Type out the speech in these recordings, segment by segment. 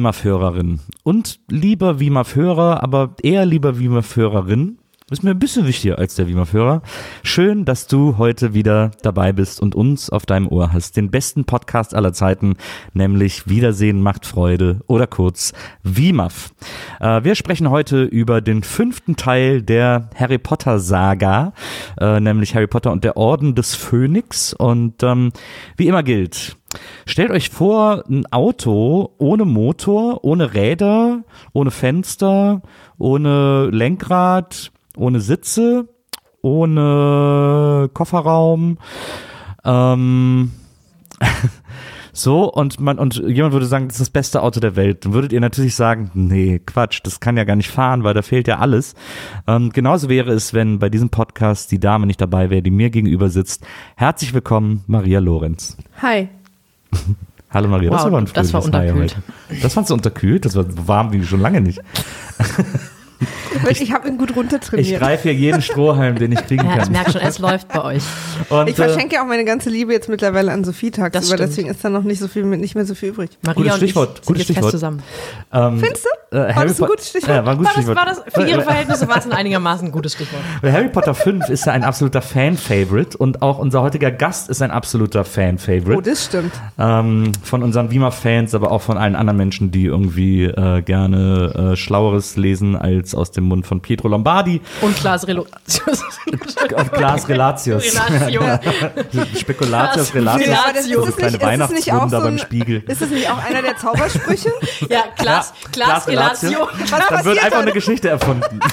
WIMAF-Hörerin und lieber WIMAF-Hörer, aber eher lieber WIMAF-Hörerin, ist mir ein bisschen wichtiger als der WIMAF-Hörer. Schön, dass du heute wieder dabei bist und uns auf deinem Ohr hast. Den besten Podcast aller Zeiten, nämlich Wiedersehen macht Freude oder kurz WIMAF. Äh, wir sprechen heute über den fünften Teil der Harry Potter Saga, äh, nämlich Harry Potter und der Orden des Phönix. Und ähm, wie immer gilt, Stellt euch vor, ein Auto ohne Motor, ohne Räder, ohne Fenster, ohne Lenkrad, ohne Sitze, ohne Kofferraum. Ähm, so, und man, und jemand würde sagen, das ist das beste Auto der Welt. Dann würdet ihr natürlich sagen, nee, Quatsch, das kann ja gar nicht fahren, weil da fehlt ja alles. Ähm, genauso wäre es, wenn bei diesem Podcast die Dame nicht dabei wäre, die mir gegenüber sitzt. Herzlich willkommen, Maria Lorenz. Hi. Hallo Maria, das Wow, war aber ein das war unterkühlt. Das fandst du unterkühlt? Das war warm wie schon lange nicht. Ich, habe ihn gut Ich runtertrainiert. greife hier jeden Strohhalm, den ich kriegen Ja, ich kann. merke schon, es läuft bei euch. Und, Ich verschenke ja auch meine ganze Liebe jetzt mittlerweile an Sophie Das tagsüber, stimmt. deswegen ist da noch nicht so viel nicht mehr so viel übrig. Maria Gutes und Stichwort, ich sind gutes Stichwort. zusammen. ähm, Findest du? äh, War Harry das ein gutes Stichwort? Ja, war ein gutes War das, Stichwort. war das, für Ihre Verhältnisse war es ein einigermaßen ein gutes Stichwort. Harry Potter 5 ist ja ein absoluter Fan-Favorite und auch unser heutiger Gast ist ein absoluter Oh, Fan-Favorite. das stimmt. ähm, von unseren Wiemer-Fans, aber auch von allen anderen Menschen, die irgendwie äh, gerne äh, Schlaueres lesen als aus dem Mund von Pietro Lombardi Und Klaas Relatius. und Glas Relatius. Relatio. Spekulatius Relatius. Relatio. das ist, auch Weihnachtswunder so beim Spiegel. Ist es nicht auch einer der Zaubersprüche? Ja, Klaas, Klaas Relatio. Was Dann wird einfach dann? eine Geschichte erfunden.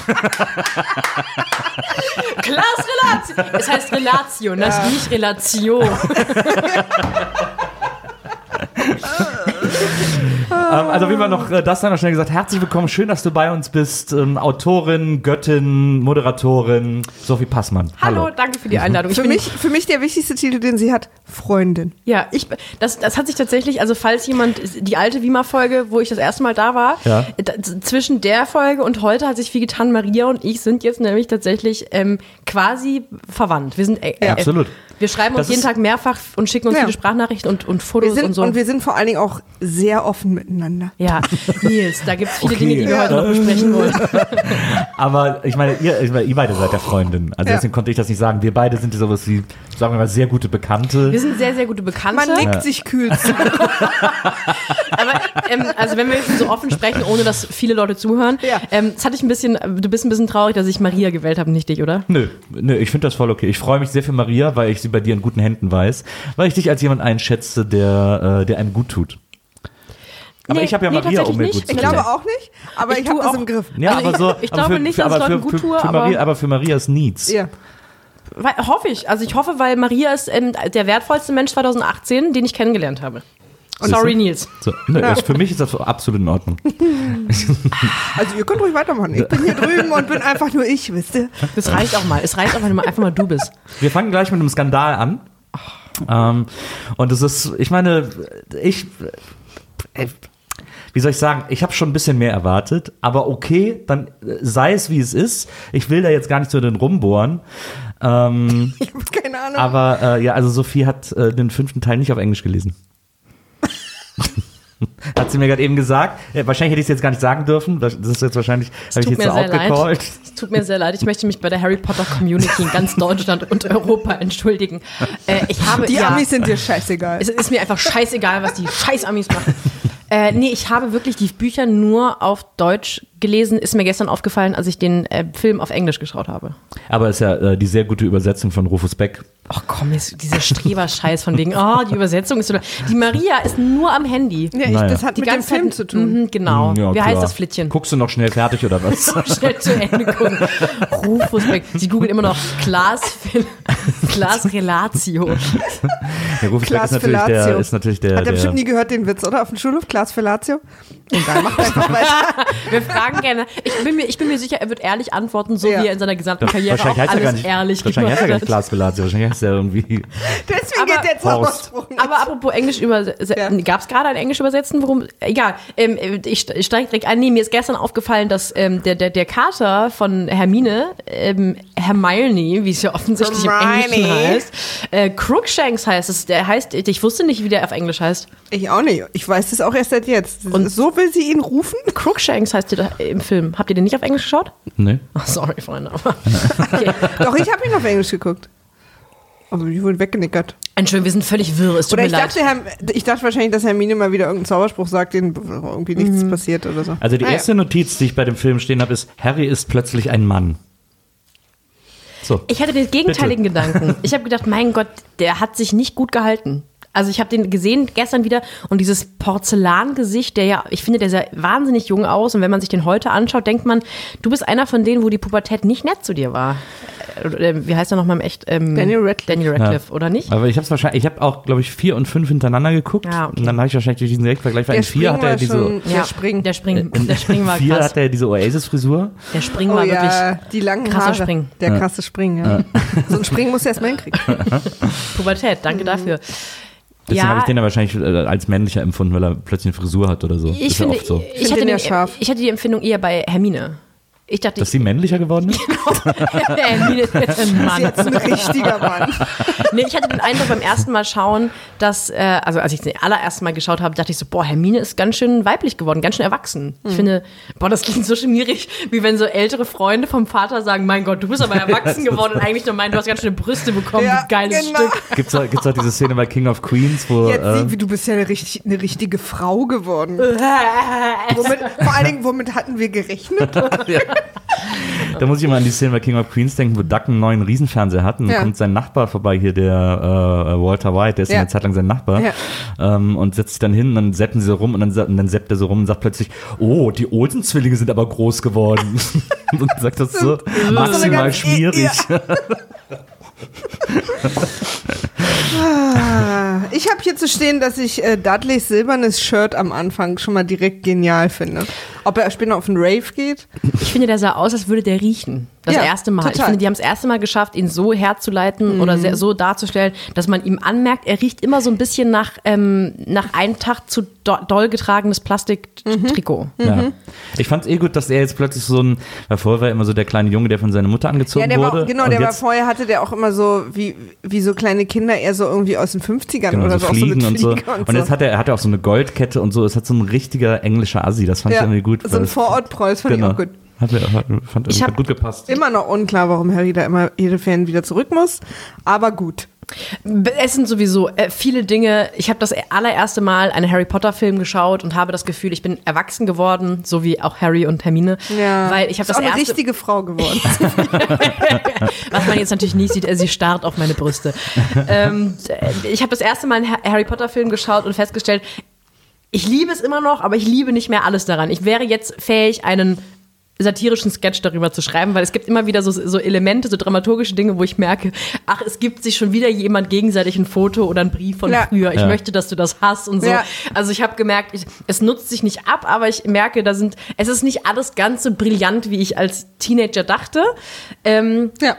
Klaas Relatio. Es heißt Relatio, das ist nicht Relatio. Ähm, also wie man noch äh, das dann noch schnell gesagt, herzlich willkommen, schön, dass du bei uns bist. Ähm, Autorin, Göttin, Moderatorin, Sophie Passmann. Hallo, danke für die Einladung. Ich Für mich, für mich der wichtigste Titel, den sie hat, Freundin. Ja, ich, das, das hat sich tatsächlich, also falls jemand, die alte Wima-Folge, wo ich das erste Mal da war, Ja. da, zwischen der Folge und heute hat sich viel getan. Maria und ich sind jetzt nämlich tatsächlich ähm, quasi verwandt. Wir sind, äh, Ja, äh, absolut. Wir schreiben Das uns jeden Tag mehrfach und schicken uns Ja. viele Sprachnachrichten und, und Fotos sind, und so. und wir sind vor allen Dingen auch sehr offen miteinander. ja, Nils, da gibt es viele Okay. Dinge, die wir Ja. heute noch besprechen wollen. Aber ich meine, ihr, ich meine, ihr beide seid ja Freundin. Also Ja. deswegen konnte ich das nicht sagen. Wir beide sind sowas wie, sagen wir mal, sehr gute Bekannte. Wir sind sehr, sehr gute Bekannte. Man nickt sich kühl zu. Aber ähm, also wenn wir jetzt so offen sprechen, ohne dass viele Leute zuhören, Ja. ähm, das hatte ich ein bisschen, du bist ein bisschen traurig, dass ich Maria gewählt habe, nicht dich, oder? Nö, nö, ich finde das voll okay. Ich freue mich sehr für Maria, weil ich sie bei dir in guten Händen weiß, weil ich dich als jemand einschätze, der, äh, der einem gut tut. Aber Nee, ich habe ja nee, Maria, um mir gut zu Ich glaube auch nicht, aber Ich ich, habe tue das im Griff. Ja, Also aber ich- so, ich aber glaube für, nicht, für, dass es aber Leuten für, gut für, tue, für aber- Maria, aber für Marias Needs. Ja. Weil, hoffe ich. Also ich hoffe, weil Maria ist ähm, der wertvollste Mensch 2018, den ich kennengelernt habe. Sorry, Nils. So, nö, ist, für mich ist das absolut in Ordnung. Also ihr könnt ruhig weitermachen. Ich bin hier drüben und bin einfach nur ich, wisst ihr? Das reicht auch mal. Es reicht auch, wenn du mal einfach mal du bist. Wir fangen gleich mit einem Skandal an. Ähm, und es ist, ich meine, ich, äh, wie soll ich sagen, ich habe schon ein bisschen mehr erwartet, aber okay, dann äh, sei es wie es ist. Ich will da jetzt gar nicht so den rumbohren. Ähm, Ich habe keine Ahnung. aber äh, ja, also Sophie hat äh, den fünften Teil nicht auf Englisch gelesen. Hat sie mir gerade eben gesagt. Ja, wahrscheinlich hätte ich es jetzt gar nicht sagen dürfen. Das ist jetzt wahrscheinlich, habe ich tut jetzt so mir sehr leid. outgecallt. Es tut mir sehr leid. Ich möchte mich bei der Harry Potter Community in ganz Deutschland und Europa entschuldigen. Äh, ich habe die ja, Amis sind dir scheißegal. Es ist mir einfach scheißegal, was die scheiß Amis machen. Äh, nee, ich habe wirklich die Bücher nur auf Deutsch gelesen. Ist mir gestern aufgefallen, als ich den äh, Film auf Englisch geschaut habe. Aber es ist ja äh, die sehr gute Übersetzung von Rufus Beck. Ach komm, jetzt dieser Streber-Scheiß von wegen, oh, die Übersetzung ist so. Die Maria ist nur am Handy. Ja, ich, Naja. das hat Die mit dem ganze Film Zeit, zu tun. Mhm, genau. Ja, Wie klar. heißt das Flittchen? Guckst du noch schnell fertig oder was? Schnell zu Ende gucken. Rufus Beck. Sie googelt immer noch Klaas, Klaas Relatio. Ja, Rufus Beck Klaas ist natürlich der, ist natürlich der, Hat er der bestimmt nie gehört, den Witz, oder? Auf dem Schulhof, Klaas Fellatio? Egal, macht einfach weiter. Wir fragen gerne. Ich bin mir, ich bin mir sicher, er wird ehrlich antworten, so Ja. wie er in seiner gesamten Karriere auch er alles gar nicht, ehrlich wahrscheinlich heißt er gar gemacht nicht hat. Glas Fellatio, wahrscheinlich ist ja irgendwie. Deswegen Aber- geht der Zauberspruch nicht. Aber apropos Englisch übersetzen, Ja. gab es gerade ein Englisch übersetzen? Worum? Egal. Ähm, ich ich steige direkt ein. Nee, mir ist gestern aufgefallen, dass ähm, der, der, der Kater von Hermine, ähm, Hermione, wie es ja offensichtlich im Hermione. Englischen heißt, äh, Crookshanks heißt es. Der heißt, ich wusste nicht, wie der auf Englisch heißt. ich auch nicht. Ich weiß das auch erst seit jetzt. Und- so will sie ihn rufen? Crookshanks heißt der da im Film. Habt ihr den nicht auf Englisch geschaut? Ne? Oh, sorry, Freunde. Okay. Doch, ich habe ihn auf Englisch geguckt. Aber die wurden weggenickert. Entschuldigung, wir sind völlig wirr. Es tut Oder mir ich leid. dachte, Herr, ich dachte wahrscheinlich, dass Hermine mal wieder irgendeinen Zauberspruch sagt, den irgendwie nichts Mhm. passiert oder so. Also die Ah, ja. erste Notiz, die ich bei dem Film stehen habe, ist, Harry ist plötzlich ein Mann. So. Ich hatte den gegenteiligen Gedanken. Ich habe gedacht, mein Gott, der hat sich nicht gut gehalten. Also ich habe den gesehen gestern wieder und dieses Porzellangesicht, der ja, ich finde, der sah wahnsinnig jung aus und wenn man sich den heute anschaut, denkt man, du bist einer von denen, wo die Pubertät nicht nett zu dir war. Äh, Wie heißt er nochmal im echt? Ähm, Daniel Radcliffe. Daniel Radcliffe, oder nicht? Aber ich habe es wahrscheinlich, ich habe auch, glaube ich, vier und fünf hintereinander geguckt. Ja, okay. Und dann habe ich wahrscheinlich durch diesen Direktvergleich, weil Der in vier Spring hat er war diese, schon, der Spring. Der Spring, der Spring war vier krass. hat er diese Oasis-Frisur. Der Spring Oh war ja, wirklich die langen krasser Haare. Spring. Der krasse Spring, ja. So ein Spring muss er erst mal hinkriegen. Pubertät. Danke dafür. Deswegen habe ich den ja wahrscheinlich äh, als männlicher empfunden, weil er plötzlich eine Frisur hat oder so. ich ist finde, ja oft so. ich, Find hatte den ja ich hatte die Empfindung eher bei Hermine. Ich dachte, Dass sie männlicher geworden ist? Hermine ist jetzt ein Mann. Jetzt ein richtiger Mann. Nee, ich hatte den Eindruck beim ersten Mal schauen, dass, äh, also als ich das allererste Mal geschaut habe, dachte ich so, boah, Hermine ist ganz schön weiblich geworden, ganz schön erwachsen. Ich finde, boah, das klingt so schmierig, wie wenn so ältere Freunde vom Vater sagen, mein Gott, du bist aber erwachsen geworden und eigentlich nur meinen, du hast ganz schöne Brüste bekommen, Ja, du geiles genau. Stück. Gibt's auch, gibt's auch diese Szene bei King of Queens, wo Jetzt äh, sieh, wie du bist ja eine, richtig, eine richtige Frau geworden. womit, vor allen Dingen, womit hatten wir gerechnet? Da muss ich immer an die Szene bei King of Queens denken, wo Duck einen neuen Riesenfernseher hat und dann Ja. kommt sein Nachbar vorbei hier, der äh, Walter White, der ist ja. Eine Zeit lang sein Nachbar Ja. ähm, und setzt sich dann hin und dann seppen sie so rum und dann, und dann seppt er so rum und sagt plötzlich, oh, die Olsen-Zwillinge sind aber groß geworden. und sagt das so maximal schmierig. Ah, Ich habe hier zu stehen, dass ich äh, Dudleys silbernes Shirt am Anfang schon mal direkt genial finde. Ob er später auf den Rave geht? Ich finde, der sah aus, als würde der riechen. Das Ja, erste Mal. Ich total. finde, die haben es erste Mal geschafft, ihn so herzuleiten oder sehr, so darzustellen, dass man ihm anmerkt, er riecht immer so ein bisschen nach, ähm, nach einem Tag zu do doll getragenes Plastiktrikot. Ja. Ich fand's eh gut, dass er jetzt plötzlich so ein, weil vorher war er immer so der kleine Junge, der von seiner Mutter angezogen Ja, der wurde. war, genau, und der war vorher, hatte der auch immer so, wie, wie so kleine Kinder, eher so irgendwie aus den 50ern Genau, oder so so, fliegen so und so. Flieger Und, jetzt hat er, hat er auch so eine Goldkette und so. Es hat so ein richtiger englischer Assi. Das fand ich ja, irgendwie gut. so ein es- Vorortpreuß fand genau. ich auch gut. Hat, hat, fand Ich hat gut gepasst. Immer noch unklar, warum Harry da immer jede Fan wieder zurück muss, aber gut. Es sind sowieso äh, viele Dinge. Ich habe das allererste Mal einen Harry Potter Film geschaut und habe das Gefühl, ich bin erwachsen geworden, so wie auch Harry und Hermine. Ja, Weil ich habe ist das auch eine erste, richtige Frau geworden. was man jetzt natürlich nicht sieht, äh, sie starrt auf meine Brüste. ähm, äh, ich habe das erste Mal einen Ha- Harry Potter Film geschaut und festgestellt, ich liebe es immer noch, aber ich liebe nicht mehr alles daran. Ich wäre jetzt fähig, einen satirischen Sketch darüber zu schreiben, weil es gibt immer wieder so, so Elemente, so dramaturgische Dinge, wo ich merke, ach, es gibt sich schon wieder jemand gegenseitig ein Foto oder ein Brief von Ja. früher. Ich Ja. möchte, dass du das hast und so. Ja. Also ich habe gemerkt, ich, es nutzt sich nicht ab, aber ich merke, da sind, es ist nicht alles ganz so brillant, wie ich als Teenager dachte. Ähm, ja.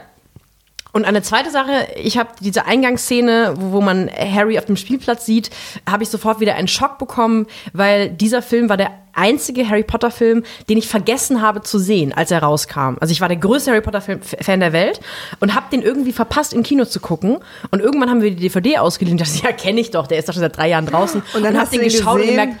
Und eine zweite Sache, ich habe diese Eingangsszene, wo, wo man Harry auf dem Spielplatz sieht, habe ich sofort wieder einen Schock bekommen, weil dieser Film war der einzige Harry Potter Film, den ich vergessen habe zu sehen, als er rauskam. Also ich war der größte Harry Potter Fan der Welt und habe den irgendwie verpasst im Kino zu gucken und irgendwann haben wir die DVD ausgeliehen und dachte, ja, kenne ich doch, der ist doch schon seit drei Jahren draußen Und dann hab hast du den gesehen, gemerkt,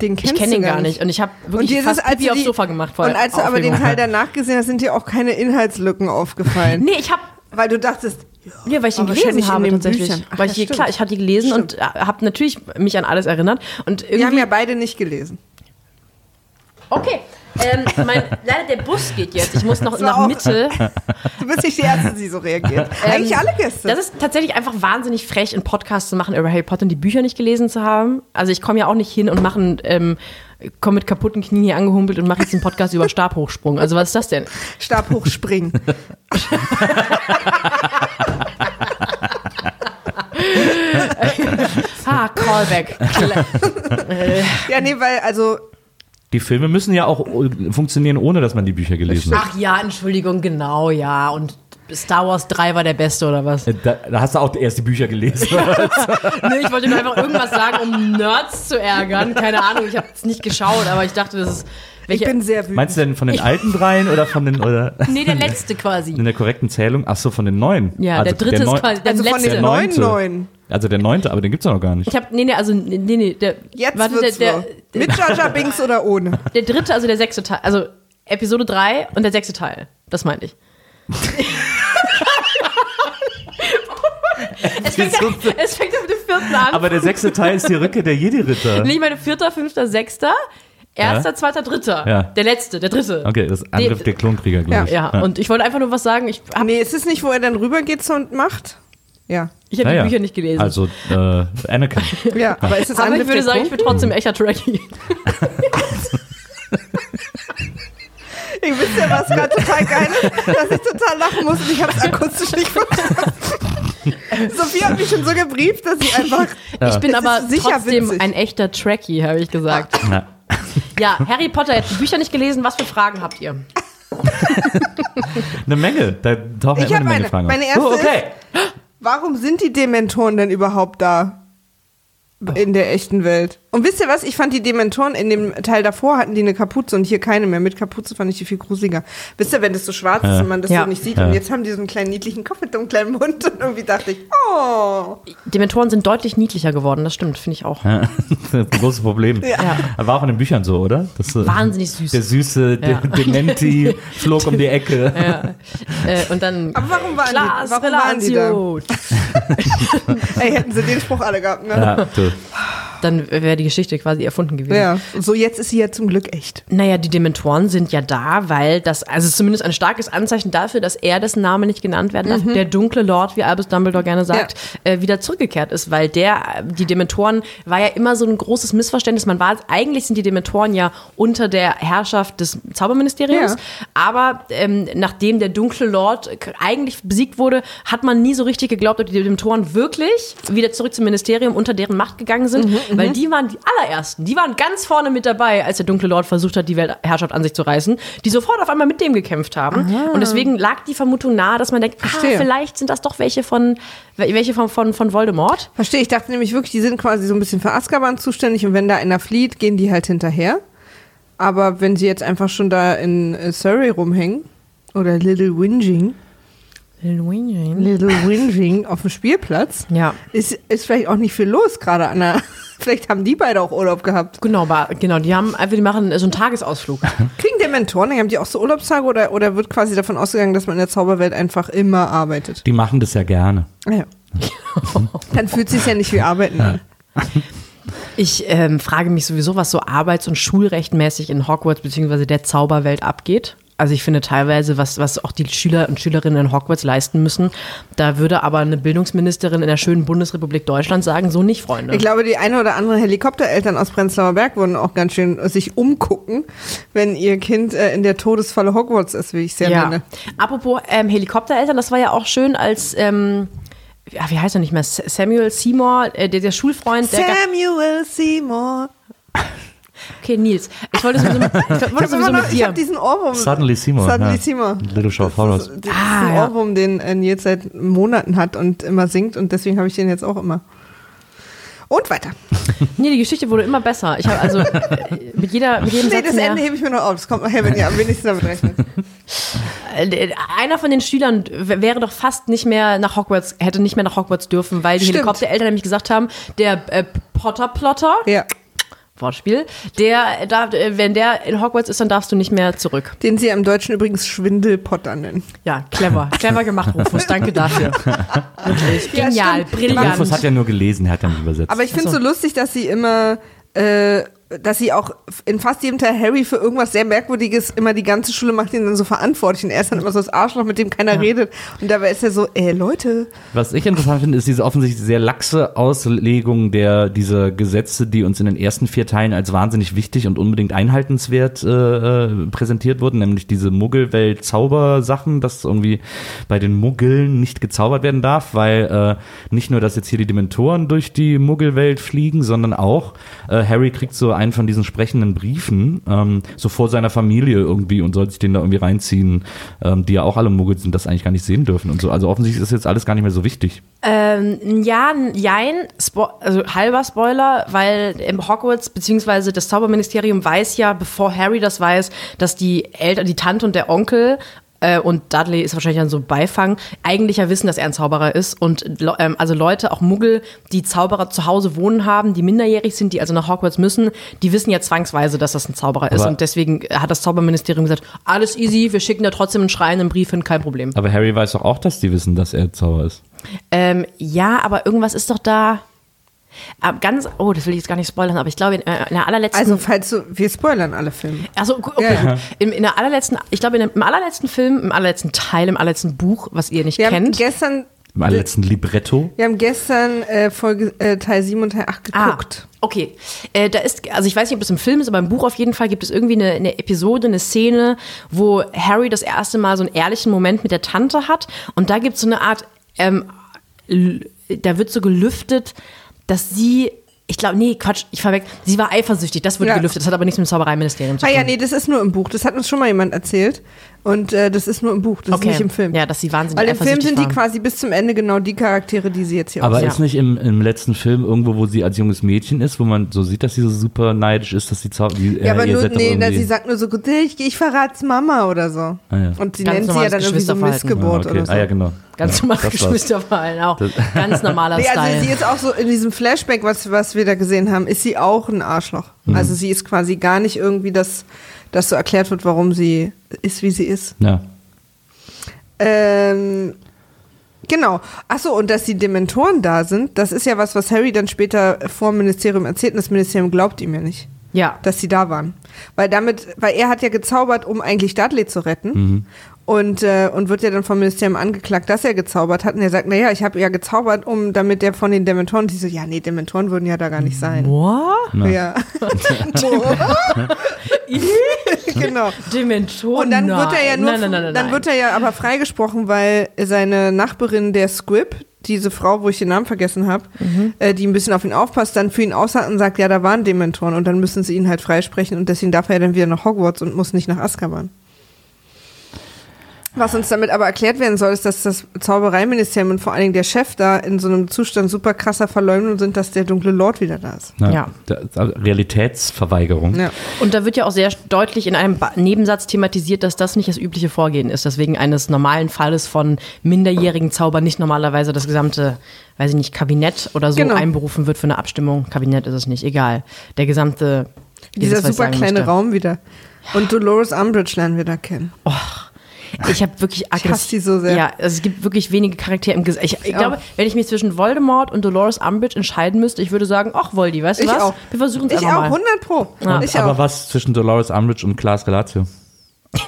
den ich kenne ihn gar nicht und ich habe wirklich dir ist fast es, als Pipi du aufs Sofa gemacht. vor Und als du aber den. Teil danach gesehen hast, sind dir auch keine Inhaltslücken aufgefallen. Nee, ich habe Weil du dachtest, Ja, weil ich ihn gelesen habe tatsächlich. Ach, weil ja, ich, stimmt. klar, ich hatte die gelesen und habe natürlich mich an alles erinnert. Und wir haben irgendwie. ja beide nicht gelesen. Okay. Ähm, mein, leider der Bus geht jetzt. Ich muss noch war nach auch- Mitte. Du bist nicht die Erste, die so reagiert. Eigentlich alle Gäste. Ähm, Das ist tatsächlich einfach wahnsinnig frech, einen Podcast zu machen über Harry Potter und die Bücher nicht gelesen zu haben. Also ich komme ja auch nicht hin und mache einen, ähm, komme mit kaputten Knien hier angehumpelt und mache jetzt einen Podcast über Stabhochsprung. Also was ist das denn? Stab hochspringen. Ah, Callback. ja, nee, weil, also, Die Filme müssen ja auch äh, funktionieren, ohne dass man die Bücher gelesen hat. Ach ja, Entschuldigung, genau, ja. Und Star Wars 3 war der beste oder was? Äh, Da, da hast du auch erst die Bücher gelesen. Nee, ich wollte nur einfach irgendwas sagen, um Nerds zu ärgern. Keine Ahnung, ich habe es nicht geschaut, aber ich dachte, das ist. Ich Welche, bin sehr wütend. Meinst du denn von den alten dreien oder von den oder nee, der letzte quasi. in der korrekten Zählung? Ach so, von den neuen. Ja, also der dritte neu- ist quasi der also von letzte. den Der neuen neuen. Also der neunte, aber den gibt's ja noch gar nicht. Ich habe nee, nee, also nee, nee, der Jetzt warte, wird's der, wirr. der, Mit Jar Jar Binks oder ohne? der dritte, also der sechste Teil, also Episode 3 und der sechste Teil. Das meinte ich. es, fängt, es fängt mit dem vierten an. Aber der sechste Teil ist die Rücke der Jedi-Ritter. Nee, ich meine vierter, fünfter, sechster, erster, zweiter, dritter. Ja. Der letzte, der dritte. Okay, das Angriff Die- der Klonkrieger, glaube ich. Ja, und ich wollte einfach nur was sagen. Ich habe Nee, ist es nicht, wo er dann rübergeht und macht? Ja. ich hab die Ja, ja. Bücher nicht gelesen. Also äh, Anakin. Ja, aber ist es aber ich Angriff würde der sagen, ich Klon? bin trotzdem echter Trekkie. Ich wisst ja, was gerade total geil ist, dass ich total lachen muss und ich habe es akustisch nicht verstanden. Sophie hat mich schon so gebrieft, dass ich einfach. Ich bin aber ist sicher trotzdem witzig. ein echter Trekkie, habe ich gesagt. Ja. Ja, Harry Potter, habt die Bücher nicht gelesen. Was für Fragen habt ihr? Eine Menge. Da tauchen ja Ich immer eine Menge eine. Fragen. Meine erste oh, okay. Warum sind die Dementoren denn überhaupt da? In der echten Welt. Und wisst ihr was? Ich fand die Dementoren in dem Teil davor hatten die eine Kapuze und hier keine mehr. Mit Kapuze fand ich die viel gruseliger. Wisst ihr, wenn das so schwarz ist Ja. und man das Ja. so nicht sieht Ja. und jetzt haben die so einen kleinen niedlichen Kopf mit einem kleinen Mund und irgendwie dachte ich, oh. Dementoren sind deutlich niedlicher geworden, das stimmt, finde ich auch. Ja, das ist ein großes Problem. Ja. War auch in den Büchern so, oder? Das, äh, Wahnsinnig süß. Der süße Dementi flog um die Ecke. Ja. Äh, und dann. Aber warum waren die, Klaas warum waren die da? Ey, hätten sie den Spruch alle gehabt, ne? Ja, du. Dann wäre die Geschichte quasi erfunden gewesen. Ja. So, jetzt ist sie ja zum Glück echt. Naja, die Dementoren sind ja da, weil das, also zumindest ein starkes Anzeichen dafür, dass er, dessen Name nicht genannt werden darf, der dunkle Lord, wie Albus Dumbledore gerne sagt, äh, wieder zurückgekehrt ist, weil der, die Dementoren war ja immer so ein großes Missverständnis. Man war, eigentlich sind die Dementoren ja unter der Herrschaft des Zauberministeriums, Ja. aber ähm, nachdem der dunkle Lord eigentlich besiegt wurde, hat man nie so richtig geglaubt, ob die Dementoren wirklich wieder zurück zum Ministerium unter deren Macht gegangen sind, weil die waren die allerersten, die waren ganz vorne mit dabei, als der dunkle Lord versucht hat, die Weltherrschaft an sich zu reißen, die sofort auf einmal mit dem gekämpft haben. Und deswegen lag die Vermutung nahe, dass man denkt, ah, Verstehe. vielleicht sind das doch welche von, welche von, von, von Voldemort. Verstehe, ich dachte nämlich wirklich, die sind quasi so ein bisschen für Azkaban zuständig und wenn da einer flieht, gehen die halt hinterher. Aber wenn sie jetzt einfach schon da in äh, Surrey rumhängen oder Little Whinging, Little Whinging auf dem Spielplatz, Ja. ist, ist vielleicht auch nicht viel los gerade an der. Vielleicht haben die beide auch Urlaub gehabt. Genau, aber, genau, die haben einfach, die machen so einen Tagesausflug. Kriegen Dementoren, haben die auch so Urlaubstage oder, oder wird quasi davon ausgegangen, dass man in der Zauberwelt einfach immer arbeitet? Die machen das ja gerne. Ja. Dann fühlt sich ja nicht wie Arbeiten an. Ich ähm, frage mich sowieso, was so arbeits- und schulrechtmäßig in Hogwarts bzw. der Zauberwelt abgeht. Also ich finde teilweise, was, was auch die Schüler und Schülerinnen in Hogwarts leisten müssen, da würde aber eine Bildungsministerin in der schönen Bundesrepublik Deutschland sagen, so nicht, Freunde. Ich glaube, die eine oder andere Helikoptereltern aus Prenzlauer Berg würden auch ganz schön sich umgucken, wenn ihr Kind äh, in der Todesfalle Hogwarts ist, wie ich es ja, ja. nenne. Apropos ähm, Helikoptereltern, das war ja auch schön, als, ähm, ja, wie heißt er nicht mehr, Samuel Seymour, äh, der, der Schulfreund, der Samuel Seymour. Okay, Nils, ich wollte sowieso mit, ich wollte Ich habe sowieso mit ich dir. hab diesen Ohrwurm. Suddenly Seymour. Suddenly ja. Seymour. Little Shop of Horrors. Das ist Ah, ein ja. Ohrwurm, den äh, Nils seit Monaten hat und immer singt und deswegen habe ich den jetzt auch immer. Und weiter. Nee, die Geschichte wurde immer besser. Ich habe also äh, mit jeder, mit jedem Nee, Satz das. Ende hebe ich mir noch auf. Das kommt nachher, wenn ihr am wenigsten damit rechnet. Äh, Einer von den Schülern wäre doch fast nicht mehr nach Hogwarts, hätte nicht mehr nach Hogwarts dürfen, weil die. Helikoptereltern nämlich gesagt haben, der äh, Potter-Plotter, Ja. Wortspiel, der darf, äh, wenn der in Hogwarts ist, dann darfst du nicht mehr zurück. Den sie im Deutschen übrigens Schwindelpotter nennen. Ja, clever. Clever gemacht, Rufus. Danke dafür. Wirklich. Ja, Genial, stimmt. brillant. Rufus hat ja nur gelesen, er hat ja nicht übersetzt. Aber ich finde es Ach so lustig, dass sie immer, äh, dass sie auch in fast jedem Teil Harry für irgendwas sehr Merkwürdiges immer die ganze Schule macht ihn dann so verantwortlich. Und er ist dann immer so das Arschloch, mit dem keiner redet. Und dabei ist er so, ey Leute, Was ich interessant finde, ist diese offensichtlich sehr laxe Auslegung der dieser Gesetze, die uns in den ersten vier Teilen als wahnsinnig wichtig und unbedingt einhaltenswert äh, äh, präsentiert wurden, nämlich diese Muggelwelt-Zaubersachen, dass irgendwie bei den Muggeln nicht gezaubert werden darf, weil äh, nicht nur, dass jetzt hier die Dementoren durch die Muggelwelt fliegen, sondern auch äh, Harry kriegt so einen von diesen sprechenden Briefen, ähm, so vor seiner Familie irgendwie und soll sich den da irgendwie reinziehen, ähm, die ja auch alle Muggel sind, das eigentlich gar nicht sehen dürfen und so. Also offensichtlich ist jetzt alles gar nicht mehr so wichtig. Ähm, ja, jein, Spo also halber Spoiler, weil im Hogwarts beziehungsweise das Zauberministerium weiß ja, bevor Harry das weiß, dass die Eltern, die Tante und der Onkel äh, und Dudley ist wahrscheinlich dann so Beifang, eigentlich ja wissen, dass er ein Zauberer ist. Und ähm, also Leute, auch Muggel, die Zauberer zu Hause wohnen haben, die minderjährig sind, die also nach Hogwarts müssen, die wissen ja zwangsweise, dass das ein Zauberer ist. Aber- Und deswegen hat das Zauberministerium gesagt, alles easy, wir schicken da trotzdem einen schreienden Brief hin, kein Problem. Aber Harry weiß doch auch, dass die wissen, dass er Zauber ist. Ähm, ja, aber irgendwas ist doch da. Ganz, oh, das will ich jetzt gar nicht spoilern, aber ich glaube, in, äh, in der allerletzten. Also, falls du, wir spoilern alle Filme. also, okay, Ja. gut. In, in der allerletzten, ich glaube, in dem, im allerletzten Film, im allerletzten Teil, im allerletzten Buch, was ihr nicht Wir haben kennt. gestern, Im allerletzten Libretto. wir haben gestern äh, Folge äh, Teil 7 und Teil 8 geguckt. Ah, okay. Äh, da ist, also ich weiß nicht, ob das im Film ist, aber im Buch auf jeden Fall gibt es irgendwie eine, eine Episode, eine Szene, wo Harry das erste Mal so einen ehrlichen Moment mit der Tante hat. Und da gibt es so eine Art, ähm, da wird so gelüftet, dass sie, ich glaube, nee, Quatsch, ich verwechsel, sie war eifersüchtig, das wird Ja. gelüftet, das hat aber nichts mit dem Zaubereiministerium zu Ah tun. ja, nee, das ist nur im Buch. Das hat uns schon mal jemand erzählt. Und äh, das ist nur im Buch, das Okay. ist nicht im Film. Ja, dass sie wahnsinnig Weil im Film sind die quasi bis zum Ende genau die Charaktere, die sie jetzt hier Aber auch ist nicht im, im letzten Film irgendwo, wo sie als junges Mädchen ist, wo man so sieht, dass sie so super neidisch ist, dass sie. Die, Ja, aber nur, nee, na, sie sagt nur so, gut, ich, ich verrat's Mama oder so. Ah, ja. Und sie Ganz nennt sie ja dann irgendwie so Geschwisterverhalten. ah, Missgeburt okay. oder so. ah ja, genau. Ganz ja, normales das. Geschwisterverhalten auch. Ganz normaler Nee, Style. also sie ist auch so in diesem Flashback, was, was wir da gesehen haben, ist sie auch ein Arschloch. Mhm. Also sie ist quasi gar nicht irgendwie, dass, dass so erklärt wird, warum sie ist, wie sie ist. Ja. Ähm, genau. Achso, und dass die Dementoren da sind, das ist ja was, was Harry dann später vor dem Ministerium erzählt und das Ministerium glaubt ihm ja nicht, ja. dass sie da waren. Weil damit, weil er hat ja gezaubert, um eigentlich Dudley zu retten. Mhm. Und, äh, und wird ja dann vom Ministerium angeklagt, dass er gezaubert hat. Und er sagt, naja, ich habe ja gezaubert, um damit der von den Dementoren, die so, ja, nee, Dementoren würden ja da gar nicht sein. What? Ja. genau. Dementoren. Und dann wird er ja nur, nein, nein, nein, dann wird er ja aber freigesprochen, weil seine Nachbarin der Squib, diese Frau, wo ich den Namen vergessen habe, Mhm. äh, die ein bisschen auf ihn aufpasst, dann für ihn aussagt und sagt, ja, da waren Dementoren und dann müssen sie ihn halt freisprechen und deswegen darf er dann wieder nach Hogwarts und muss nicht nach Azkaban. Was uns damit aber erklärt werden soll, ist, dass das Zaubereiministerium und vor allen Dingen der Chef da in so einem Zustand super krasser Verleumdung sind, dass der dunkle Lord wieder da ist. Ja. Ja. Da- also Realitätsverweigerung. Ja. Und da wird ja auch sehr deutlich in einem Ba- Nebensatz thematisiert, dass das nicht das übliche Vorgehen ist. Deswegen eines normalen Falles von minderjährigen Zaubern nicht normalerweise das gesamte, weiß ich nicht, Kabinett oder so Genau. einberufen wird für eine Abstimmung. Kabinett ist es nicht, egal. Der gesamte. Dieser super kleine möchte. Raum wieder. Und Dolores Umbridge lernen wir da kennen. Ich habe wirklich Ich hasse die so sehr. Ja, also es gibt wirklich wenige Charaktere im Gesicht. Ich, ich auch. glaube, wenn ich mich zwischen Voldemort und Dolores Umbridge entscheiden müsste, ich würde sagen, ach Voldi, weißt du Ich was? auch. Wir versuchen es Ich einfach auch, mal. 100 Pro. Ja. Ich Aber auch. was zwischen Dolores Umbridge und Klaas Relatio?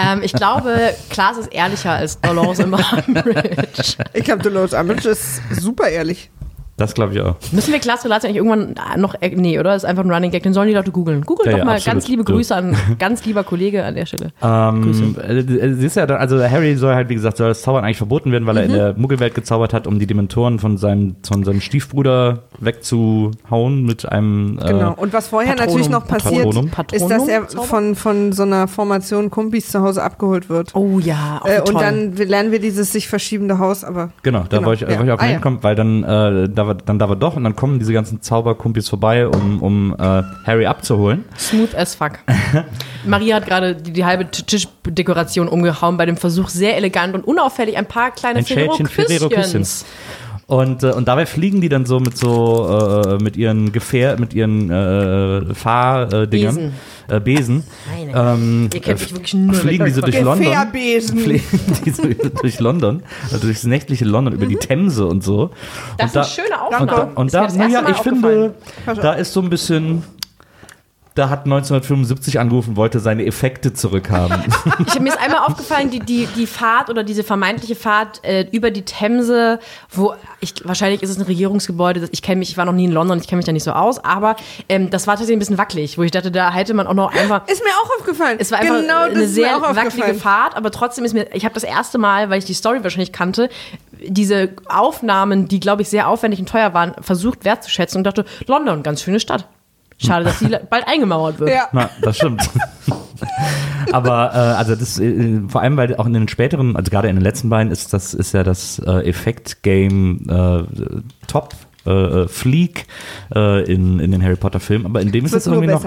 Ähm, ich glaube, Klaas ist ehrlicher als Dolores Umbridge. Ich glaube, Dolores Umbridge ist super ehrlich. Das glaube ich auch. Müssen wir Klaas Relation eigentlich irgendwann noch, äh, nee, oder? Das ist einfach ein Running Gag, den sollen die Leute googeln. Googelt Ja, doch ja, mal absolut. ganz liebe Du. Grüße an, ganz lieber Kollege an der Stelle. Ähm, äh, es ist ja dann, also Harry soll halt, wie gesagt, soll das Zaubern eigentlich verboten werden, weil Mhm. er in der Muggelwelt gezaubert hat, um die Dementoren von seinem, von seinem Stiefbruder wegzuhauen mit einem. Äh, Genau. Und was vorher Patronum. natürlich noch passiert, Patronum. ist, dass er von, von so einer Formation Kumpis zu Hause abgeholt wird. Oh ja, auch äh, toll. und dann lernen wir dieses sich verschiebende Haus, aber. Genau, da Genau, wollte ich, ja. wollte ich auch Ah, ja. hinkommen, weil dann, äh, da war, dann da war doch und dann kommen diese ganzen Zauberkumpis vorbei, um, um äh, Harry abzuholen. Smooth as fuck. Maria hat gerade die, die halbe Tischdekoration umgehauen bei dem Versuch, sehr elegant und unauffällig ein paar kleine Ein Schälchen Ferrero Ferrero-Küsschens. Und, äh, und dabei fliegen die dann so mit so, äh, mit ihren Gefähr, mit ihren äh, Fahrdingern, Besen. äh, Besen. Ähm, Ihr kennt äh, mich wirklich nur fliegen die so durch London. Gefährbesen. Fliegen die so durch London, also durchs nächtliche London, über die Themse und so. Mhm. Das und da, sind schöne Und Aufnahmen. da, und Ist da das Mal ich finde, da ist so ein bisschen, da hat 1975 angerufen, wollte seine Effekte zurückhaben. Ich, mir ist einmal aufgefallen, die, die, die Fahrt oder diese vermeintliche Fahrt äh, über die Themse, wo ich, wahrscheinlich ist es ein Regierungsgebäude, ich kenne mich, ich war noch nie in London, ich kenne mich da nicht so aus, aber ähm, das war tatsächlich ein bisschen wackelig, wo ich dachte, da hätte man auch noch einfach. Ist mir auch aufgefallen. Es war einfach genau, eine sehr wackelige. Fahrt, aber trotzdem ist mir, ich habe das erste Mal, weil ich die Story wahrscheinlich kannte, diese Aufnahmen, die glaube ich sehr aufwendig und teuer waren, versucht wertzuschätzen und dachte, London, ganz schöne Stadt. Schade, dass sie bald eingemauert wird. Ja. Na, das stimmt. Aber äh, also das äh, vor allem, weil auch in den späteren, also gerade in den letzten beiden ist das ist ja das äh, Effekt-Game äh, Top. Äh, Fleek äh, in, in den Harry Potter Filmen, aber in dem ist das irgendwie noch,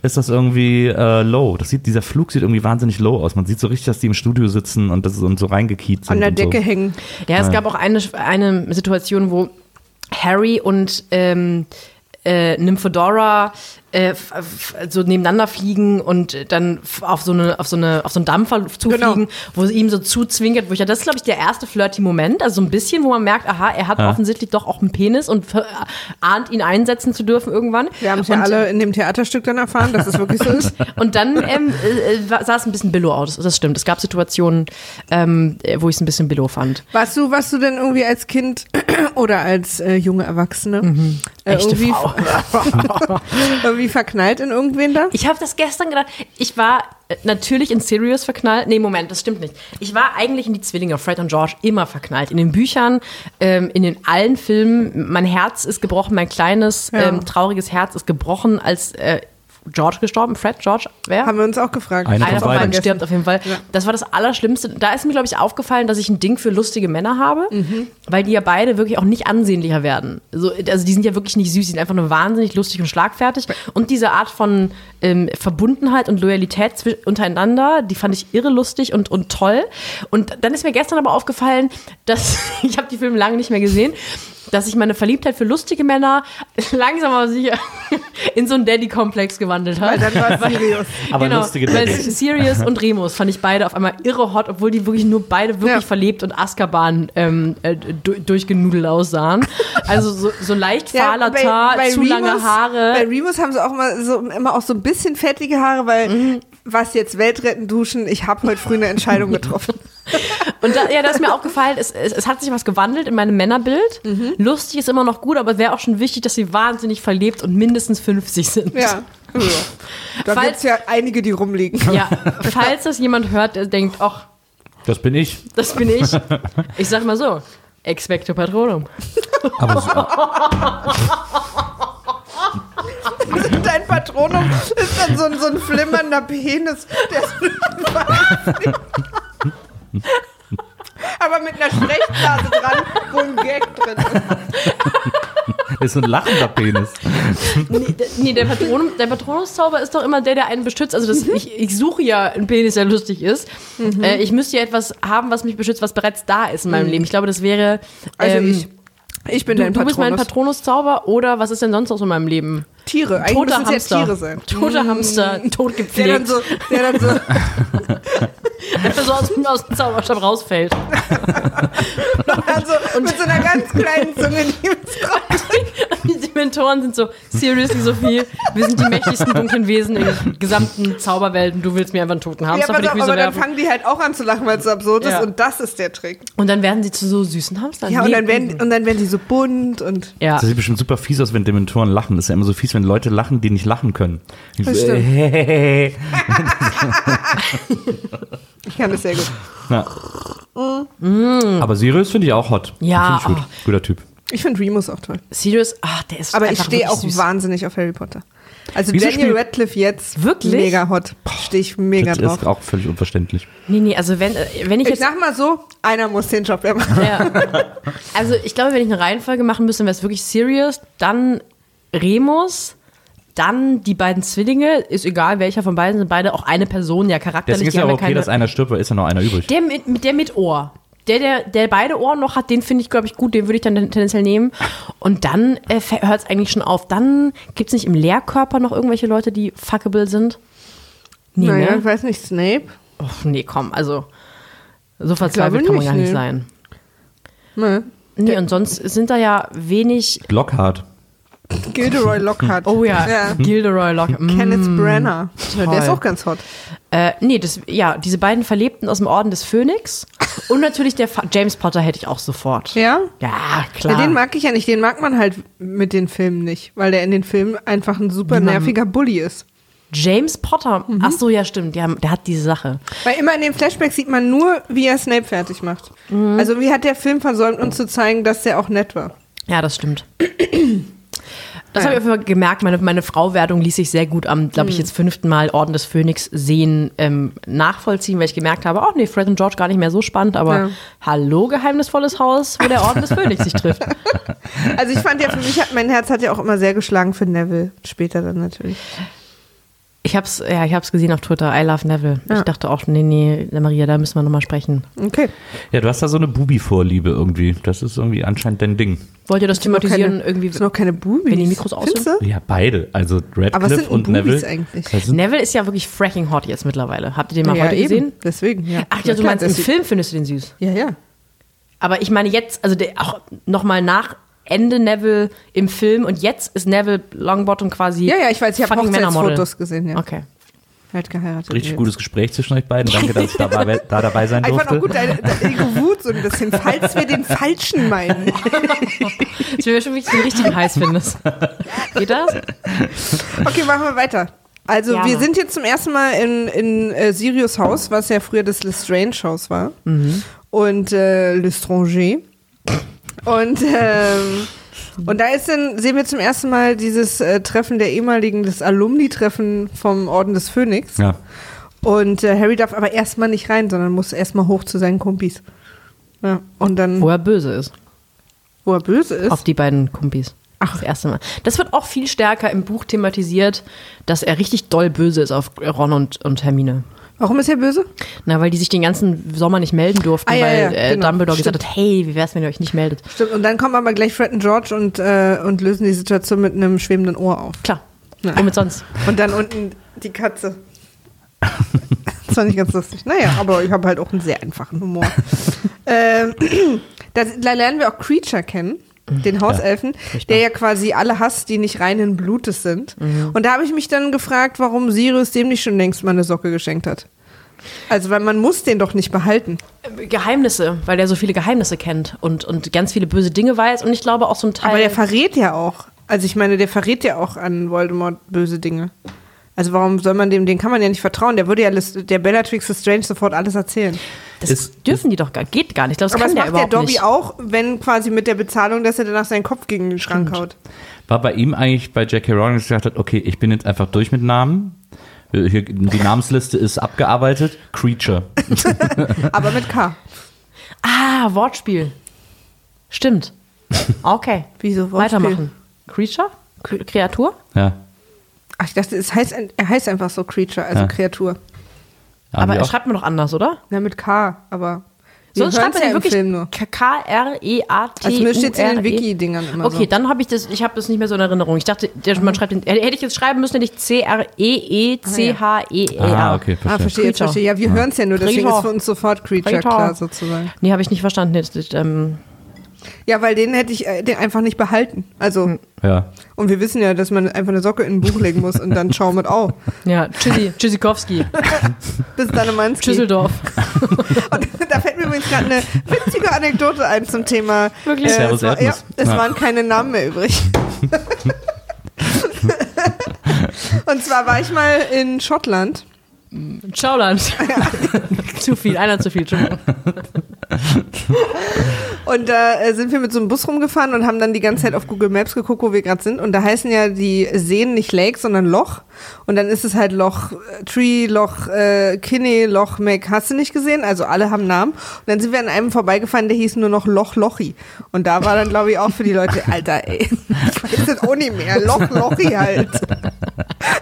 ist das irgendwie äh, low. Das sieht, dieser Flug sieht irgendwie wahnsinnig low aus. Man sieht so richtig, dass die im Studio sitzen und das ist und so reingekiet sind. An der Decke so. hängen. Ja, es gab auch eine, eine Situation, wo Harry und ähm, äh, Nymphedora äh, so nebeneinander fliegen und dann auf so eine auf so eine auf so einen Dampfer zufliegen, Genau. wo sie ihm so zuzwinkert, wo ich ja das ist glaube ich der erste flirty Moment, also so ein bisschen, wo man merkt, aha, er hat Ja. offensichtlich doch auch einen Penis und ver- ahnt ihn einsetzen zu dürfen irgendwann. Wir haben es ja alle in dem Theaterstück dann erfahren, dass es wirklich so ist. Und dann ähm, äh, äh, sah es ein bisschen billow aus. Das stimmt. Es gab Situationen, ähm, äh, wo ich es ein bisschen billow fand. Warst du, warst du denn irgendwie als Kind oder als äh, junge Erwachsene äh, Mhm. Echte irgendwie, Frau. irgendwie verknallt in irgendwen da? Ich habe das gestern gedacht. Ich war äh, natürlich in Sirius verknallt. Nee, Moment, das stimmt nicht. Ich war eigentlich in die Zwillinge, Fred und George, immer verknallt. In den Büchern, ähm, in den allen Filmen. Mein Herz ist gebrochen, mein kleines, Ja. ähm, trauriges Herz ist gebrochen, als äh, George gestorben. Fred, George, wer? Haben wir uns auch gefragt. Einer Einer von beiden stirbt auf jeden Fall. Das war das Allerschlimmste. Da ist mir, glaube ich, aufgefallen, dass ich ein Ding für lustige Männer habe, weil die ja beide wirklich auch nicht ansehnlicher werden. So, also die sind ja wirklich nicht süß, die sind einfach nur wahnsinnig lustig und schlagfertig. Und diese Art von ähm, Verbundenheit und Loyalität untereinander, die fand ich irre lustig und, und toll. Und dann ist mir gestern aber aufgefallen, dass, ich habe die Filme lange nicht mehr gesehen, dass sich meine Verliebtheit für lustige Männer langsam aber sicher in so einen Daddy-Komplex gewandelt hat. Weil dann war Sirius. Aber genau, lustige weil Daddys. Sirius und Remus fand ich beide auf einmal irre hot, obwohl die wirklich nur beide wirklich Ja. verlebt und Azkaban ähm, äh, du- durchgenudelt aussahen. Also so, so leicht fahler Tar, zu lange Haare. Bei Remus haben sie auch immer so, immer auch so ein bisschen fettige Haare, weil Mhm. was jetzt Weltretten duschen, ich habe heute früh eine Entscheidung getroffen. Und da, ja, da ist mir aufgefallen, es, es, es hat sich was gewandelt in meinem Männerbild. Mhm. Lustig ist immer noch gut, aber wäre auch schon wichtig, dass sie wahnsinnig verlebt und mindestens 50 sind. Ja. Da Falls- gibt es ja einige, die rumliegen. Ja, falls das jemand hört, der denkt, ach, Das bin ich. das bin ich. Ich sag mal so, expecto patronum. Aber so, Dein Patronum ist dann so ein, so ein flimmernder Penis. Der Aber mit einer Sprechblase dran, wo ein Gag drin ist. ist so ein lachender Penis. Nee, nee der, Patronum, der Patronuszauber ist doch immer der, der einen beschützt. Also das, ich, ich suche ja einen Penis, der lustig ist. Äh, ich müsste ja etwas haben, was mich beschützt, was bereits da ist in meinem Leben. Ich glaube, das wäre. Also ähm, ich. Ich bin Du, dein du bist mein Patronus. Patronuszauber oder was ist denn sonst noch so in meinem Leben? Tiere. Eigentlich Toter müssen es Hamster. ja Tiere sein. Toter Hamster, tot Der dann so, der dann so, so aus, aus dem Zauberstab rausfällt. dann so mit so einer ganz kleinen Zunge, die Die Mentoren sind so, seriously Sophie, wir sind die mächtigsten dunklen Wesen in der gesamten Zauberwelt und du willst mir einfach einen toten Ja, Hamster die auf, Füße aber dann fangen die halt auch an zu lachen, weil es so absurd ist Ja. und das ist der Trick. Und dann werden sie zu so süßen Hamstern. Ja, und dann werden, und dann werden die so bunt und ja. Das sieht bestimmt super fies aus, wenn Dementoren lachen. Das ist ja immer so fies, wenn Leute lachen, die nicht lachen können. Die Das so, stimmt. ich kann das sehr gut. ja. Aber Sirius finde ich auch hot. Ja, Finde ich gut. Guter Typ. Ich finde Remus auch toll. Sirius, ach, der ist Aber ich stehe auch süß. wahnsinnig auf Harry Potter. Also Wieso Daniel Radcliffe jetzt Wirklich? mega hot. Stehe ich mega Das drauf. ist auch völlig unverständlich. Nee, nee, also wenn, äh, wenn ich Ich jetzt sag mal so, einer muss den Job ja machen. Ja. Also ich glaube, wenn ich eine Reihenfolge machen müsste, wäre es wirklich Sirius, dann Remus, dann die beiden Zwillinge, ist egal welcher von beiden, sind beide auch eine Person, ja charakterlich. Deswegen ist ja okay, keine- dass einer stirbt, weil ist ja noch einer übrig. der mit, mit der mit Ohr. Der, der, der beide Ohren noch hat, den finde ich, glaube ich, gut, den würde ich dann tendenziell nehmen. Und dann äh, hört es eigentlich schon auf. Dann gibt es nicht im Lehrkörper noch irgendwelche Leute, die fuckable sind? Nee, naja, ich ne? weiß nicht, Snape. Oh, nee, komm, also so verzweifelt kann man nicht, gar nicht nee. sein. Ne. Nee, und sonst sind da ja wenig Lockhart. Gilderoy Lockhart. Oh ja, ja. Gilderoy Lockhart. Mm. Kenneth Branagh. Ja, der ist toll. auch ganz hot. Äh, nee, das, ja, diese beiden Verlebten aus dem Orden des Phönix und natürlich der Fa James Potter hätte ich auch sofort. Ja? Ja, klar. Ja, den mag ich ja nicht. Den mag man halt mit den Filmen nicht, weil der in den Filmen einfach ein super nerviger Bully ist. James Potter. Mhm. Ach so, ja, stimmt. Der, der hat diese Sache. Weil immer in den Flashbacks sieht man nur, wie er Snape fertig macht. Mhm. Also wie hat der Film versäumt, uns zu zeigen, dass der auch nett war. Ja, das stimmt. Das Ja. habe ich auf jeden Fall gemerkt. Meine, meine Frauwerdung ließ sich sehr gut am, glaube ich, jetzt fünften Mal Orden des Phönix sehen, ähm, nachvollziehen, weil ich gemerkt habe, oh nee, Fred und George gar nicht mehr so spannend, aber Ja. hallo, geheimnisvolles Haus, wo der Orden des Phönix sich trifft. Also ich fand ja für mich, hat, mein Herz hat ja auch immer sehr geschlagen für Neville. Später dann natürlich. Ich hab's, ja, ich hab's gesehen auf Twitter, I love Neville. Ja. Ich dachte auch, nee, nee, Maria, da müssen wir nochmal sprechen. Okay. Ja, du hast da so eine Bubi-Vorliebe irgendwie. Das ist irgendwie anscheinend dein Ding. Wollt ihr das Sind noch thematisieren keine, irgendwie? sind noch keine Bubis. wenn die Mikros aus? Ja, beide. Also Aber was Radcliffe und Bubis Neville. eigentlich? Neville ist ja wirklich fracking hot jetzt mittlerweile. Habt ihr den mal ja, heute eben. gesehen? Deswegen, ja. Ach ja, du meinst, im Film findest du den süß. Ja, ja. Aber ich meine jetzt, also der, auch nochmal nach Ende Neville im Film und jetzt ist Neville Longbottom quasi. Ja, ja, ich weiß, ich habe. Hochzeitsfotos gesehen, ja. Okay. Hat geheiratet. richtig jetzt. gutes Gespräch zwischen euch beiden. Danke, dass ich dabei, da dabei sein Ich fand durfte. auch gut deine, deine Wut so ein bisschen, falls wir den Falschen meinen. Ich will schon, wie ich den richtigen heiß findest. Geht das? Okay, machen wir weiter. Also Gerne. wir sind jetzt zum ersten Mal in, in äh, Sirius Haus, was ja früher das Lestrange Haus war. Und äh, Lestrange. Und, ähm, und da ist dann, sehen wir zum ersten Mal dieses äh, Treffen der ehemaligen, das Alumni-Treffen vom Orden des Phönix. Ja. Und äh, Harry darf aber erstmal nicht rein, sondern muss erstmal hoch zu seinen Kumpis. Ja, und dann, Wo er böse ist. wo er böse ist. Auf die beiden Kumpis. Ach. Das erste Mal. Das wird auch viel stärker im Buch thematisiert, dass er richtig doll böse ist auf Ron und, und Hermine. Warum ist er böse? Na, weil die sich den ganzen Sommer nicht melden durften, Ah, ja, weil ja, äh, genau. Dumbledore Stimmt. gesagt hat, hey, wie wär's, wenn ihr euch nicht meldet? Stimmt. Und dann kommen aber gleich Fred und George und, äh, und lösen die Situation mit einem schwebenden Ohr auf. Klar. Na. Womit sonst? Und dann unten die Katze. Das war nicht ganz lustig. Naja, aber ich habe halt auch einen sehr einfachen Humor. ähm, da lernen wir auch Creature kennen, den Hauselfen, der ja quasi alle hasst, die nicht reinen Blutes sind. Und da habe ich mich dann gefragt, warum Sirius dem nicht schon längst mal eine Socke geschenkt hat. Also, weil man muss den doch nicht behalten. Geheimnisse, weil der so viele Geheimnisse kennt und, und ganz viele böse Dinge weiß. Und ich glaube auch so ein Teil. Aber der verrät ja auch. Also ich meine, der verrät ja auch an Voldemort böse Dinge. Also warum soll man dem, den kann man ja nicht vertrauen. Der würde ja der Bellatrix Lestrange sofort alles erzählen. das Ist- dürfen die doch gar, geht gar nicht. Das Aber kann das der macht der Dobby nicht. auch, wenn quasi mit der Bezahlung, dass er danach seinen Kopf gegen den Schrank haut. War bei ihm eigentlich bei J.K. Rowling, dass er gesagt hat, okay, ich bin jetzt einfach durch mit Namen. Äh, Hier, die Namensliste ist abgearbeitet. Creature. Aber mit K. Ah, Wortspiel. Stimmt. Okay. Wieso Wortspiel? Weitermachen. Creature? K Kreatur? Ja. Ach, ich dachte, es heißt, er heißt einfach so Creature, also Ja. Kreatur. Haben Aber er schreibt man doch anders, oder? Ja, mit K, aber hören's schreibt man ja wirklich K-R-E-A-T. Also mir steht in den Wiki-Dingern immer Okay, so. dann habe ich das, ich habe das nicht mehr so in Erinnerung. Ich dachte, man schreibt den, hätte ich jetzt schreiben müssen, hätte ich C-R-E-E-C-H-E-E-R. Ah, okay, Ah, verstehe. verstehe, jetzt Creature. verstehe. Ja, wir hören es ja nur, deswegen Creature. ist für uns sofort Creature Creature. klar sozusagen. Nee, habe ich nicht verstanden. Jetzt, jetzt, ähm, Ja, weil den hätte ich äh, den einfach nicht behalten. Also, Ja. und wir wissen ja, dass man einfach eine Socke in ein Buch legen muss und dann schau mit au. ja, Tschüssi, Tschüssikowski, Bis Danemanski. Tschüsseldorf. Und da fällt mir übrigens gerade eine witzige Anekdote ein zum Thema. Wirklich? Servus es, war, ja, es Ja. waren keine Namen mehr übrig. und zwar war ich mal in Schottland. Schauland. zu viel, einer zu viel, Entschuldigung. Und da äh, sind wir mit so einem Bus rumgefahren und haben dann die ganze Zeit auf Google Maps geguckt, wo wir gerade sind. Und da heißen ja die Seen nicht Lake, sondern Loch. Und dann ist es halt Loch äh, Tree, Loch äh, Kinney, Loch Mac. Hast du nicht gesehen? Also alle haben Namen. Und dann sind wir an einem vorbeigefahren, der hieß nur noch Loch Lochi. Und da war dann, glaube ich, auch für die Leute, Alter, ey, ich weiß das auch nicht mehr. Loch Lochi halt.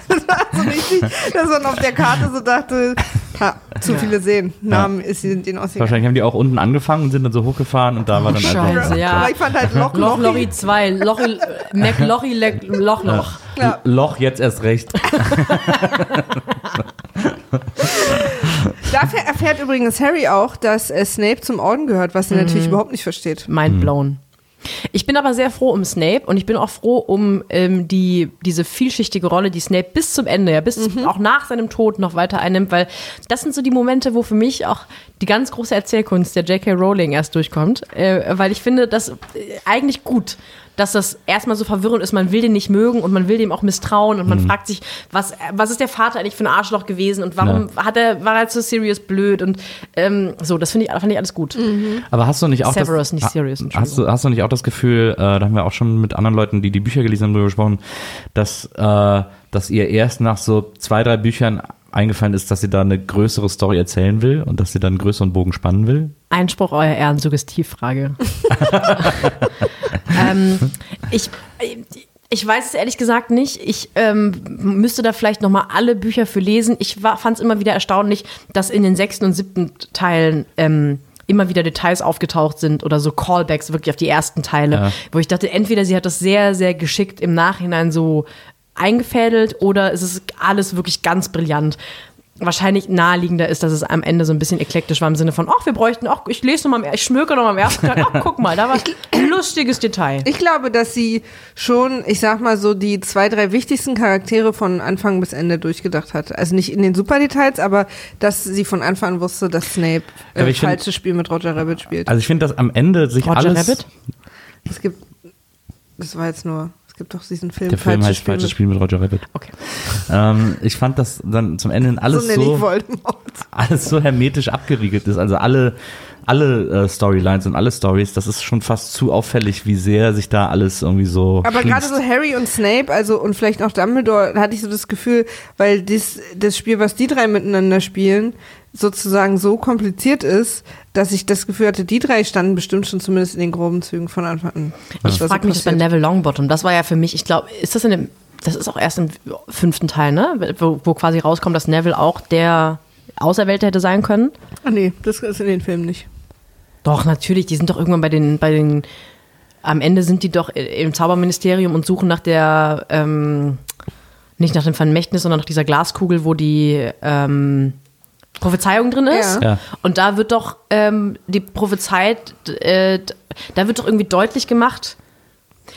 Das war so richtig, dass man auf der Karte so dachte, ha, zu viele Seen. Namen ist, sind ihnen ausgegangen. Wahrscheinlich haben die auch unten angefangen und sind dann so hochgefahren und da war dann einfach. Scheiße, ja. Aber ich fand halt Loch Loch Lochi. Lorry 2, Loch, Mac Lochi, Le- Loch Loch. Ja. Loch jetzt erst recht. Dafür erfährt übrigens Harry auch, dass äh, Snape zum Orden gehört, was er Mhm. natürlich überhaupt nicht versteht. Mind blown. Ich bin aber sehr froh um Snape und ich bin auch froh um ähm, die, diese vielschichtige Rolle, die Snape bis zum Ende, ja, bis auch nach seinem Tod noch weiter einnimmt, weil das sind so die Momente, wo für mich auch die ganz große Erzählkunst der J.K. Rowling erst durchkommt, äh, weil ich finde das äh, eigentlich gut, dass das erstmal so verwirrend ist. Man will den nicht mögen und man will dem auch misstrauen und man Mhm. fragt sich, was, was ist der Vater eigentlich für ein Arschloch gewesen und warum hat er, war er zu serious blöd und ähm, so, das finde ich, fand ich alles gut. Aber hast du nicht auch Severus, das, nicht Sirius, hast du, hast du nicht auch das Gefühl, äh, da haben wir auch schon mit anderen Leuten, die die Bücher gelesen haben, drüber gesprochen, dass, äh, dass ihr erst nach so zwei, drei Büchern eingefallen ist, dass sie da eine größere Story erzählen will und dass sie dann einen größeren Bogen spannen will? Einspruch, euer Ehren, Suggestivfrage. ähm, ich, ich weiß es ehrlich gesagt nicht. Ich ähm, müsste da vielleicht nochmal alle Bücher für lesen. Ich fand es immer wieder erstaunlich, dass in den sechsten und siebten Teilen ähm, immer wieder Details aufgetaucht sind oder so Callbacks wirklich auf die ersten Teile, Ja. wo ich dachte, entweder sie hat das sehr, sehr geschickt im Nachhinein so eingefädelt oder es ist alles wirklich ganz brillant. Wahrscheinlich naheliegender ist, dass es am Ende so ein bisschen eklektisch war im Sinne von, ach, wir bräuchten, ach, ich lese noch mal, ich schmöke noch mal am ersten Tag, ach, guck mal, da war ein lustiges Detail. Ich glaube, dass sie schon, ich sag mal so, die zwei, drei wichtigsten Charaktere von Anfang bis Ende durchgedacht hat. Also nicht in den Superdetails, aber dass sie von Anfang an wusste, dass Snape äh, find- falsches Spiel mit Roger Rabbit spielt. Also ich finde, dass am Ende sich Roger alles... Rabbit? es gibt, das war jetzt nur, es gibt doch diesen Film. Der Film Falsches heißt Spiel Falsches mit- Spiel mit Roger Rabbit. Okay. Ähm, ich fand, dass dann zum Ende alles So so, alles so hermetisch abgeriegelt ist. Also alle, alle äh, Storylines und alle Stories, das ist schon fast zu auffällig, wie sehr sich da alles irgendwie so Aber gerade so Harry und Snape, also und vielleicht auch Dumbledore, hatte ich so das Gefühl, weil das, das Spiel, was die drei miteinander spielen, sozusagen so kompliziert ist, dass ich das Gefühl hatte, die drei standen bestimmt schon zumindest in den groben Zügen von Anfang an. Ich da so frage mich das bei. Neville Longbottom. Das war ja für mich, ich glaube, ist das in dem, das ist auch erst im fünften Teil, ne? Wo, wo quasi rauskommt, dass Neville auch der Auserwählte hätte sein können. Ach nee, das ist in den Filmen nicht. Doch, natürlich, die sind doch irgendwann bei den, bei den, am Ende sind die doch im Zauberministerium und suchen nach der, ähm, nicht nach dem Vermächtnis, sondern nach dieser Glaskugel, wo die ähm, Prophezeiung drin ist. Ja. Und da wird doch ähm, die Prophezeit, äh, da wird doch irgendwie deutlich gemacht.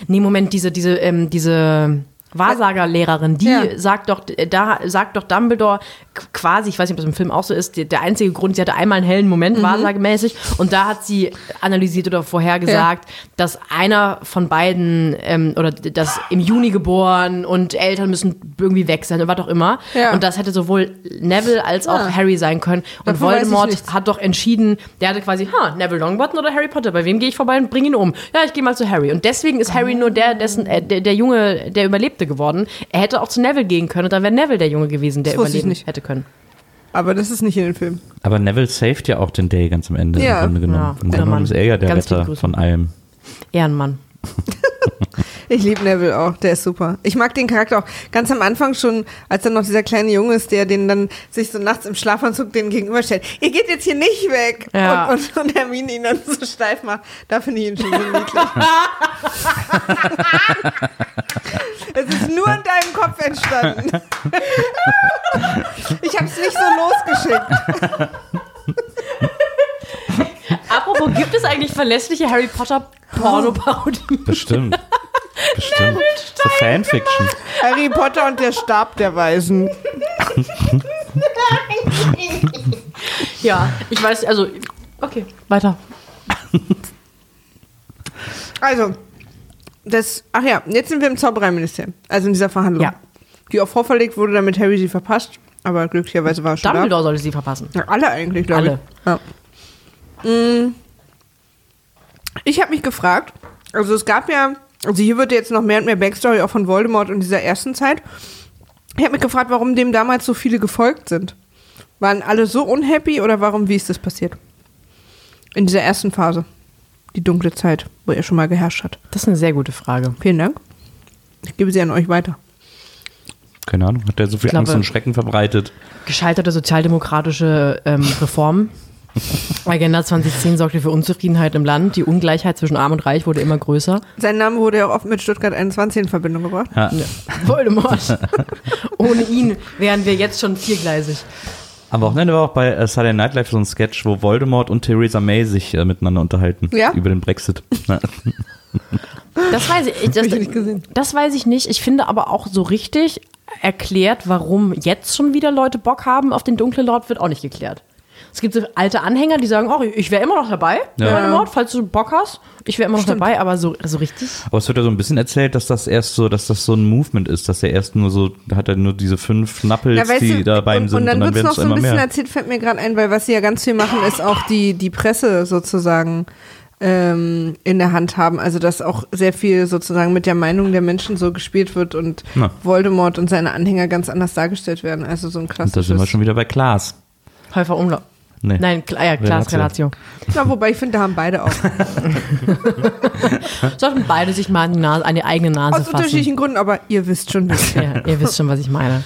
Nee, Moment, diese, diese, ähm, diese Wahrsagerlehrerin, die Ja. sagt doch, äh, da sagt doch Dumbledore qu- quasi, ich weiß nicht, ob das im Film auch so ist, der, einzige Grund, sie hatte einmal einen hellen Mhm. Moment, wahrsagemäßig, und da hat sie analysiert oder vorhergesagt, dass einer von beiden, ähm, oder das im Juni geboren und Eltern müssen irgendwie weg sein und was auch immer. Ja. Und das hätte sowohl Neville als auch Ah. Harry sein können. Und Davon Voldemort hat doch entschieden, der hatte quasi, ha, Neville Longbottom oder Harry Potter, bei wem gehe ich vorbei und bringe ihn um? Ja, ich gehe mal zu Harry. Und deswegen ist Harry nur der, dessen, äh, der, der Junge, der Überlebte geworden. Er hätte auch zu Neville gehen können und dann wäre Neville der Junge gewesen, der überleben nicht. hätte können. Aber das ist nicht in den Filmen. Aber Neville saved ja auch den Day ganz am Ende Ja. im Grunde genommen. Ja, Im Grunde genommen Mann. ist er ja der Retter von allem. Ehrenmann. Ich liebe Neville auch, der ist super. Ich mag den Charakter auch ganz am Anfang schon, als dann noch dieser kleine Junge ist, der den dann sich so nachts im Schlafanzug den gegenüberstellt. Ihr geht jetzt hier nicht weg. Ja. Und, und, und Hermine ihn dann so steif macht. Da finde ich ihn schon so niedlich. Es ist nur in deinem Kopf entstanden. Ich habe es nicht so losgeschickt. Apropos, gibt es eigentlich verlässliche Harry Potter Porno-Parodien? Bestimmt. Bestimmt. So Fanfiction. Harry Potter und der Stab der Weisen. Ja, ich weiß, also, okay, weiter. Also, das, ach ja, jetzt sind wir im Zaubereiministerium, also in dieser Verhandlung. Ja. Die auch vorverlegt wurde, damit Harry sie verpasst, aber glücklicherweise war er schon Dumbledore sollte sie verpassen. da. Ja, alle eigentlich, glaube ich. Ja. Mm. Ich habe mich gefragt, also es gab ja, also hier wird jetzt noch mehr und mehr Backstory auch von Voldemort in dieser ersten Zeit. Ich habe mich gefragt, warum dem damals so viele gefolgt sind. Waren alle so unhappy oder warum, wie ist das passiert? In dieser ersten Phase. Die dunkle Zeit, wo er schon mal geherrscht hat. Das ist eine sehr gute Frage. Vielen Dank. Ich gebe sie an euch weiter. Keine Ahnung, hat der so viel glaube- Angst und Schrecken verbreitet? Gescheiterte sozialdemokratische ähm, Reformen. Agenda 2010 sorgte für Unzufriedenheit im Land. Die Ungleichheit zwischen Arm und Reich wurde immer größer. Sein Name wurde ja auch oft mit Stuttgart 21 in Verbindung gebracht. Ja. Voldemort. Ohne ihn wären wir jetzt schon viergleisig. Am Wochenende war auch bei äh, Saturday Night Live so ein Sketch, wo Voldemort und Theresa May sich äh, miteinander unterhalten. Ja? Über den Brexit. Ja. Das weiß ich. Das, ich nicht gesehen. das weiß ich nicht. Ich finde aber auch so richtig erklärt, warum jetzt schon wieder Leute Bock haben auf den dunklen Lord, wird auch nicht geklärt. Es gibt so alte Anhänger, die sagen, oh, ich wäre immer noch dabei, Ja. Voldemort, falls du Bock hast. Ich wäre immer noch dabei, aber so, so richtig. Aber es wird ja so ein bisschen erzählt, dass das erst so, dass das so ein Movement ist, dass er erst nur so, da hat er nur diese fünf Nappels, Ja, weißt die du, dabei und, sind und dann wird es noch so ein bisschen mehr. erzählt, fällt mir gerade ein, weil was sie ja ganz viel machen, ist auch die, die Presse sozusagen ähm, in der Hand haben. Also dass auch sehr viel sozusagen mit der Meinung der Menschen so gespielt wird und Na. Voldemort und seine Anhänger ganz anders dargestellt werden. Also so ein Und da sind wir schon wieder bei Klaas. Häufer Umlauf. Nee. Nein, Kla- ja, Klaas Relatio. Ja, wobei ich finde, da haben beide auch. Sollten beide sich mal an die, Nase, an die eigene Nase Aus fassen. unterschiedlichen Gründen, aber ihr wisst schon nicht. Ja, ihr wisst schon, was ich meine.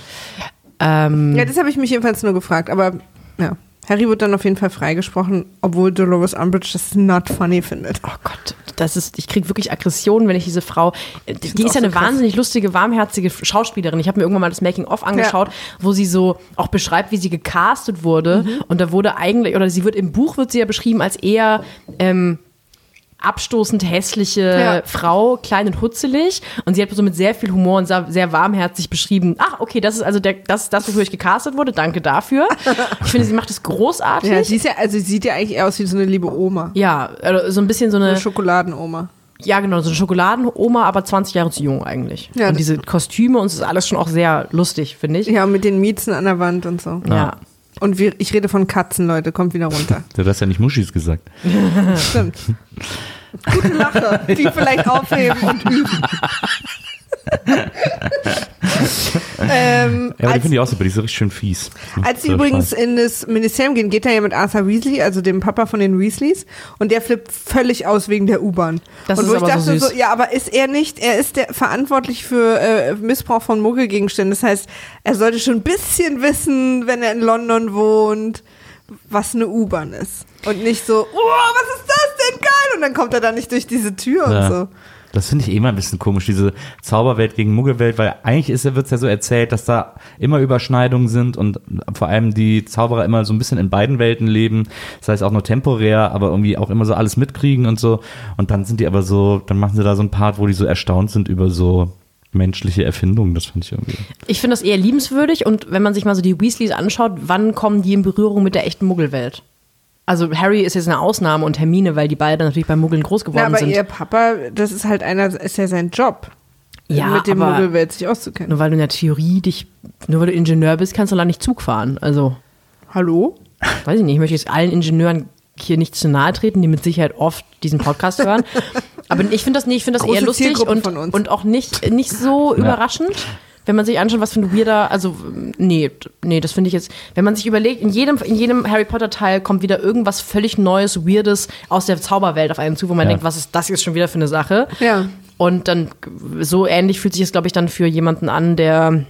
Ähm, Ja, das habe ich mich jedenfalls nur gefragt. Aber ja, Harry wird dann auf jeden Fall freigesprochen, obwohl Dolores Umbridge das not funny findet. Oh Gott, das ist, ich kriege wirklich Aggressionen, wenn ich diese Frau, äh, die find's ist ja eine krass. wahnsinnig lustige, warmherzige Schauspielerin. Ich habe mir irgendwann mal das Making-of angeschaut, wo sie so auch beschreibt, wie sie gecastet wurde. Mhm. Und da wurde eigentlich, oder sie wird im Buch wird sie ja beschrieben als eher ähm, abstoßend hässliche Ja. Frau, klein und hutzelig. Und sie hat so mit sehr viel Humor und sehr, sehr warmherzig beschrieben, ach, okay, das ist also der, das, ist das, wofür ich gecastet wurde. Danke dafür. Ich finde, sie macht es großartig. Ja, sie ist ja, also sie sieht ja eigentlich eher aus wie so eine liebe Oma. ja, also so ein bisschen so eine. Eine Schokoladenoma. Ja, genau, so eine Schokoladenoma, aber 20 Jahre zu jung eigentlich. Ja, und das- diese Kostüme und es ist alles schon auch sehr lustig, finde ich. Ja, mit den Miezen an der Wand und so. Ja. Und wir, ich rede von Katzen, Leute, kommt wieder runter. Du hast ja nicht Muschis gesagt. Stimmt. Gute Lache, die vielleicht aufheben und üben. ähm, Ja, aber die finde ich auch super, die ist so richtig schön fies. als sie So übrigens Spaß. in das Ministerium gehen, geht er ja mit Arthur Weasley, also dem Papa von den Weasleys, und der flippt völlig aus wegen der U-Bahn. Das und ist wo ich aber so dachte süß. so, ja, aber ist er nicht, er ist der verantwortlich für äh, Missbrauch von Muggelgegenständen. Das heißt, er sollte schon ein bisschen wissen, wenn er in London wohnt, was eine U-Bahn ist. Und nicht so, oh, was ist das denn geil? Und dann kommt er da nicht durch diese Tür Ja. und so. Das finde ich eh immer ein bisschen komisch, diese Zauberwelt gegen Muggelwelt, weil eigentlich ist wird es ja so erzählt, dass da immer Überschneidungen sind und vor allem die Zauberer immer so ein bisschen in beiden Welten leben. Das heißt auch nur temporär, aber irgendwie auch immer so alles mitkriegen und so. Und dann sind die aber so, dann machen sie da so einen Part, wo die so erstaunt sind über so menschliche Erfindungen. Das fand ich irgendwie. Ich finde das eher liebenswürdig und wenn man sich mal so die Weasleys anschaut, wann kommen die in Berührung mit der echten Muggelwelt? Also Harry ist jetzt eine Ausnahme und Hermine, weil die beide natürlich beim Muggeln groß Na, geworden aber sind. ihr Papa, das ist halt einer, ist ja sein Job. Ja, mit dem aber- Muggelwelt sich auszukennen. Nur weil du in der Theorie dich, nur weil du Ingenieur bist, kannst du da nicht Zug fahren. Also, Hallo? weiß ich nicht, ich möchte jetzt allen Ingenieuren hier nicht zu nahe treten, die mit Sicherheit oft diesen Podcast hören. Aber ich finde das, nee, ich finde das Große eher lustig und, von uns. und auch nicht, nicht so überraschend. Wenn man sich anschaut, was für ein weirder, also nee, nee, das finde ich jetzt, wenn man sich überlegt, in jedem, in jedem Harry Potter Teil kommt wieder irgendwas völlig Neues, Weirdes aus der Zauberwelt auf einen zu, wo man Ja. denkt, was ist das jetzt schon wieder für eine Sache? Ja. Und dann so ähnlich fühlt sich es, glaube ich, dann für jemanden an, der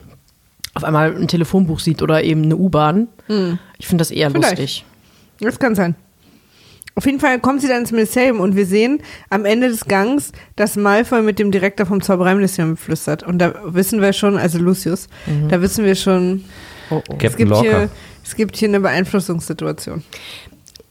auf einmal ein Telefonbuch sieht oder eben eine U-Bahn. Ich finde das eher Hm. Vielleicht. lustig. Das kann sein. Auf jeden Fall kommen sie dann ins Ministerium und wir sehen am Ende des Gangs, dass Malfoy mit dem Direktor vom Zaubereiministerium flüstert. Und da wissen wir schon, also Lucius, da wissen wir schon, Oh, oh. es Captain gibt, hier, es gibt hier eine Beeinflussungssituation.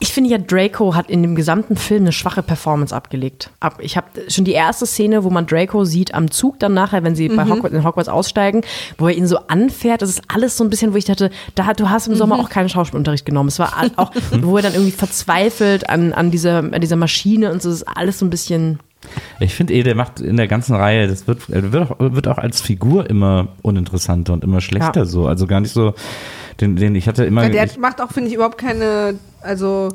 Ich finde ja, Draco hat in dem gesamten Film eine schwache Performance abgelegt. Ab, ich habe schon die erste Szene, wo man Draco sieht am Zug dann nachher, wenn sie bei Hogwarts, in Hogwarts aussteigen, wo er ihn so anfährt. Das ist alles so ein bisschen, wo ich dachte, da, du hast im Sommer auch keinen Schauspielunterricht genommen. Es war auch, wo er dann irgendwie verzweifelt an, an, dieser, an dieser Maschine und so. Das ist alles so ein bisschen. Ich finde eh, der macht in der ganzen Reihe, das wird, er wird, auch, wird auch als Figur immer uninteressanter und immer schlechter Ja. so. Also gar nicht so, den, den ich hatte immer Weil der ich, macht auch, finde ich, überhaupt keine, also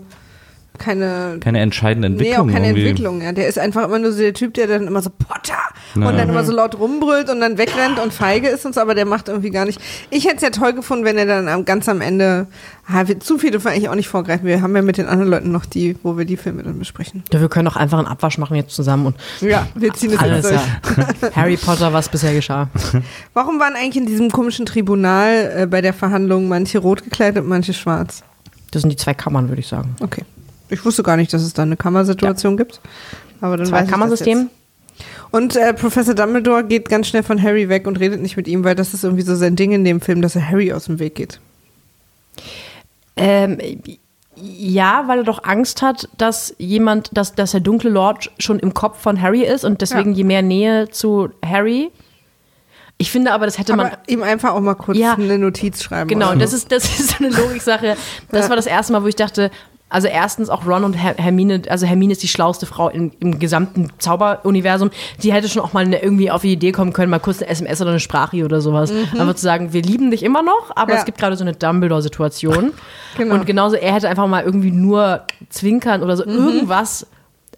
keine keine entscheidende Nee, Entwicklung. auch keine irgendwie. Entwicklung. Ja. Der ist einfach immer nur so der Typ, der dann immer so Potter Ja. und dann immer so laut rumbrüllt und dann wegrennt und feige ist und so, aber der macht irgendwie gar nicht. Ich hätte es ja toll gefunden, wenn er dann am, ganz am Ende, ah, wir, zu viele dürfen wir eigentlich auch nicht vorgreifen. Wir haben ja mit den anderen Leuten noch die, wo wir die Filme dann besprechen. Ja, wir können auch einfach einen Abwasch machen jetzt zusammen und Ja, wir ziehen es alles jetzt durch. ja. Harry Potter, was bisher geschah. Warum waren eigentlich in diesem komischen Tribunal äh, bei der Verhandlung manche rot gekleidet und manche schwarz? Das sind die zwei Kammern, würde ich sagen. Okay. Ich wusste gar nicht, dass es da eine Kammersituation gibt. Aber dann Zwei Kammersystem. Und äh, Professor Dumbledore geht ganz schnell von Harry weg und redet nicht mit ihm, weil das ist irgendwie so sein Ding in dem Film, dass er Harry aus dem Weg geht. Ähm, ja, weil er doch Angst hat, dass jemand, dass, dass der dunkle Lord schon im Kopf von Harry ist und deswegen Ja. je mehr Nähe zu Harry. Ich finde aber, das hätte man. Aber ihm einfach auch mal kurz Ja. eine Notiz schreiben. Genau, das ist, das ist so eine Logiksache. Das war das erste Mal, wo ich dachte, also erstens auch Ron und Her Hermine, also Hermine ist die schlauste Frau im, im gesamten Zauberuniversum. Die hätte schon auch mal eine, irgendwie auf die Idee kommen können, mal kurz eine SMS oder eine Sprache oder sowas. Aber zu sagen, wir lieben dich immer noch, aber Mhm. Ja. es gibt gerade so eine Dumbledore-Situation. Genau. Und genauso, er hätte einfach mal irgendwie nur zwinkern oder so irgendwas.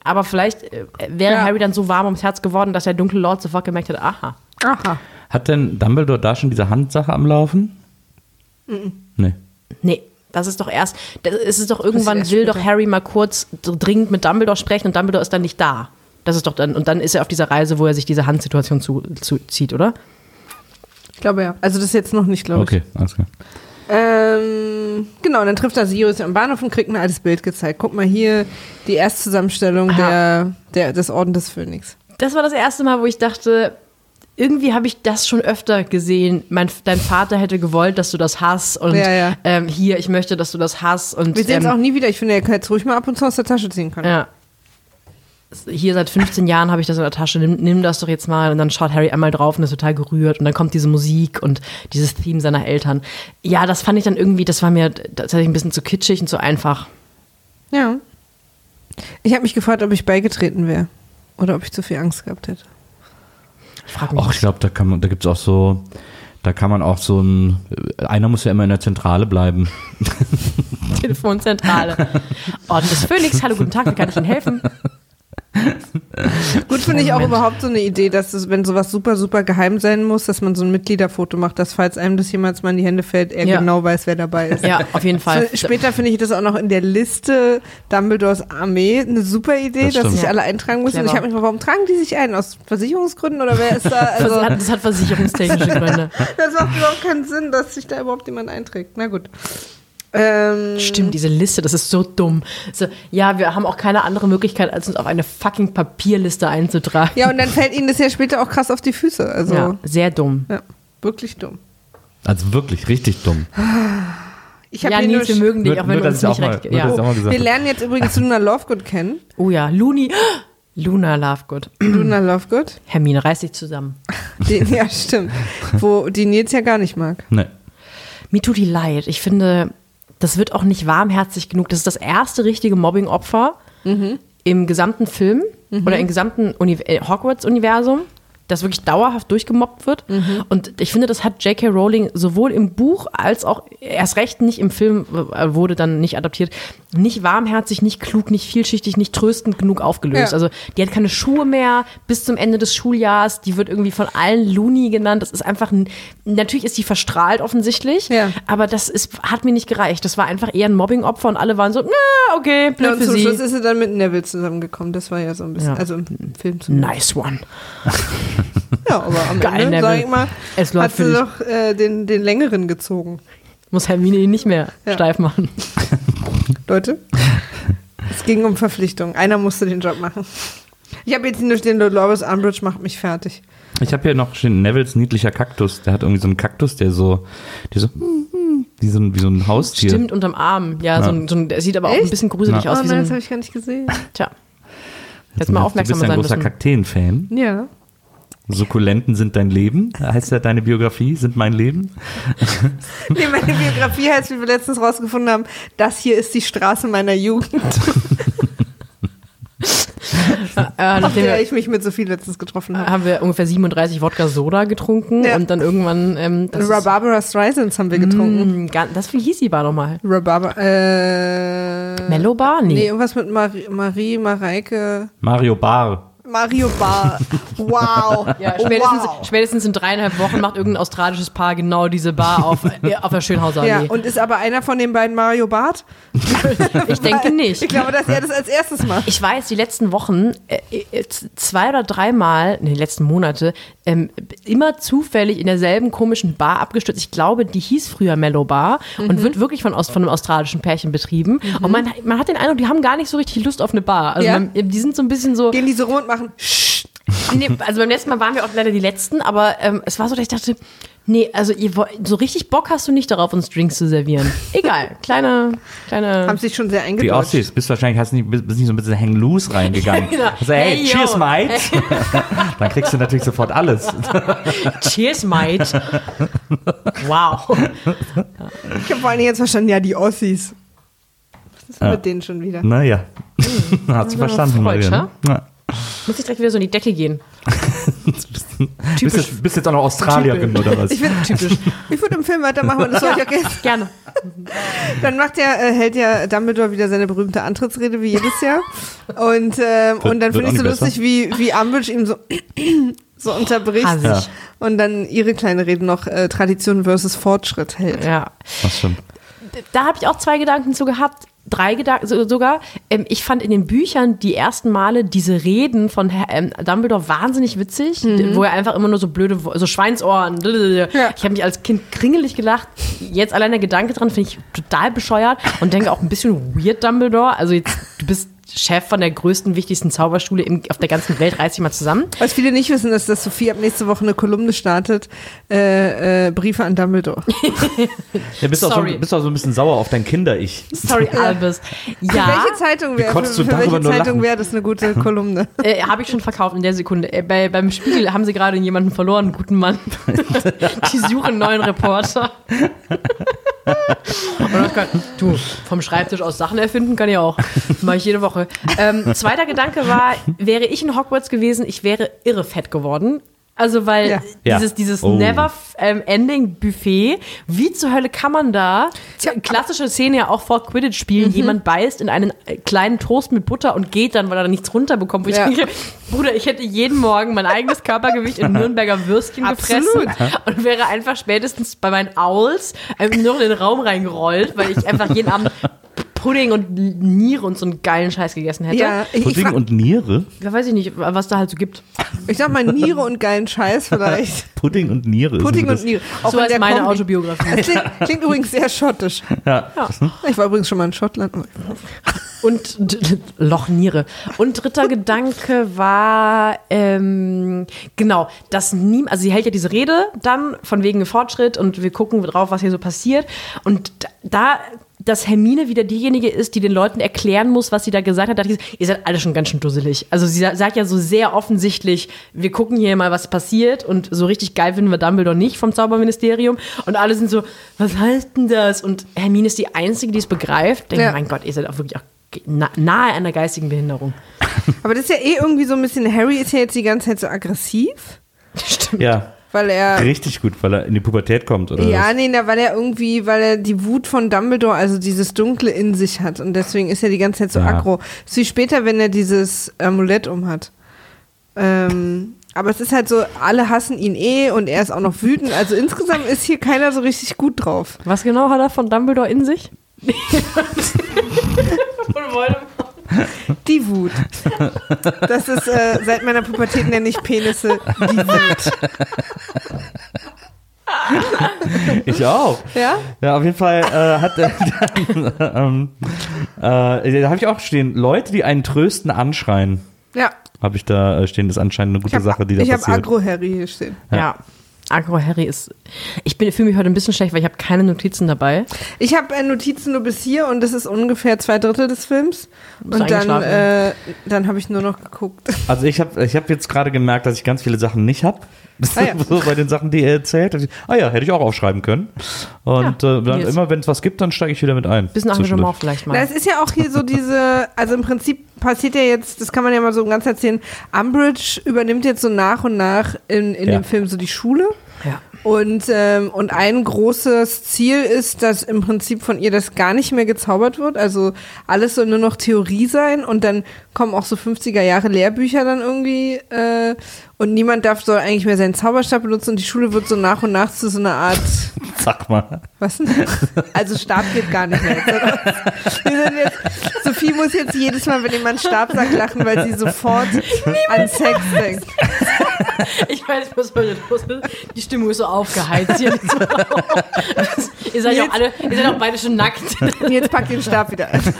Aber vielleicht äh, wäre Ja. Harry dann so warm ums Herz geworden, dass der dunkle Lord sofort gemerkt hat, aha. Aha. Hat denn Dumbledore da schon diese Handsache am Laufen? Nee. Nee, das ist doch erst, das ist doch irgendwann will später. doch Harry mal kurz so dringend mit Dumbledore sprechen und Dumbledore ist dann nicht da. Das ist doch dann, und dann ist er auf dieser Reise, wo er sich diese Handsituation zu, zu, zieht, oder? Ich glaube ja. Also das jetzt noch nicht, glaube ich. Okay, alles klar. Ähm, genau, und dann trifft er Sirius am Bahnhof und kriegt ein altes Bild gezeigt. Guck mal hier, die Erstzusammenstellung der, der, des Orden des Phönix. Das war das erste Mal, wo ich dachte, irgendwie habe ich das schon öfter gesehen. Mein, dein Vater hätte gewollt, dass du das hast und Ja, ja. Ähm, hier, ich möchte, dass du das hast. Und, Wir sehen es ähm, auch nie wieder. Ich finde, er kann jetzt ruhig mal ab und zu aus der Tasche ziehen können. Ja. Hier seit 15 Jahren habe ich das in der Tasche, nimm, nimm das doch jetzt mal. Und dann schaut Harry einmal drauf und ist total gerührt. Und dann kommt diese Musik und dieses Theme seiner Eltern. Ja, das fand ich dann irgendwie, das war mir tatsächlich ein bisschen zu kitschig und zu einfach. Ja. Ich habe mich gefragt, ob ich beigetreten wäre. Oder ob ich zu viel Angst gehabt hätte. Ich frage mich. Ach, ich glaube, da kann man, da gibt's auch so, da kann man auch so ein, einer muss ja immer in der Zentrale bleiben. Telefonzentrale. Orden des Phönix, hallo, guten Tag, wie kann ich Ihnen helfen? Gut finde ich auch überhaupt so eine Idee, dass es, wenn sowas super, super geheim sein muss, dass man so ein Mitgliederfoto macht, dass falls einem das jemals mal in die Hände fällt, er Ja. genau weiß, wer dabei ist. Ja, auf jeden Fall. Später finde ich das auch noch in der Liste Dumbledores Armee eine super Idee, Das dass sich Ja. alle eintragen müssen. Und ich habe mich gefragt, warum tragen die sich ein? Aus Versicherungsgründen oder wer ist da? Das Also, hat, das hat versicherungstechnische Gründe. das macht überhaupt keinen Sinn, dass sich da überhaupt jemand einträgt. Na gut. Ähm, Stimmt, diese Liste, das ist so dumm. So, ja, wir haben auch keine andere Möglichkeit, als uns auf eine fucking Papierliste einzutragen. Ja, und dann fällt ihnen das ja später auch krass auf die Füße. Also, Ja, ja, sehr dumm. wirklich dumm. Also wirklich richtig dumm. Ich hab Ja, Nils, wir mögen dich, auch wenn nur, du uns ich nicht mal- recht ich ja. mal gesagt Wir lernen jetzt übrigens Luna Lovegood kennen. Oh ja, Luni. Luna Lovegood. Luna Lovegood. Hermine, reiß dich zusammen. Den, ja, stimmt. Wo die Nils ja gar nicht mag. Nee. Mir tut die leid. Ich finde, das wird auch nicht warmherzig genug. Das ist das erste richtige Mobbing-Opfer im gesamten Film oder im gesamten äh, Hogwarts-Universum, das wirklich dauerhaft durchgemobbt wird. Und ich finde, das hat J.K. Rowling sowohl im Buch als auch erst recht nicht im Film, äh, wurde dann nicht adaptiert, nicht warmherzig, nicht klug, nicht vielschichtig, nicht tröstend genug aufgelöst. Ja. Also die hat keine Schuhe mehr bis zum Ende des Schuljahrs. Die wird irgendwie von allen Looney genannt. Das ist einfach ein, natürlich ist sie verstrahlt offensichtlich, Ja. aber das ist, hat mir nicht gereicht. Das war einfach eher ein Mobbing-Opfer und alle waren so, na, okay, Ja, blöd und für zum sie. Schluss ist sie dann mit Neville zusammengekommen. Das war ja so ein bisschen, Ja. also im Film zumindest. Nice one. Ja, aber am Geil, Ende, Neville. sag ich mal, Es läuft hat für sie doch äh, den, den längeren gezogen. Muss Hermine ihn nicht mehr Ja. steif machen. Leute, es ging um Verpflichtung. Einer musste den Job machen. Ich habe jetzt nur stehen, Dolores Umbridge macht mich fertig. Ich habe hier noch stehen, Nevils niedlicher Kaktus. Der hat irgendwie so einen Kaktus, der so, der so, wie so ein, wie so ein Haustier. Stimmt, unterm Arm. Ja, So, Ja. ein, so ein, der sieht aber auch ein Echt? bisschen gruselig Ja. aus. oh nein, das so habe ein, ich gar nicht gesehen. tja. Jetzt mal Du aufmerksam bist ja ein sein großer. Kakteen-Fan. Ja. Sukkulenten sind dein Leben, heißt ja deine Biografie, sind mein Leben. Nee, meine Biografie heißt, wie wir letztens rausgefunden haben, das hier ist die Straße meiner Jugend, Äh, auf nachdem wir, ich mich mit Sophie letztens getroffen habe. haben wir ungefähr 37 Wodka Soda getrunken Ja. und dann irgendwann ähm, Rhabarbara Streisands haben wir getrunken. Mm, gar- das wie hieß die Bar nochmal? Rhabarbara, äh. Mellow Bar? Nee, Nee. irgendwas mit Marie, Marie Mareike. Mario Bar. Mario Bar. Wow. Ja, spätestens, wow. spätestens in dreieinhalb Wochen macht irgendein australisches Paar genau diese Bar auf, äh, auf der Schönhauser Ja, Allee. und ist aber einer von den beiden Mario Bart? ich denke nicht. Ich glaube, dass er das als erstes macht. Ich weiß, die letzten Wochen, äh, äh, zwei oder dreimal, in den letzten Monate, ähm, immer zufällig in derselben komischen Bar abgestürzt. Ich glaube, die hieß früher Mellow Bar Mhm. und wird wirklich von, von einem australischen Pärchen betrieben. Und man, man hat den Eindruck, die haben gar nicht so richtig Lust auf eine Bar. Also Ja. man, die sind so ein bisschen so. Gehen die so rum und machen. Nee, also beim letzten Mal waren wir auch leider die Letzten, aber ähm, es war so, dass ich dachte, nee, also ihr, wollt- so richtig Bock hast du nicht darauf, uns Drinks zu servieren. Egal, kleine, kleine. Haben sich schon sehr Die eingedeutscht. Aussicht, bist wahrscheinlich, hast nicht, bist nicht so ein bisschen hang loose reingegangen. Genau. Also, hey, Hey, yo. cheers, mate. Dann kriegst du natürlich sofort alles. Cheers, mate. Wow. Ich habe vor allem jetzt verstanden, ja, die Ossis. Was ist Ja. mit denen schon wieder? Naja. Hat sie Ja, verstanden, Freud, Maria. Ne? Ja. Muss ich direkt wieder so in die Decke gehen. Bist, jetzt, bist jetzt auch noch Australierin oder was? Ich finde typisch. Ich würde im Film weitermachen, weil das soll ich auch jetzt. Gerne. Dann macht ja, äh, hält ja Dumbledore wieder seine berühmte Antrittsrede wie jedes Jahr. Und, ähm, und dann finde ich so nicht lustig, wie, wie Umbridge ihm so, so unterbricht. Ja. Und dann ihre kleine Rede noch äh, Tradition versus Fortschritt hält. Ja. Das stimmt. da habe ich auch zwei Gedanken zu gehabt. Drei Gedanken so- sogar. Ähm, ich fand in den Büchern die ersten Male diese Reden von Herr, ähm, Dumbledore wahnsinnig witzig, wo er einfach immer nur so blöde, so Schweinsohren. Ja. Ich habe mich als Kind kringelig gelacht. Jetzt allein der Gedanke dran finde ich total bescheuert und denke auch ein bisschen weird, Dumbledore. Also jetzt, du bist Chef von der größten, wichtigsten Zauberschule im, auf der ganzen Welt, reiß dich mal zusammen. Was viele nicht wissen, ist, dass Sophie ab nächste Woche eine Kolumne startet. Äh, äh, Briefe an Dumbledore. Ja, bist, auch so, Sorry. bist auch so ein bisschen sauer auf dein Kinder-Ich. Sorry, Albus. Für Ja. welche Zeitung wäre konntest für, du für welche Zeitung wäre das eine gute Kolumne? Äh, Habe ich schon verkauft in der Sekunde. Äh, bei, beim Spiegel haben sie gerade jemanden verloren, einen guten Mann. Die suchen einen neuen Reporter. Gedacht, du, vom Schreibtisch aus Sachen erfinden kann ich auch. Mache ich jede Woche. Ähm, zweiter Gedanke war, wäre ich in Hogwarts gewesen, ich wäre irre fett geworden. Also weil Ja. Dieses, dieses Oh. Never ähm, Ending Buffet, wie zur Hölle kann man da, klassische Szene ja auch vor Quidditch spielen, Mhm. jemand beißt in einen äh, kleinen Toast mit Butter und geht dann, weil er da nichts runterbekommt. Wo ich Ja. denke, Bruder, ich hätte jeden Morgen mein eigenes Körpergewicht in Nürnberger Würstchen Absolut. gefressen und wäre einfach spätestens bei meinen Owls ähm, nur in den Raum reingerollt, weil ich einfach jeden Abend Pudding und Niere und so einen geilen Scheiß gegessen hätte. Ja, ich, ich, Pudding frag, und Niere? Ja, weiß ich nicht, was da halt so gibt. ich sag mal Niere und geilen Scheiß vielleicht. Pudding und Niere. Pudding und Niere. Auch so in als der meine Kombi. Autobiografie. Das klingt, klingt übrigens sehr schottisch. Ja. Ich war übrigens schon mal in Schottland. Und Loch Niere. Und dritter Gedanke war, ähm, genau, dass nie, also sie hält ja diese Rede dann von wegen Fortschritt und wir gucken drauf, was hier so passiert. Und da, dass Hermine wieder diejenige ist, die den Leuten erklären muss, was sie da gesagt hat, dachte ich, ihr seid alle schon ganz schön dusselig. Also sie sa- sagt ja so sehr offensichtlich, wir gucken hier mal, was passiert und so richtig geil finden wir Dumbledore nicht vom Zauberministerium. Und alle sind so, was heißt denn das? Und Hermine ist die Einzige, die es begreift. Denke, Ja. mein Gott, ihr seid auch wirklich auch na- nahe einer geistigen Behinderung. Aber das ist ja eh irgendwie so ein bisschen, Harry ist ja jetzt die ganze Zeit so aggressiv, Stimmt. ja. Weil er. Richtig gut, weil er in die Pubertät kommt, oder? Ja, was? nee, na, weil er irgendwie, weil er die Wut von Dumbledore, also dieses Dunkle in sich hat und deswegen ist er die ganze Zeit so Ja. aggro. Ist wie später, wenn er dieses Amulett umhat. Ähm, aber es ist halt so, alle hassen ihn eh und er ist auch noch wütend. Also insgesamt ist hier keiner so richtig gut drauf. Was genau hat er von Dumbledore in sich? Von Voldemort. Die Wut. Das ist, äh, seit meiner Pubertät nenne ich Penisse die Wut. Ich auch. Ja? Ja, auf jeden Fall äh, hat er dann, ähm, äh, da habe ich auch stehen, Leute, die einen trösten, anschreien. Ja. Habe ich da äh, stehen, das ist anscheinend eine gute Ich habe Sache, die da hab passiert. Agro-Harry hier stehen. Ja. Agro Harry ist. Ich bin- fühle mich heute ein bisschen schlecht, weil ich habe keine Notizen dabei. Ich habe äh, Notizen nur bis hier und das ist ungefähr zwei Drittel des Films. Und dann, äh, dann habe ich nur noch geguckt. Also ich habe ich hab jetzt gerade gemerkt, dass ich ganz viele Sachen nicht habe. Ah ja. so bei den Sachen, die er erzählt. Ah ja, hätte ich auch aufschreiben können. Und Ja, äh, dann immer, wenn es was gibt, dann steige ich wieder mit ein. Bisschen. Engagement vielleicht mal. es ist ja auch hier so diese, also im Prinzip passiert ja jetzt, das kann man ja mal so ganz erzählen, Umbridge übernimmt jetzt so nach und nach in, in Ja. dem Film so die Schule. Ja. Und, ähm, und ein großes Ziel ist, dass im Prinzip von ihr das gar nicht mehr gezaubert wird. Also alles soll nur noch Theorie sein und dann kommen auch so 50er Jahre Lehrbücher dann irgendwie äh, und niemand darf soll eigentlich mehr seinen Zauberstab benutzen und die Schule wird so nach und nach zu so einer Art Sag mal. Was denn? Also Stab geht gar nicht mehr. Wir sind jetzt, Sophie muss jetzt jedes Mal, wenn jemand Stab sagt, lachen, weil sie sofort an Sex denkt. Ich weiß, was heute los ist. Die Stimmung ist so aufgeheizt hier. ihr, seid auch alle, ihr seid auch beide schon nackt. Jetzt pack den Stab wieder ein.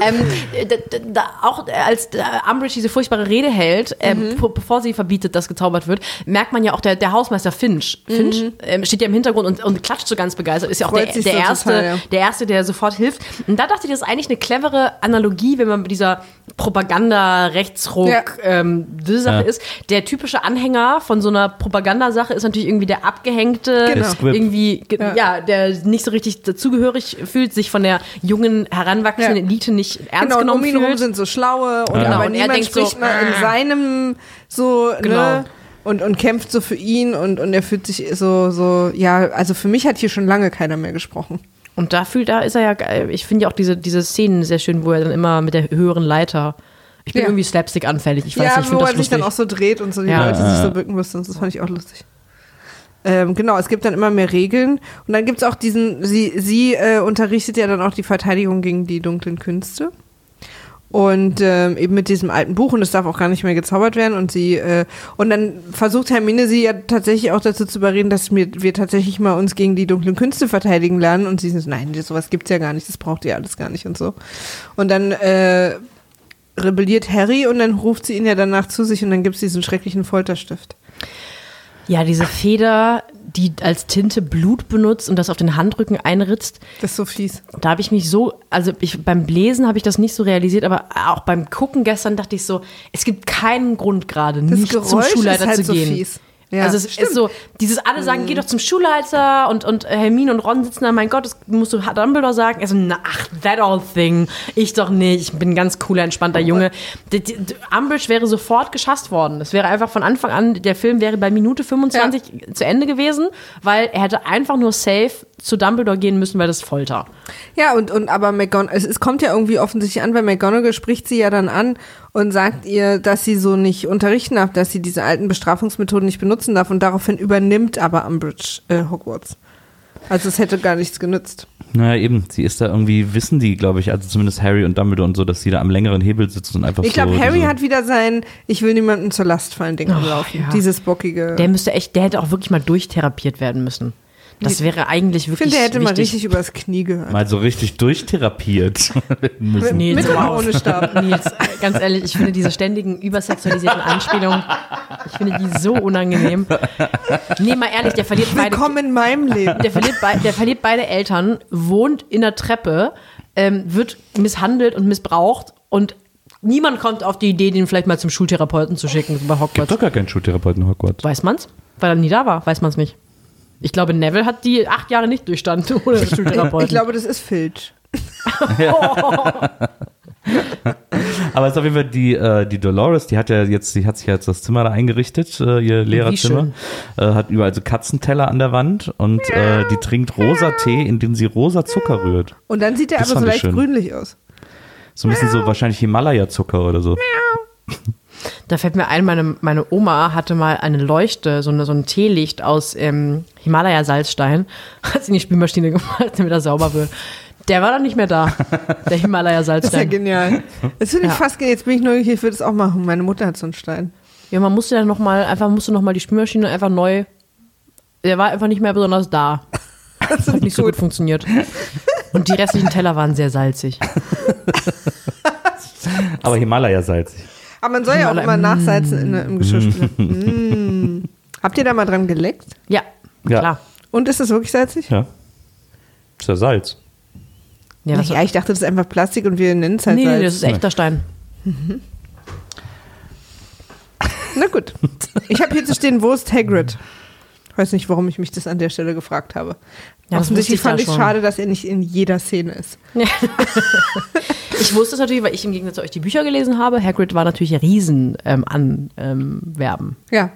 ähm, da, da, auch als der Umbridge diese furchtbare Rede hält, ähm, Mhm. bevor sie verbietet, dass gezaubert wird, merkt man ja auch, der, der Hausmeister Finch, Finch ähm, steht ja im Hintergrund und, und klatscht so ganz begeistert. Ist ja auch Mhm. Der, der, so erste, total, ja. der Erste, der sofort hilft. Und da dachte ich, das ist eigentlich eine clevere Analogie, wenn man mit dieser Propaganda-Rechtsruck Ja. ähm, diese Sache Ja. ist. Der typische Anhänger von so einer Propagandasache ist natürlich irgendwie der abgehängte, Genau. Irgendwie, ge- Ja. ja. der nicht so richtig dazugehörig fühlt, sich von der jungen, heranwachsenden Ja. Elite nicht ernst Genau, und genommen um ihn fühlt. sind so schlaue und Genau, aber und er denkt so, spricht mal in "Ah." seinem so, Genau. ne? Und, und kämpft so für ihn und, und er fühlt sich so, so, ja, also für mich hat hier schon lange keiner mehr gesprochen. Und da fühlt, da ist er ja geil. Ich finde ja auch diese, diese Szenen sehr schön, wo er dann immer mit der höheren Leiter. Ich bin Ja. irgendwie Slapstick anfällig. Ich weiß ja, nicht, ich wo finde er sich dann auch so dreht und so die Ja. Leute sich so bücken müssen. Das fand ich auch lustig. Ähm, genau, es gibt dann immer mehr Regeln. Und dann gibt es auch diesen, sie, sie äh, unterrichtet ja dann auch die Verteidigung gegen die dunklen Künste. Und ähm, eben mit diesem alten Buch und es darf auch gar nicht mehr gezaubert werden. Und sie, äh, und dann versucht Hermine sie ja tatsächlich auch dazu zu überreden, dass wir, wir tatsächlich mal uns gegen die dunklen Künste verteidigen lernen. Und sie sagt, nein, sowas gibt's ja gar nicht, das braucht ihr alles gar nicht und so. Und dann äh, rebelliert Harry und dann ruft sie ihn ja danach zu sich und dann gibt's diesen schrecklichen Folterstift. Ja, diese Feder, die als Tinte Blut benutzt und das auf den Handrücken einritzt. Das ist so fies. Da habe ich mich so, also ich, beim Lesen habe ich das nicht so realisiert, aber auch beim Gucken gestern dachte ich so, es gibt keinen Grund gerade, nicht Geräusch zum Schulleiter halt zu so gehen. fies. Ja, also es stimmt. Mhm. ist so, dieses alle sagen, geh doch zum Schulleiter und, und Hermine und Ron sitzen da, mein Gott, das musst du Dumbledore sagen. Also, na, ach, that old thing. Ich doch nicht. Ich bin ein ganz cooler, entspannter Junge. Die, die, die, Umbridge wäre sofort geschasst worden. Es wäre einfach von Anfang an, der Film wäre bei Minute 25 zu Ende gewesen, weil er hätte einfach nur safe zu Dumbledore gehen müssen, weil das ist Folter. Ja, und, und aber McGonagall, es, es kommt ja irgendwie offensichtlich an, weil McGonagall spricht sie ja dann an und sagt ihr, dass sie so nicht unterrichten darf, dass sie diese alten Bestrafungsmethoden nicht benutzen darf und daraufhin übernimmt aber Umbridge äh, Hogwarts. Also es hätte gar nichts genützt. Naja, eben, sie ist da irgendwie, wissen die, glaube ich, also zumindest Harry und Dumbledore und so, dass sie da am längeren Hebel sitzen und einfach Ich so. glaube, Harry diese- hat wieder sein Ich will niemanden zur Last fallen Ding am Oh, Laufen. ja. Dieses bockige. Der müsste echt, der hätte auch wirklich mal durchtherapiert werden müssen. Das wäre eigentlich ich wirklich finde, der hätte mal wichtig. richtig übers Knie gehört. mal so richtig durchtherapiert müssen. Nils, Mit oder ohne Stab? Nils, ganz ehrlich, ich finde diese ständigen übersexualisierten Anspielungen, ich finde die so unangenehm. Nee, mal ehrlich, der verliert beide, Willkommen in meinem Leben. der verliert, bei, der verliert beide Eltern, wohnt in der Treppe, ähm, wird misshandelt und missbraucht und niemand kommt auf die Idee, den vielleicht mal zum Schultherapeuten zu schicken bei Gibt Hogwarts. doch gar keinen Schultherapeuten in Hogwarts. Weiß man's? Weil er nie da war, weiß man's nicht. Ich glaube, Neville hat die acht Jahre nicht durchstanden ohne Schultherapeuten. Ich glaube, das ist Filch. Aber es ist auf jeden Fall die, äh, die Dolores, die hat ja jetzt, die hat sich ja jetzt das Zimmer da eingerichtet, äh, ihr Lehrerzimmer. Äh, hat überall so Katzenteller an der Wand und äh, die trinkt rosa Tee, in den sie rosa Zucker rührt. Und dann sieht er Das aber so leicht schön. grünlich aus. So ein bisschen so wahrscheinlich Himalaya-Zucker oder so. Da fällt mir ein, meine, meine Oma hatte mal eine Leuchte, so, eine, so ein Teelicht aus ähm, Himalaya-Salzstein, hat sie in die Spülmaschine gemacht, damit er sauber wird. Der war dann nicht mehr da, der Das ist ja Himalaya-Salzstein. genial. Das finde ich Ja. fast genial. Jetzt bin ich neugierig, ich würde es auch machen. Meine Mutter hat so einen Stein. Ja, man musste dann nochmal, einfach musste nochmal die Spülmaschine einfach neu, der war einfach nicht mehr besonders da. Das Hat nicht so gut funktioniert. Und die restlichen Teller waren sehr salzig. Aber Himalaya-salzig. Aber man soll ja auch immer nachsalzen in, im Geschirrspüler. mm. Habt ihr da mal dran geleckt? Ja, Ja. klar. Und ist das wirklich salzig? Ja. Ist ja Salz. Ja, ja, ich dachte, das ist einfach Plastik und wir nennen es halt nee, Salz. nee, das ist echter Stein. Na gut. Ich habe hier zu stehen, wo ist Hagrid? Ich weiß nicht, warum ich mich das an der Stelle gefragt habe. Ja, Offensichtlich fand ja ich es schon. schade, dass er nicht in jeder Szene ist. Ich wusste es natürlich, weil ich im Gegensatz zu euch die Bücher gelesen habe. Hagrid war natürlich riesen ähm, an ähm, Verben. Ja.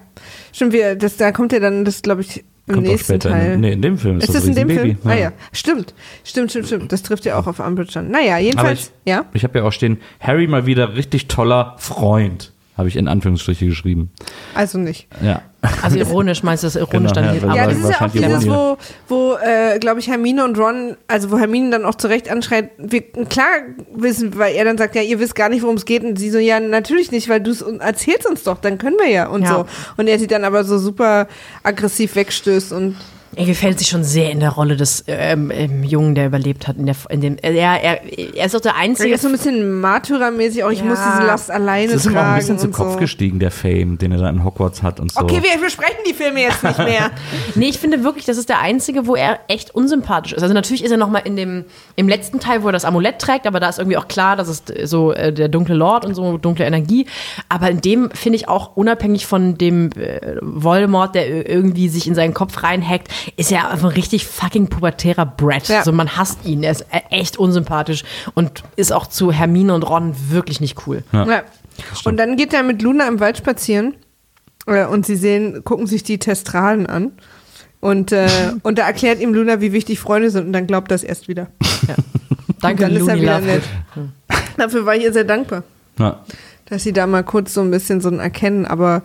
Stimmt, wir, das, da kommt ja dann, das glaube ich, im Kommt auch nächsten später. Teil. In, nee, in dem Film ist, Ist das in dem Film? Riesenbaby. Ah ja, stimmt. Stimmt, stimmt, stimmt. Das trifft ja auch auf Umbridge an. Naja, Aber jedenfalls, ich, ja. ich habe ja auch stehen, Harry mal wieder richtig toller Freund. Habe ich in Anführungsstriche geschrieben. Also nicht. Ja. Also ironisch meinst du das ironisch Genau, dann ja, hier. Ja, das ist ja auch dieses, Ironie. wo, wo äh, glaube ich, Hermine und Ron, also wo Hermine dann auch zurecht anschreit, wir klar wissen, weil er dann sagt, ja, ihr wisst gar nicht, worum es geht. Und sie so, ja, natürlich nicht, weil du es erzählst uns doch, dann können wir ja und Ja. so. Und er sie dann aber so super aggressiv wegstößt und er gefällt sich schon sehr in der Rolle des ähm, ähm, Jungen, der überlebt hat. In der, in dem, er, er, er ist auch der er Einzige. ist so ein bisschen Martyrermäßig, auch ich Ja. muss diese Last alleine Das ist ihm tragen auch ein bisschen zu Kopf so. gestiegen, der Fame, den er da in Hogwarts hat und so. Okay, wir besprechen die Filme jetzt nicht mehr. Nee, ich finde wirklich, das ist der einzige, wo er echt unsympathisch ist. Also natürlich ist er nochmal in dem, im letzten Teil, wo er das Amulett trägt, aber da ist irgendwie auch klar, dass es so äh, der dunkle Lord und so dunkle Energie. Aber in dem finde ich auch unabhängig von dem äh, Voldemort, der ir- irgendwie sich in seinen Kopf reinhackt, ist er einfach ein richtig fucking pubertärer Brat. Ja. Also man hasst ihn. Er ist äh, echt unsympathisch und ist auch zu Hermine und Ron wirklich nicht cool. Ja. Und dann geht er mit Luna im Wald spazieren äh, und sie sehen, gucken sich die Testralen an. Und, äh, und da erklärt ihm Luna, wie wichtig Freunde sind und dann glaubt das erst wieder. Danke, und dann ist er wieder nett. Dafür war ich ihr sehr dankbar, Ja. dass sie da mal kurz so ein bisschen so ein Erkennen, aber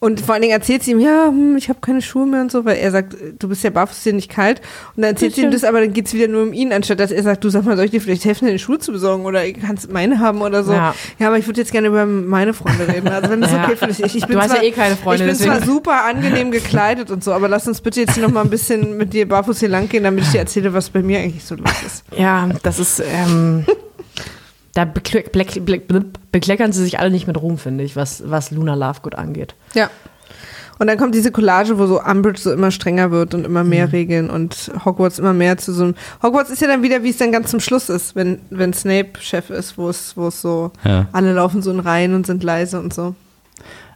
und vor allen Dingen erzählt sie ihm, ja, hm, ich habe keine Schuhe mehr und so, weil er sagt, du bist ja barfuß, dir nicht kalt. Und dann erzählt sie ihm das, aber dann geht's wieder nur um ihn, anstatt dass er sagt, du sag mal, soll ich dir vielleicht helfen, deine Schuhe zu besorgen oder kannst meine haben oder so. Ja. Ja, aber ich würde jetzt gerne über meine Freunde reden. Also wenn das Ja. okay für dich ist. Ich bin Du hast zwar, ja eh keine Freunde, Ich bin zwar deswegen. super angenehm gekleidet und so, aber lass uns bitte jetzt noch mal ein bisschen mit dir barfuß hier lang gehen, damit ich dir erzähle, was bei mir eigentlich so los ist. Ja, das ist. Ähm, da bekle bleck- bleck- blip- bekleckern sie sich alle nicht mit Ruhm, finde ich, was, was Luna Lovegood angeht. Ja. Und dann kommt diese Collage, wo so Umbridge so immer strenger wird und immer mehr Regeln und Hogwarts immer mehr zu so einem. Hogwarts ist ja dann wieder, wie es dann ganz zum Schluss ist, wenn, wenn Snape Chef ist, wo es, wo es so, Ja. alle laufen so in Reihen und sind leise und so.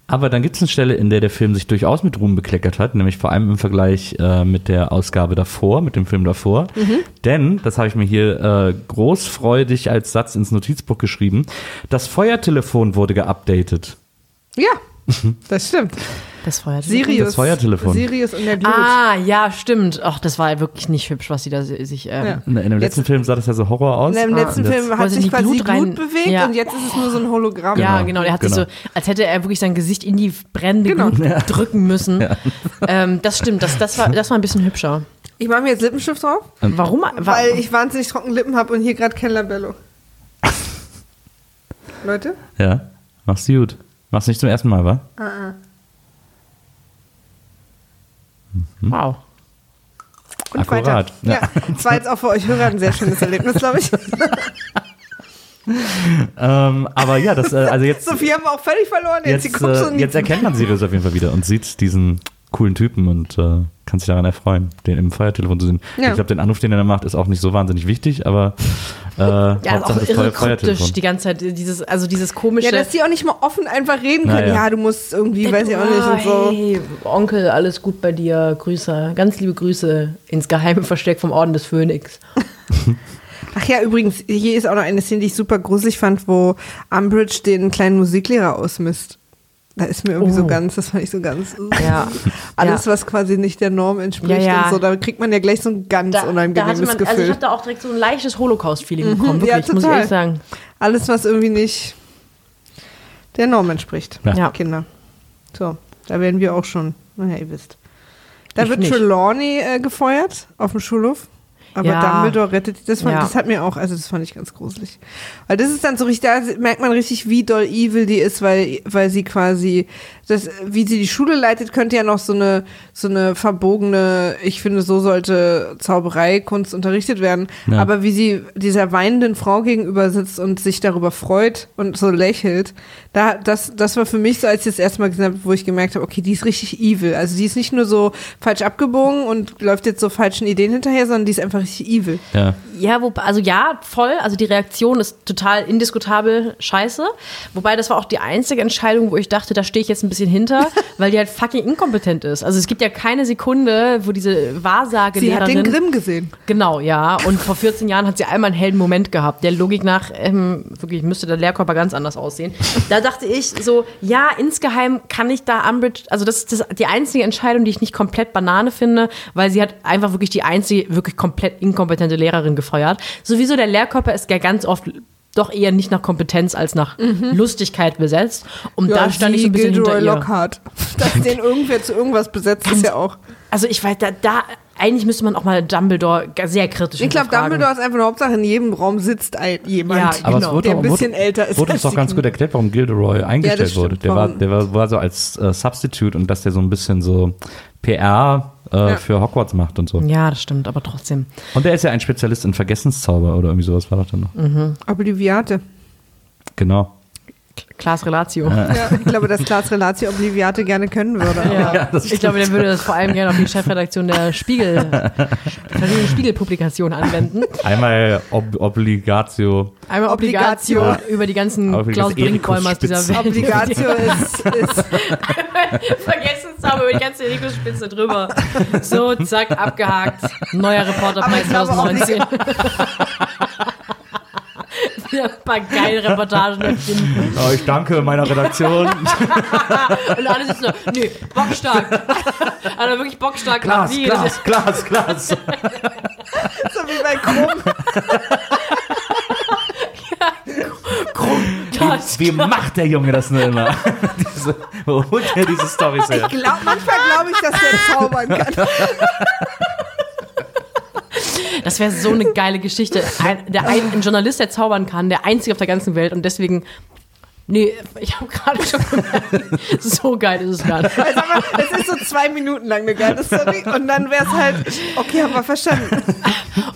Aber dann gibt es eine Stelle, in der der Film sich durchaus mit Ruhm bekleckert hat, nämlich vor allem im Vergleich äh, mit der Ausgabe davor, mit dem Film davor. Denn, das habe ich mir hier äh, großfreudig als Satz ins Notizbuch geschrieben, das Feuertelefon wurde geupdatet. Ja, das stimmt. Das Feuer. Sirius. Das Feuertelefon. Sirius und der Glut. Ah, ja, stimmt. Ach, das war wirklich nicht hübsch, was sie da si- sich. Ähm, Ja. In, in dem Jetzt- letzten Film sah das ja so Horror aus. Im letzten Und jetzt- Film hat sich die quasi Glut Glut, rein- bewegt Ja. und jetzt ist es nur so ein Hologramm. Ja, Genau, genau. Der hat sich genau. so, als hätte er wirklich sein Gesicht in die brennende Genau. Glut drücken müssen. Ähm, das stimmt, das, das, war, das war ein bisschen hübscher. Ich mache mir jetzt Lippenstift drauf, Warum? Wa weil ich wahnsinnig trockene Lippen habe und hier gerade kein Labello. Leute? Ja, mach's gut. Mach's nicht zum ersten Mal, wa? Wow. Und Akkurat. weiter. Ja. das war jetzt auch für euch Hörer ein sehr schönes Erlebnis, glaube ich. Ähm, aber ja, das, äh, also jetzt, Sophie haben wir auch völlig verloren. Jetzt, jetzt, äh, jetzt erkennt man Sirius auf jeden Fall wieder und sieht diesen coolen Typen und äh, kann sich daran erfreuen, den im Feuertelefon zu sehen. Ja. Ich glaube, den Anruf, den er da macht, ist auch nicht so wahnsinnig wichtig, aber äh, Ja, Hauptsache auch das irre kryptisch Feuertelefon. die ganze Zeit. Dieses, also dieses komische. Ja, dass die auch nicht mal offen einfach reden können. Naja. Ja, du musst irgendwie, weiß ich auch nicht und so. Hey, Onkel, alles gut bei dir. Grüße, ganz liebe Grüße ins geheime Versteck vom Orden des Phönix. Ach ja, übrigens, hier ist auch noch eine Szene, die ich super gruselig fand, wo Umbridge den kleinen Musiklehrer ausmisst. Da ist mir irgendwie so Oh. ganz, das fand ich so ganz. Ja. Alles, Ja. was quasi nicht der Norm entspricht Ja, ja. und so, da kriegt man ja gleich so ein ganz Da, da unangenehmes man, also ich Gefühl. habe da auch direkt so ein leichtes Holocaust-Feeling bekommen, ja, wirklich, muss ich ehrlich sagen. Alles, was irgendwie nicht der Norm entspricht. Ja. Ja. Kinder. So, da werden wir auch schon. Naja, ihr wisst. Da Ich wird nicht. Trelawney äh, gefeuert auf dem Schulhof. Aber Ja. Dumbledore rettet das fand, Ja. das hat mir auch, also das fand ich ganz gruselig. Weil das ist dann so richtig, da merkt man richtig, wie doll evil die ist, weil, weil sie quasi, das, wie sie die Schule leitet, könnte ja noch so eine, so eine verbogene, ich finde, so sollte Zaubereikunst unterrichtet werden. Ja. Aber wie sie dieser weinenden Frau gegenüber sitzt und sich darüber freut und so lächelt, da, das, das war für mich so, als ich das erste Mal gesehen habe, wo ich gemerkt habe, okay, die ist richtig evil. Also die ist nicht nur so falsch abgebogen und läuft jetzt so falschen Ideen hinterher, sondern die ist einfach richtig evil. Ja. Ja, wo, also ja, voll. Also die Reaktion ist total indiskutabel scheiße. Wobei das war auch die einzige Entscheidung, wo ich dachte, da stehe ich jetzt ein bisschen hinter, weil die halt fucking inkompetent ist. Also es gibt ja keine Sekunde, wo diese Sie hat den. Grimm gesehen. Genau, ja. Und vor 14 Jahren hat sie einmal einen hellen Moment gehabt. Der Logik nach, ähm, wirklich müsste der Lehrkörper ganz anders aussehen. Da dachte ich so, ja, insgeheim kann ich da Umbridge, also das ist das, die einzige Entscheidung, die ich nicht komplett Banane finde, weil sie hat einfach wirklich die einzige, wirklich komplett inkompetente Lehrerin gefeuert. Sowieso der Lehrkörper ist ja ganz oft doch eher nicht nach Kompetenz als nach Lustigkeit besetzt. Und da stand ich so ein bisschen Gilderoy hinter ihr. Lockhart. Dass den irgendwer zu irgendwas besetzt, ist ja auch. Also ich weiß, da, da eigentlich müsste man auch mal Dumbledore sehr kritisch Ich glaube. Dumbledore ist einfach eine Hauptsache, in jedem Raum sitzt ein, jemand, Ja, Aber Genau. es wurde, der ein wurde, bisschen älter ist. wurde uns doch ganz gut erklärt, warum Gilderoy eingestellt stimmt. wurde. Der, war, der war, war so als äh, Substitute und dass der so ein bisschen so PR äh, Ja. für Hogwarts macht und so. Ja, das stimmt, aber trotzdem. Und er ist ja ein Spezialist in Vergessenszauber oder irgendwie sowas war das dann noch. Mhm. Obliviate. Genau. Class Relatio. Ja, ich glaube, dass Klaas Relatio Obliviate gerne können würde. aber- Ja, ich glaube, der würde das vor allem gerne auf die Chefredaktion der Spiegel, verschiedenen Spiegelpublikationen anwenden. Einmal Ob Obligatio. Einmal Obligatio Obligatio. über die ganzen Aber wie Klaus Erikus Brinkbäumers dieser. Welt. Obligatio ist, ist Vergessenszauber über die ganze Erikos-Spitze drüber. So, zack, abgehakt. Neuer Aber Reporterpreis auch 2019. Wieder ein paar geile Reportagen erfinden. Oh, ich danke meiner Redaktion. Und alle sitzen so, nö, bockstark. Hat er wirklich bockstark. Glas, Wie? Glas, Glas, Glas. so wie bei Krumm. Das, Wie macht der Junge das nur immer? Diese, wo holt er diese Storys her? Ich glaub, manchmal glaube ich, dass der zaubern kann. Das wäre so eine geile Geschichte. Ein, der ein, ein Journalist, der zaubern kann, der einzige auf der ganzen Welt und deswegen. Nee, ich habe gerade schon gemerkt, so geil ist es gar nicht. Also, es ist so zwei Minuten lang eine geile Story und dann wäre es halt, okay, haben wir verstanden.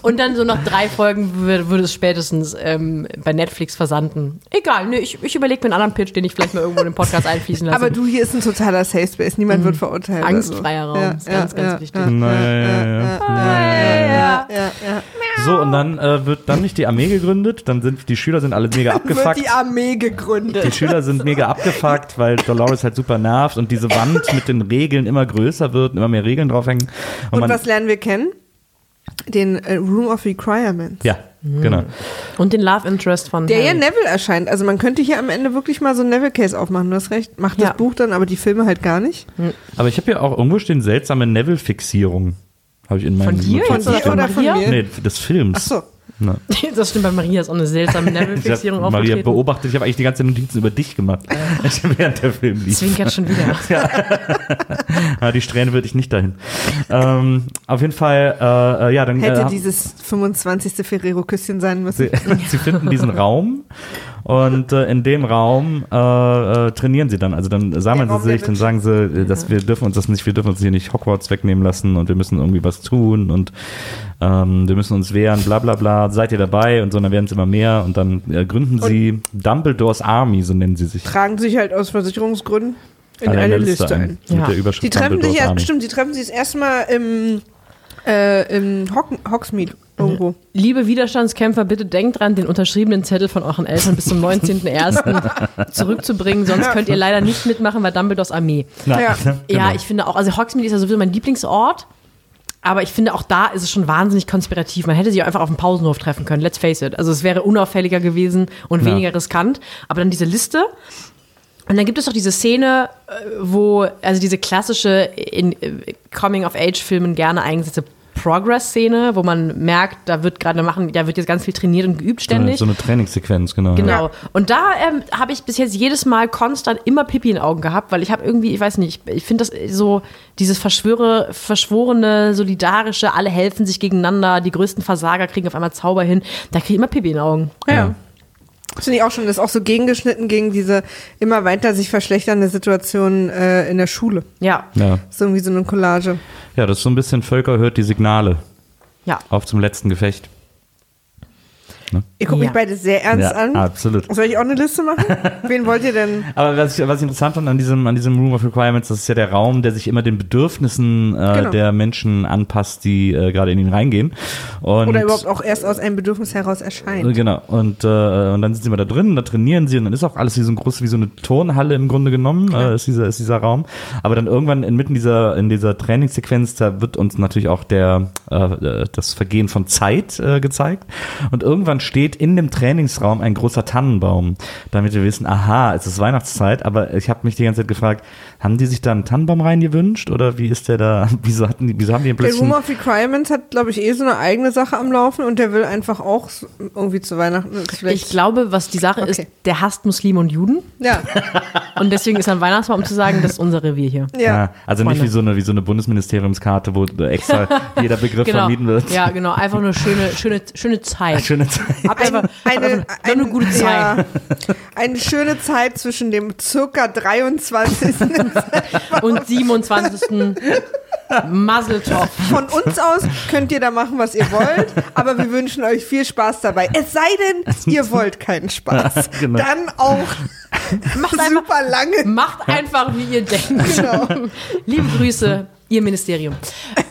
Und dann so nach drei Folgen würde, es spätestens ähm, bei Netflix versanden. Egal, nee, ich, ich überlege mir einen anderen Pitch, den ich vielleicht mal irgendwo in den Podcast einfließen lasse. Aber du, hier ist ein totaler Safe Space, niemand wird verurteilt. Angstfreier Raum, Ja, ist ganz, ja, ganz ja, wichtig. Ja, ja, ja. So, und dann äh, wird dann nicht die Armee gegründet, dann sind die Schüler sind alle mega Wird abgefuckt. die Armee Die. Schüler sind mega abgefuckt, weil Dolores halt super nervt und diese Wand mit den Regeln immer größer wird, und immer mehr Regeln draufhängen. Und, Und was lernen wir kennen? Den äh, Room of Requirements. ja, genau. Und den Love Interest von Der ja Harry. Neville erscheint. Also man könnte hier am Ende wirklich mal so einen Neville-Case aufmachen. Du hast recht. Macht Ja. das Buch dann, aber die Filme halt gar nicht. Aber ich habe hier auch irgendwo stehen seltsame Neville-Fixierung. Habe ich in meinen Von dir Notizen Von dir oder von mir? Nee, des Films. Ach so. Na. Das stimmt, bei Maria ist auch eine seltsame hab Neville-Fixierung Maria beobachtet, ich habe eigentlich die ganze Notizen über dich gemacht, während der Film lief. Zwinkert schon wieder. Ah, die Strähne würde ich nicht dahin. Ähm, auf jeden Fall, äh, äh, ja, dann Hätte äh, dieses 25. Ferrero-Küsschen sein müssen. sie, sie finden diesen Raum und äh, in dem Raum äh, äh, trainieren sie dann. Also dann sammeln sie sich, dann sagen sie, äh, dass wir dürfen uns das nicht, wir dürfen uns hier nicht Hogwarts wegnehmen lassen und wir müssen irgendwie was tun und ähm, wir müssen uns wehren, bla bla bla. Seid ihr dabei? Und so, dann werden es immer mehr und dann äh, gründen sie Dumbledores Army, so nennen sie sich. Tragen sich halt aus Versicherungsgründen in Alle eine in der Liste ein. Mit Ja. der Überschrift Die treffen sich Dumbledores ja, Army. stimmt, die treffen sich das erste Mal im, äh, im Hogsmeade irgendwo. Liebe Widerstandskämpfer, bitte denkt dran, den unterschriebenen Zettel von euren Eltern bis zum 19.01. zurückzubringen, sonst könnt ihr leider nicht mitmachen bei Dumbledores Armee. Na, Ja. genau. Ja, ich finde auch, also Hogsmeade ist ja sowieso mein Lieblingsort. Aber ich finde, auch da ist es schon wahnsinnig konspirativ. Man hätte sich einfach auf dem Pausenhof treffen können, let's face it. Also es wäre unauffälliger gewesen und Ja. weniger riskant. Aber dann diese Liste. Und dann gibt es doch diese Szene, äh, wo, also diese klassische in äh, Coming-of-Age-Filmen gerne eingesetzte Progress-Szene, wo man merkt, da wird gerade machen, da wird jetzt ganz viel trainiert und geübt So eine, ständig. so eine Trainingssequenz, genau. Genau. Ja. Und da ähm, habe ich bis jetzt jedes Mal konstant immer Pipi in den Augen gehabt, weil ich habe irgendwie, ich weiß nicht, ich, ich finde das so, dieses Verschwöre, verschworene, solidarische, alle helfen sich gegeneinander, die größten Versager kriegen auf einmal Zauber hin, da kriege ich immer Pipi in den Augen. Ja. Das finde ich auch schon, das ist auch so gegengeschnitten gegen diese immer weiter sich verschlechternde Situation äh, in der Schule. Ja, Ja. Das ist irgendwie so eine Collage. ja, das ist so ein bisschen Völker hört die Signale. ja. Auf zum letzten Gefecht. Ihr guckt Ja. mich beide sehr ernst ja, an. absolut. Soll ich auch eine Liste machen? Wen wollt ihr denn? Aber was ich, was ich interessant fand an diesem, an diesem Room of Requirements, das ist ja der Raum, der sich immer den Bedürfnissen äh, Genau. der Menschen anpasst, die äh, gerade in ihn reingehen. Und, Oder überhaupt auch erst aus einem Bedürfnis heraus Äh, erscheint. Genau, und, äh, und dann sind sie immer da drin, da trainieren sie und dann ist auch alles wie so ein groß, wie so eine Turnhalle im Grunde genommen, äh, ist, dieser, ist dieser Raum. Aber dann irgendwann inmitten dieser, in dieser Trainingssequenz, da wird uns natürlich auch der äh, das Vergehen von Zeit äh, gezeigt. Und irgendwann steht in dem Trainingsraum ein großer Tannenbaum, damit wir wissen, aha, es ist Weihnachtszeit. Aber ich habe mich die ganze Zeit gefragt, haben die sich da einen Tannenbaum reingewünscht oder wie ist der da? Wieso hatten die, wieso haben die Der plötzlich? Room of Requirements hat, glaube ich, eh so eine eigene Sache am Laufen und der will einfach auch irgendwie zu Weihnachten. ist vielleicht- Ich glaube, was die Sache ist, Okay. der hasst Muslime und Juden. ja, Und deswegen ist er ein Weihnachtsbaum, um zu sagen, das ist unser Revier hier. ja. Ah, also nicht Freunde. wie so eine wie so eine Bundesministeriumskarte, wo extra jeder Begriff Genau. vermieden wird. Ja, genau. Einfach eine schöne, schöne, schöne Zeit. Schöne Zeit. Hab einfach, hab eine, einfach eine gute Zeit. Ja, eine schöne Zeit zwischen dem circa 23. Und 27. Muzzletop. Von uns aus könnt ihr da machen, was ihr wollt, aber wir wünschen euch viel Spaß dabei. Es sei denn, ihr wollt keinen Spaß. Genau. Dann auch Macht einfach, super lange. macht einfach, wie ihr denkt. Genau. Liebe Grüße, ihr Ministerium.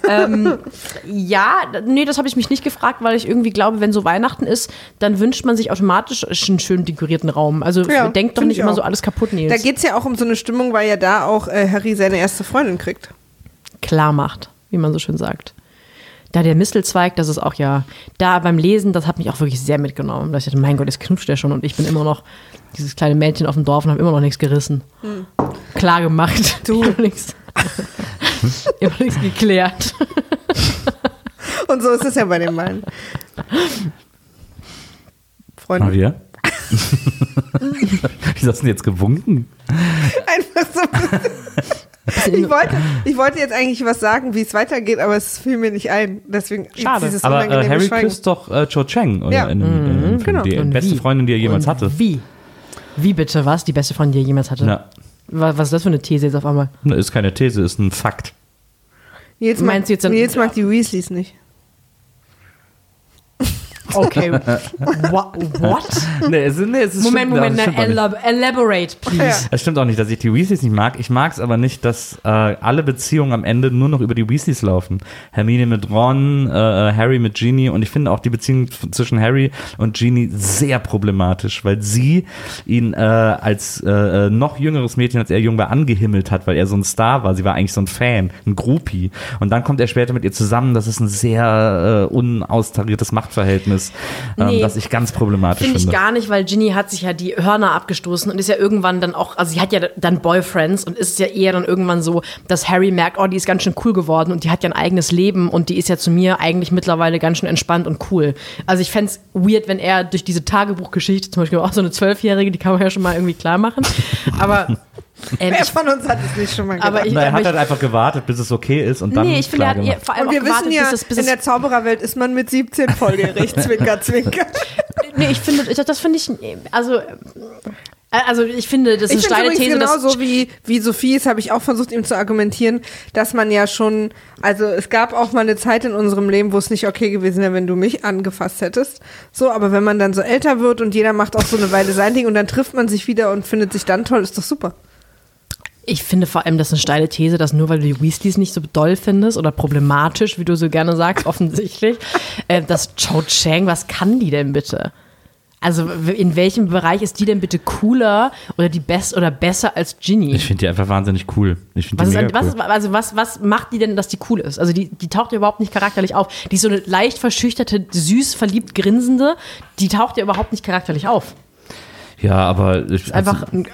ähm, ja, nee, das habe ich mich nicht gefragt, weil ich irgendwie glaube, wenn so Weihnachten ist, dann wünscht man sich automatisch einen schön dekorierten Raum. Also Ja, denkt doch nicht ich immer auch. so alles kaputt, Nils. Da geht es ja auch um so eine Stimmung, weil ja da auch äh, Harry seine erste Freundin kriegt. klar macht, wie man so schön sagt. Da der Mistelzweig, das ist auch ja, da beim Lesen, das hat mich auch wirklich sehr mitgenommen. Da ich dachte, mein Gott, jetzt knutscht der schon und ich bin immer noch dieses kleine Mädchen auf dem Dorf und habe immer noch nichts gerissen. Klar gemacht. Du. Nichts. nichts geklärt. Und so ist es ja bei den beiden. Mal Freunde. wieder. Wieso hast du denn jetzt gewunken? Einfach so. Ich wollte, ich wollte jetzt eigentlich was sagen, wie es weitergeht, aber es fiel mir nicht ein. Deswegen Schade. dieses Aber äh, Harry Schweigen. küsst doch äh, Cho Chang oder Ja. in, in, in, genau. die Und beste wie? Freundin, die er jemals und hatte. Wie? Wie bitte, was? Die beste Freundin, die er jemals hatte? Ja. Was, was ist das für eine These jetzt auf einmal? Ist keine These, ist ein Fakt. Mag, Meinst du jetzt dann- Nils mag die Weasleys nicht. Okay. What? what? Nee, es, nee, es ist Moment, stimmt, Moment, stimmt auch nicht. elab elaborate, please. Ja. Es stimmt auch nicht, dass ich die Weasleys nicht mag. Ich mag es aber nicht, dass äh, alle Beziehungen am Ende nur noch über die Weasleys laufen. Hermine mit Ron, äh, Harry mit Ginny und ich finde auch die Beziehung zwischen Harry und Ginny sehr problematisch, weil sie ihn äh, als äh, äh, noch jüngeres Mädchen, als er jung war, angehimmelt hat, weil er so ein Star war. Sie war eigentlich so ein Fan, ein Groupie. Und dann kommt er später mit ihr zusammen. Das ist ein sehr äh, unaustariertes Machtverhältnis, ähm, Nee. das ich ganz problematisch Finde finde. ich gar nicht, weil Ginny hat sich ja die Hörner abgestoßen und ist ja irgendwann dann auch, also sie hat ja dann Boyfriends und ist ja eher dann irgendwann so, dass Harry merkt, oh, die ist ganz schön cool geworden und die hat ja ein eigenes Leben und die ist ja zu mir eigentlich mittlerweile ganz schön entspannt und cool. Also ich fände es weird, wenn er durch diese Tagebuchgeschichte, zum Beispiel auch so eine Zwölfjährige, die kann man ja schon mal irgendwie klar machen, aber ähm, Wer von uns hat es nicht schon mal Aber gemacht? ich- Na, er aber hat halt einfach gewartet, bis es okay ist und dann nee, ich finde, er hat ihr vor allem Und wir auch gewartet, wissen ja, bis es, bis in der Zaubererwelt ist man mit 17 volljährig. zwinker, zwinker. Nee, ich finde, das, das finde ich, also, äh, also ich finde, das ist Ich eine steile These, genauso wie, wie Sophies habe ich auch versucht, ihm zu argumentieren, dass man ja schon, also es gab auch mal eine Zeit in unserem Leben, wo es nicht okay gewesen wäre, wenn du mich angefasst hättest. So, aber wenn man dann so älter wird und jeder macht auch so eine Weile sein Ding und dann trifft man sich wieder und findet sich dann toll, ist doch super. Ich finde vor allem, das ist eine steile These, dass nur weil du die Weasleys nicht so doll findest oder problematisch, wie du so gerne sagst, offensichtlich, äh, dass Cho Chang, was kann die denn bitte? Also in welchem Bereich ist die denn bitte cooler oder die best oder besser als Ginny? Ich finde die einfach wahnsinnig cool. Ich finde was, die ist, mega was, cool. also was, was macht die denn, dass die cool ist? Also die, die taucht ja überhaupt nicht charakterlich auf. Die ist so eine leicht verschüchterte, süß, verliebt grinsende, die taucht ja überhaupt nicht charakterlich auf. ja, aber ich, Einfach also, ein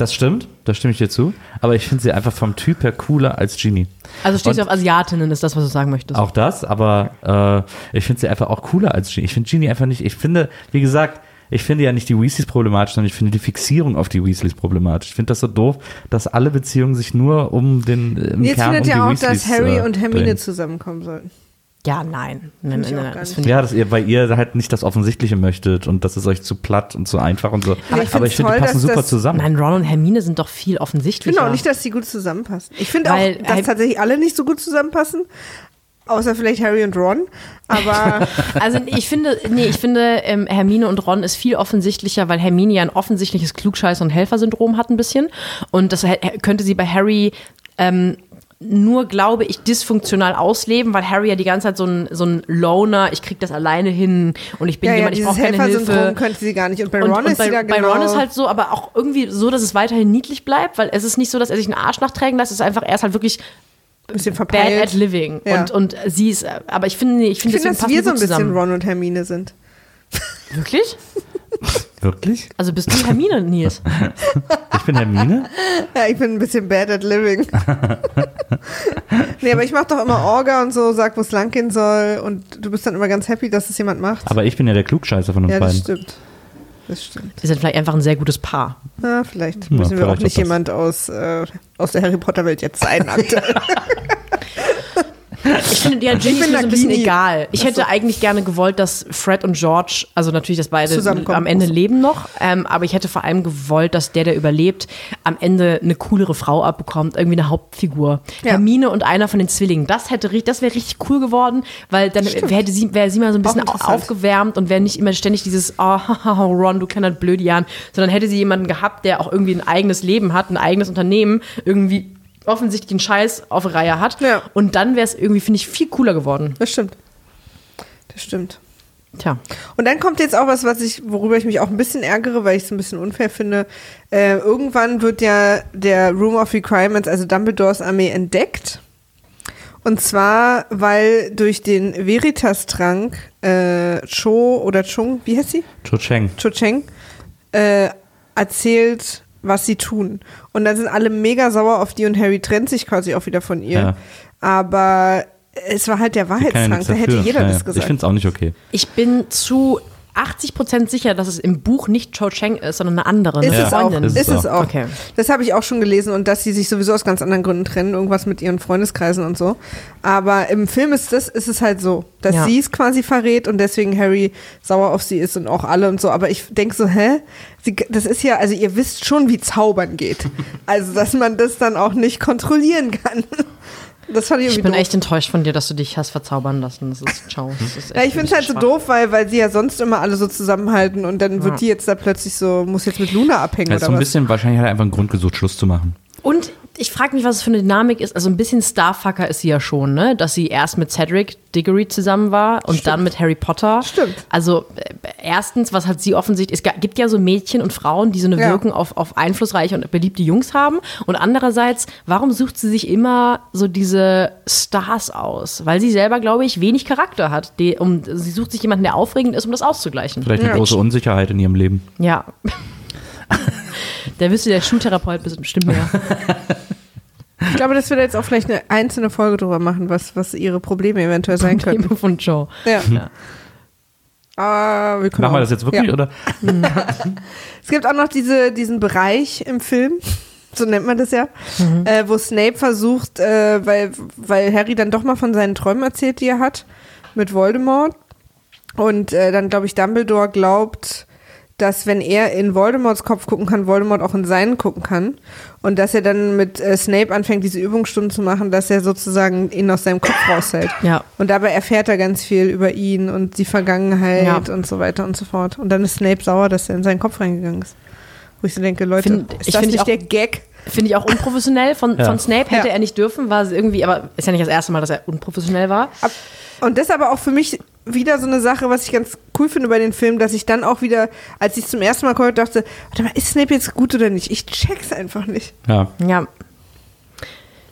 das stimmt, da stimme ich dir zu. Aber ich finde sie einfach vom Typ her cooler als Genie. Also stehst du auf Asiatinnen, ist das, was du sagen möchtest. Auch das, aber äh, ich finde sie einfach auch cooler als Genie. Ich finde Genie einfach nicht. Ich finde, wie gesagt, ich finde ja nicht die Weasleys problematisch, sondern ich finde die Fixierung auf die Weasleys problematisch. Ich finde das so doof, dass alle Beziehungen sich nur um den im Jetzt Kern findet um die ja auch, Weasleys, dass Harry äh, und Hermine drehen. zusammenkommen sollten. Ja, nein. Nein, nein, nein, das nicht. finde ich Ja, dass ihr, weil ihr halt nicht das Offensichtliche möchtet und das ist euch zu platt und zu einfach und so. Aber ich Aber ich finde, die passen super zusammen. Nein, Ron und Hermine sind doch viel Ich offensichtlicher. auch nicht, dass die gut zusammenpassen. Ich finde auch, Weil dass tatsächlich alle nicht so gut zusammenpassen. Außer vielleicht Harry und Ron. Aber Also ich finde, nee, ich finde, ähm, Hermine und Ron ist viel offensichtlicher, weil Hermine ja ein offensichtliches Klugscheiß- und Helfersyndrom hat ein bisschen. Und das könnte sie bei Harry ähm, nur, glaube ich, dysfunktional ausleben, weil Harry ja die ganze Zeit so ein, so ein Loner, ich krieg das alleine hin und ich bin ja, ja, jemand, ich dieses brauche keine Hilfe. könnte sie gar nicht. Und bei Und, Ron und ist bei, sie da bei genau. Ron ist halt so, aber auch irgendwie so, dass es weiterhin niedlich bleibt, weil es ist nicht so, dass er sich einen Arsch nachträgen lässt, es ist einfach, er ist halt wirklich Bisschen bad verpeilt. at living. Ja. Und, und sie ist, aber ich finde, ich finde, Ich finde, deswegen dass wir so ein bisschen zusammen. Ron und Hermine sind. Wirklich? Wirklich? Also bist du Hermine, Nils? Ich bin Hermine? Ja, ich bin ein bisschen bad at living. Nee, aber ich mach doch immer Orga und so, sag, wo es lang gehen soll. Und du bist dann immer ganz happy, dass es jemand macht. Aber ich bin ja der Klugscheißer von uns ja, das beiden. stimmt. Das stimmt. Wir sind vielleicht einfach ein sehr gutes Paar. Na, vielleicht Ja, müssen wir auch vielleicht nicht auch jemand aus, äh, aus der Harry Potter Welt jetzt sein aktuell. Ich finde, ja, Ginny ist mir so ein bisschen egal. Ich hätte eigentlich gerne gewollt, dass Fred und George, also natürlich, dass beide am Ende leben noch, ähm, aber ich hätte vor allem gewollt, dass der, der überlebt, am Ende eine coolere Frau abbekommt, irgendwie eine Hauptfigur. Ja. Hermine und einer von den Zwillingen. Das hätte, das wäre richtig cool geworden, weil dann wäre sie, wäre sie mal so ein bisschen aufgewärmt und wäre nicht immer ständig dieses, oh, Ron, du kleiner Blödian, sondern hätte sie jemanden gehabt, der auch irgendwie ein eigenes Leben hat, ein eigenes Unternehmen, irgendwie offensichtlich den Scheiß auf Reihe hat. Ja. Und dann wäre es irgendwie, finde ich, viel cooler geworden. Das stimmt. Das stimmt. Tja. Und dann kommt jetzt auch was, was ich, worüber ich mich auch ein bisschen ärgere, weil ich es ein bisschen unfair finde. Äh, irgendwann wird ja der Room of Requirements, also Dumbledores Armee, entdeckt. Und zwar, weil durch den Veritas-Trank äh, Cho oder Chung, wie heißt sie? Cho Cheng. Cho Cheng, äh, erzählt, was sie tun. Und dann sind alle mega sauer auf die und Harry trennt sich quasi auch wieder von ihr. Ja. Aber es war halt der Wahrheitstrank, da hätte jeder Ja, das ja. Ich gesagt. finde es auch nicht okay. Ich bin zu 80% sicher, dass es im Buch nicht Cho Cheng ist, sondern eine andere. Ist eine es auch. Freundin. Ist Ist es auch. Okay. Das habe ich auch schon gelesen und dass sie sich sowieso aus ganz anderen Gründen trennen, irgendwas mit ihren Freundeskreisen und so. Aber im Film ist das, ist es halt so, dass Ja. sie es quasi verrät und deswegen Harry sauer auf sie ist und auch alle und so. Aber ich denke so, hä? Sie, das ist ja, also ihr wisst schon, wie Zaubern geht. Also, dass man das dann auch nicht kontrollieren kann. Das fand ich Ich irgendwie bin doof. echt enttäuscht von dir, dass du dich hast verzaubern lassen. Das ist ciao. Das ist Ja, ich finde es halt so schwach. doof, weil, weil sie ja sonst immer alle so zusammenhalten und dann wird die jetzt da plötzlich so, muss jetzt mit Luna abhängen Das ist oder so ein was? bisschen, wahrscheinlich hat er einfach einen Grund gesucht, Schluss zu machen. Und ich frage mich, was es für eine Dynamik ist. Also ein bisschen Starfucker ist sie ja schon, ne? Dass sie erst mit Cedric Diggory zusammen war und dann mit Harry Potter. Stimmt. Also äh, erstens, was hat sie offensichtlich, es gibt ja so Mädchen und Frauen, die so eine Ja. Wirkung auf, auf einflussreiche und beliebte Jungs haben. Und andererseits, warum sucht sie sich immer so diese Stars aus? Weil sie selber, glaube ich, wenig Charakter hat. Die, um, sie sucht sich jemanden, der aufregend ist, um das auszugleichen. Vielleicht eine Ja. große Unsicherheit in ihrem Leben. Ja. Der wüsste der Schultherapeut bestimmt mehr. Ich glaube, dass wir da jetzt auch vielleicht eine einzelne Folge drüber machen, was, was ihre Probleme eventuell sein könnten. Probleme von Joe. Ja. Aber wir können Machen wir das jetzt wirklich, Ja. oder? Es gibt auch noch diese, diesen Bereich im Film, so nennt man das ja, äh, wo Snape versucht, äh, weil, weil Harry dann doch mal von seinen Träumen erzählt, die er hat, mit Voldemort. Und äh, dann, glaube ich, Dumbledore glaubt, dass wenn er in Voldemorts Kopf gucken kann, Voldemort auch in seinen gucken kann. Und dass er dann mit äh, Snape anfängt, diese Übungsstunden zu machen, dass er sozusagen ihn aus seinem Kopf raushält. Ja. Und dabei erfährt er ganz viel über ihn und die Vergangenheit Ja. und so weiter und so fort. Und dann ist Snape sauer, dass er in seinen Kopf reingegangen ist. Wo ich so denke, Leute, Find- ist ich das nicht auch- der Gag? Finde ich auch unprofessionell von, Ja. von Snape. Hätte Ja. er nicht dürfen, war es irgendwie, aber ist ja nicht das erste Mal, dass er unprofessionell war. Ab- Und das aber auch für mich wieder so eine Sache, was ich ganz cool finde bei den Filmen, dass ich dann auch wieder, als ich zum ersten Mal gehört dachte, warte mal, ist Snape jetzt gut oder nicht? Ich check's einfach nicht. Ja. Ja.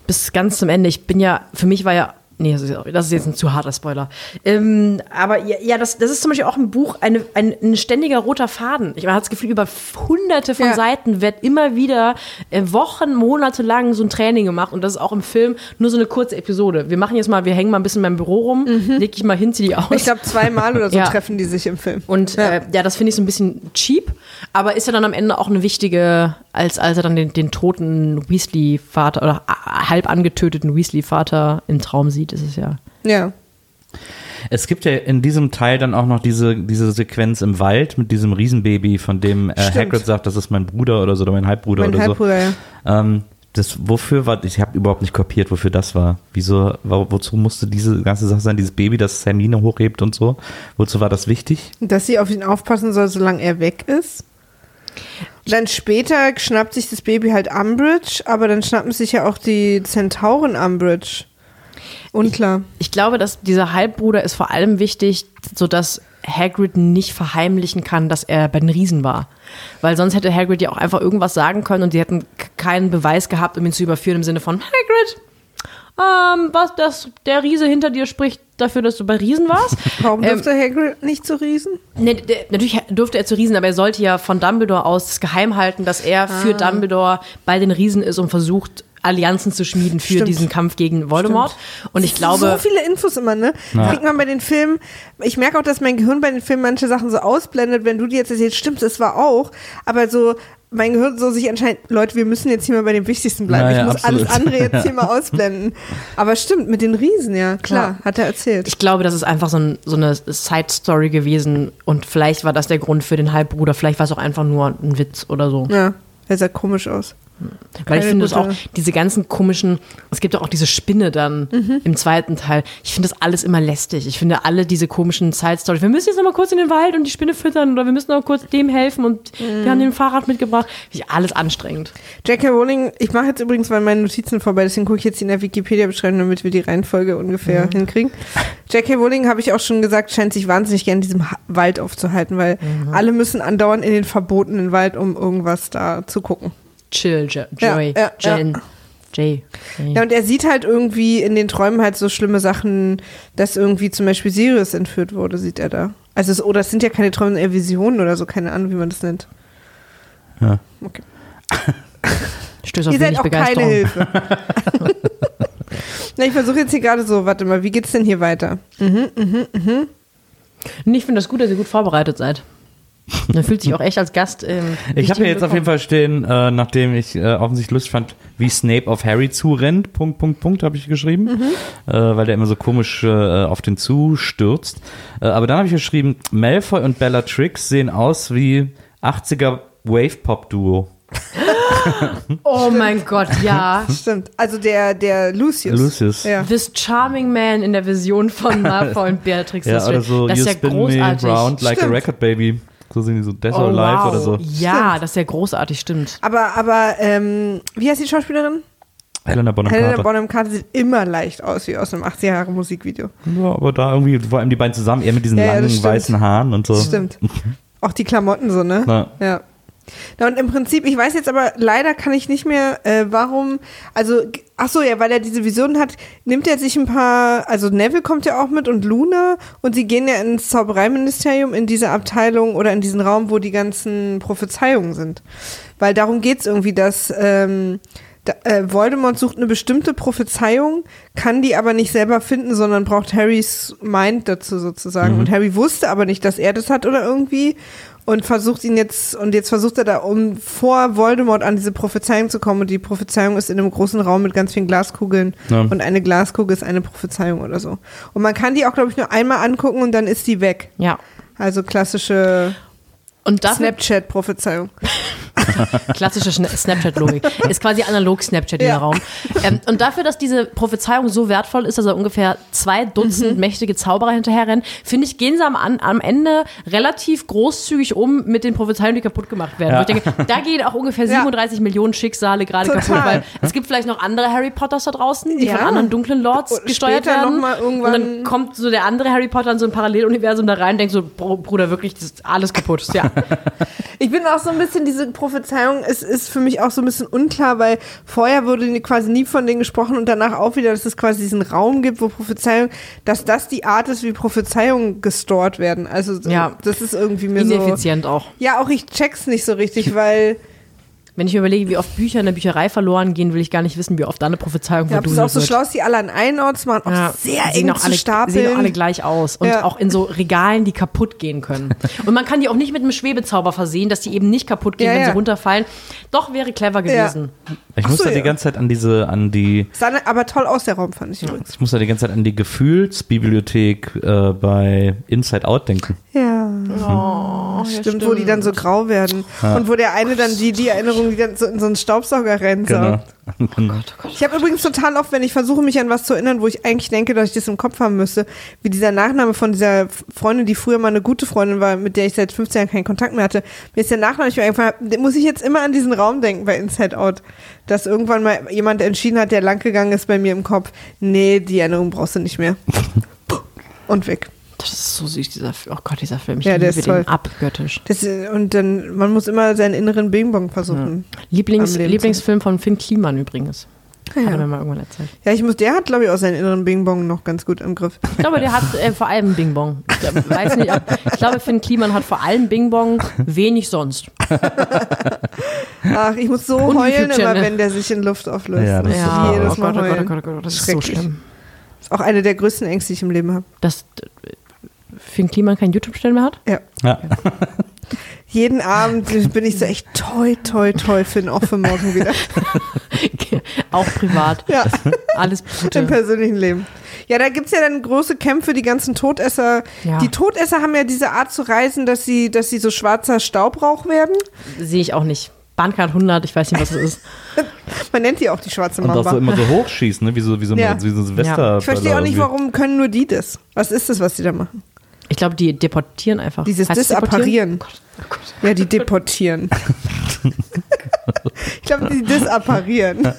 Bis ganz zum Ende. Ich bin ja, für mich war ja. Nee, das ist, das ist jetzt ein zu harter Spoiler. Ähm, aber ja, ja das, das ist zum Beispiel auch im Buch eine, ein, ein ständiger roter Faden. Ich man hat das Gefühl, über hunderte von Ja. Seiten wird immer wieder äh, Wochen, Monate lang so ein Training gemacht. Und das ist auch im Film nur so eine kurze Episode. Wir machen jetzt mal, wir hängen mal ein bisschen in meinem Büro rum, leg ich mal hin, zieh die aus. Ich glaube, zweimal oder so Ja. treffen die sich im Film. Und Ja. äh, ja das finde ich so ein bisschen cheap, aber ist ja dann am Ende auch eine wichtige, als, als er dann den, den toten Weasley-Vater oder a- halb angetöteten Weasley-Vater im Traum sieht, ist es ja. Ja. Es gibt ja in diesem Teil dann auch noch diese, diese Sequenz im Wald mit diesem Riesenbaby, von dem äh. Hagrid sagt, das ist mein Bruder oder so, oder mein Halbbruder Mein oder Halbbruder, ja. so. Ähm, das, wofür war, ich habe überhaupt nicht kapiert, wofür das war. Wieso, wo, wozu musste diese ganze Sache sein, dieses Baby, das Hermine hochhebt und so? Wozu war das wichtig? Dass sie auf ihn aufpassen soll, solange er weg ist. Dann später schnappt sich das Baby halt Umbridge, aber dann schnappen sich ja auch die Zentauren Umbridge. Unklar. Ich glaube, dass dieser Halbbruder ist vor allem wichtig, sodass Hagrid nicht verheimlichen kann, dass er bei den Riesen war. Weil sonst hätte Hagrid ja auch einfach irgendwas sagen können und sie hätten keinen Beweis gehabt, um ihn zu überführen im Sinne von Hagrid, ähm, was das, der Riese hinter dir spricht dafür, dass du bei Riesen warst. Warum Ähm, dürfte Hagrid nicht zu Riesen? Nee, der, natürlich durfte er zu Riesen, aber er sollte ja von Dumbledore aus geheim halten, dass er für Ah. Dumbledore bei den Riesen ist und versucht, Allianzen zu schmieden für Stimmt. diesen Kampf gegen Voldemort. Und ich glaube, so viele Infos immer, ne? Kriegt man bei den Filmen. Ich merke auch, dass mein Gehirn bei den Filmen manche Sachen so ausblendet, wenn du die jetzt erzählst, stimmt, das war auch. Aber so, mein Gehirn so sich anscheinend, Leute, wir müssen jetzt hier mal bei dem Wichtigsten bleiben. Ja, ja, ich muss absolut. alles andere jetzt hier mal ausblenden. Aber stimmt, mit den Riesen, ja, klar, Ja. hat er erzählt. ich glaube, das ist einfach so, ein, so eine Side-Story gewesen und vielleicht war das der Grund für den Halbbruder, vielleicht war es auch einfach nur ein Witz oder so. ja, er sah komisch aus. Weil ich finde es auch, diese ganzen komischen, es gibt doch auch diese Spinne dann Mhm. im zweiten Teil. Ich finde das alles immer lästig. Ich finde alle diese komischen Side-Stories. Wir müssen jetzt noch mal kurz in den Wald und die Spinne füttern oder wir müssen noch kurz dem helfen und Mhm. wir haben den Fahrrad mitgebracht. Finde ich alles anstrengend. J.K. Rowling, ich mache jetzt übrigens mal meine Notizen vorbei, deswegen gucke ich jetzt in der Wikipedia-Beschreibung, damit wir die Reihenfolge ungefähr Mhm. hinkriegen. J.K. Rowling, habe ich auch schon gesagt, scheint sich wahnsinnig gern in diesem Ha- Wald aufzuhalten, weil Mhm. alle müssen andauernd in den verbotenen Wald, um irgendwas da zu gucken. Chill, jo Ja, Joy, ja, Jen, Jay. Jay. Ja, und er sieht halt irgendwie in den Träumen halt so schlimme Sachen, dass irgendwie zum Beispiel Sirius entführt wurde, sieht er da. Also, es, oder es sind ja keine Träume, eher Visionen oder so, keine Ahnung, wie man das nennt. Ja. Okay. Stößt auf Ihr seid auch keine. Hilfe. Na, ich versuche jetzt hier gerade so, warte mal, wie geht's denn hier weiter? Nee, Ich finde das gut, dass ihr gut vorbereitet seid. Man fühlt sich auch echt als Gast. Ähm, Ich habe hier jetzt auf jeden Fall stehen, äh, nachdem ich äh, offensichtlich lustig fand, wie Snape auf Harry zurennt, Punkt, Punkt, Punkt, habe ich geschrieben, Mhm. äh, weil der immer so komisch äh, auf den zustürzt. Äh, aber dann habe ich geschrieben, Malfoy und Bellatrix sehen aus wie 80er Wave-Pop-Duo. Oh mein Gott, ja. Stimmt. Also der, der Lucius. Lucius. Ja. This charming man in der Vision von Malfoy und Beatrix. Ja, das oder so, das you ist ja spin me großartig. round like Stimmt. a record baby. So sind die so Death Oh, or Alive wow. oder so. Ja, das ist ja großartig, stimmt. Aber, aber, ähm, wie heißt die Schauspielerin? Helena Bonham Helena Carter. Bonham Carter sieht immer leicht aus wie aus einem 80er Jahre Musikvideo. Ja, aber da irgendwie, vor allem die beiden zusammen, eher mit diesen Ja, ja, langen stimmt. weißen Haaren und so. Stimmt. Auch die Klamotten so, ne? Na, Ja. Na und im Prinzip, ich weiß jetzt aber, leider kann ich nicht mehr, äh, warum, also, ach so, ja, weil er diese Vision hat, nimmt er sich ein paar, also Neville kommt ja auch mit und Luna und sie gehen ja ins Zaubereiministerium in diese Abteilung oder in diesen Raum, wo die ganzen Prophezeiungen sind. Weil darum geht's irgendwie, dass, ähm, da, äh, Voldemort sucht eine bestimmte Prophezeiung, kann die aber nicht selber finden, sondern braucht Harrys Mind dazu sozusagen. Und Harry wusste aber nicht, dass er das hat oder irgendwie und versucht ihn jetzt, und jetzt versucht er da, um vor Voldemort an diese Prophezeiung zu kommen. Und die Prophezeiung ist in einem großen Raum mit ganz vielen Glaskugeln. Ja. Und eine Glaskugel ist eine Prophezeiung oder so. Und man kann die auch, glaube ich, nur einmal angucken und dann ist die weg. Ja. Also klassische Snapchat-Prophezeiung. klassische Snapchat-Logik. Ist quasi analog Snapchat Ja. dieser Raum. Ähm, und dafür, dass diese Prophezeiung so wertvoll ist, dass er ungefähr zwei Dutzend Mhm. mächtige Zauberer hinterherrennen, finde ich, gehen sie am, am Ende relativ großzügig um mit den Prophezeiungen, die kaputt gemacht werden. Ja. Denke, da gehen auch ungefähr Ja. 37 Millionen Schicksale gerade kaputt, weil es gibt vielleicht noch andere Harry Potters da draußen, die Ja. von anderen dunklen Lords gesteuert werden. noch mal irgendwann- und dann kommt so der andere Harry Potter in so ein Paralleluniversum da rein und denkt so, Bruder, wirklich, das ist alles kaputt. Ja. Ich bin auch so ein bisschen, diese Prophezeiung ist, ist für mich auch so ein bisschen unklar, weil vorher wurde quasi nie von denen gesprochen und danach auch wieder, dass es quasi diesen Raum gibt, wo Prophezeiung, dass das die Art ist, wie Prophezeiungen gestort werden. Also so- Ja. das ist irgendwie mir so. Ineffizient auch. Ja, auch ich check's nicht so richtig, weil Wenn ich mir überlege, wie oft Bücher in der Bücherei verloren gehen, will ich gar nicht wissen, wie oft da eine Prophezeiung ja, es verdudelt auch so wird. schlau ist, die alle an einen Ort zu machen, auch Ja, sehr eng auch zu alle, stapeln. Sehen auch alle gleich aus. Und Ja. auch in so Regalen, die kaputt gehen können. Und man kann die auch nicht mit einem Schwebezauber versehen, dass die eben nicht kaputt gehen, Ja, wenn ja. sie runterfallen. Doch, wäre clever gewesen. Ich Ach muss so, da die ja. ganze Zeit an diese, an die, Sah ne- aber toll aus, der Raum, fand ich übrigens. ich muss da die ganze Zeit an die Gefühlsbibliothek äh, bei Inside Out denken. Ja. Oh, Stimmt, wo die dann so grau werden. Und wo der eine dann die, die Erinnerung, die dann so in so einen Staubsauger rennt. Genau. Ich habe übrigens total oft, wenn ich versuche, mich an was zu erinnern, wo ich eigentlich denke, dass ich das im Kopf haben müsste, wie dieser Nachname von dieser Freundin, die früher mal eine gute Freundin war, mit der ich seit 15 Jahren keinen Kontakt mehr hatte. Mir ist der Nachname nicht. Den Muss ich jetzt immer an diesen Raum denken bei Inside Out, dass irgendwann mal jemand entschieden hat, der lang gegangen ist bei mir im Kopf. Nee, die Erinnerung brauchst du nicht mehr. Und weg. Das ist so süß, dieser Film. Oh Gott, dieser Film. Ich Ja, der liebe ist toll. den abgöttisch. Das, und dann, man muss immer seinen inneren Bing-Bong versuchen. Lieblings, Am Leben Lieblingsfilm von Finn Kliman übrigens. Hat er mir mal irgendwann erzählt. Ja, ich muss, der hat, glaube ich, auch seinen inneren Bing Bong noch ganz gut im Griff. Ich glaube, der hat äh, vor allem Bing Bong. Ich, glaub, weiß nicht, ob, ich glaube, Finn Kliman hat vor allem Bing Bong, wenig sonst. Ach, ich muss so Und heulen immer, wenn der sich in Luft auflöst. Ja, das Ich ist oh Gott, oh Gott, oh. Gott, oh Gott, das ist so Schrecklich. schlimm. ist auch eine der größten Ängste, die ich im Leben habe. Dass Finn Kliman keinen YouTube-Stellen mehr hat? Ja. Ja. Jeden Abend bin ich so echt toi, toi, toi Finn, auch für morgen wieder. Auch privat. Ja, Alles im Gute. persönlichen Leben. Ja, da gibt's ja dann große Kämpfe, die ganzen Todesser. Ja. Die Todesser haben ja diese Art zu reisen, dass sie, dass sie so schwarzer Staubrauch werden. Sehe ich auch nicht. Bahncard 100, ich weiß nicht, was es ist. Man nennt die auch die schwarze Und auch Mamba. so immer so hochschießen, ne? wie so, wie so, Ja. wie so Silvester. ich verstehe auch nicht, warum können nur die das. Was ist das, was die da machen? Ich glaube, die deportieren einfach. Dieses Heißt es Disapparieren. Oh Gott. Ja, die deportieren. ich glaube, die disapparieren.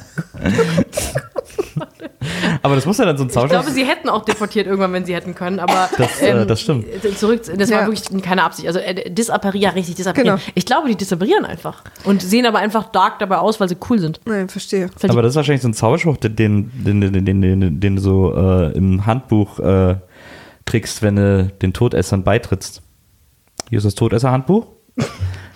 Aber das muss ja dann so ein Ich Zauber. glaube, sie hätten auch deportiert irgendwann, wenn sie hätten können, aber Das, äh, das stimmt. zurück, das war Ja. wirklich keine Absicht. Also äh, disapparieren, richtig disapparieren. Genau. Ich glaube, die disapparieren einfach und sehen aber einfach dark dabei aus, weil sie cool sind. Nein, verstehe. Weil Aber das ist wahrscheinlich so ein Zauberspruch, den, den, den, den, den, den, den du so äh, im Handbuch äh, kriegst, wenn du den Todessern beitrittst. Hier ist das Todesser-Handbuch.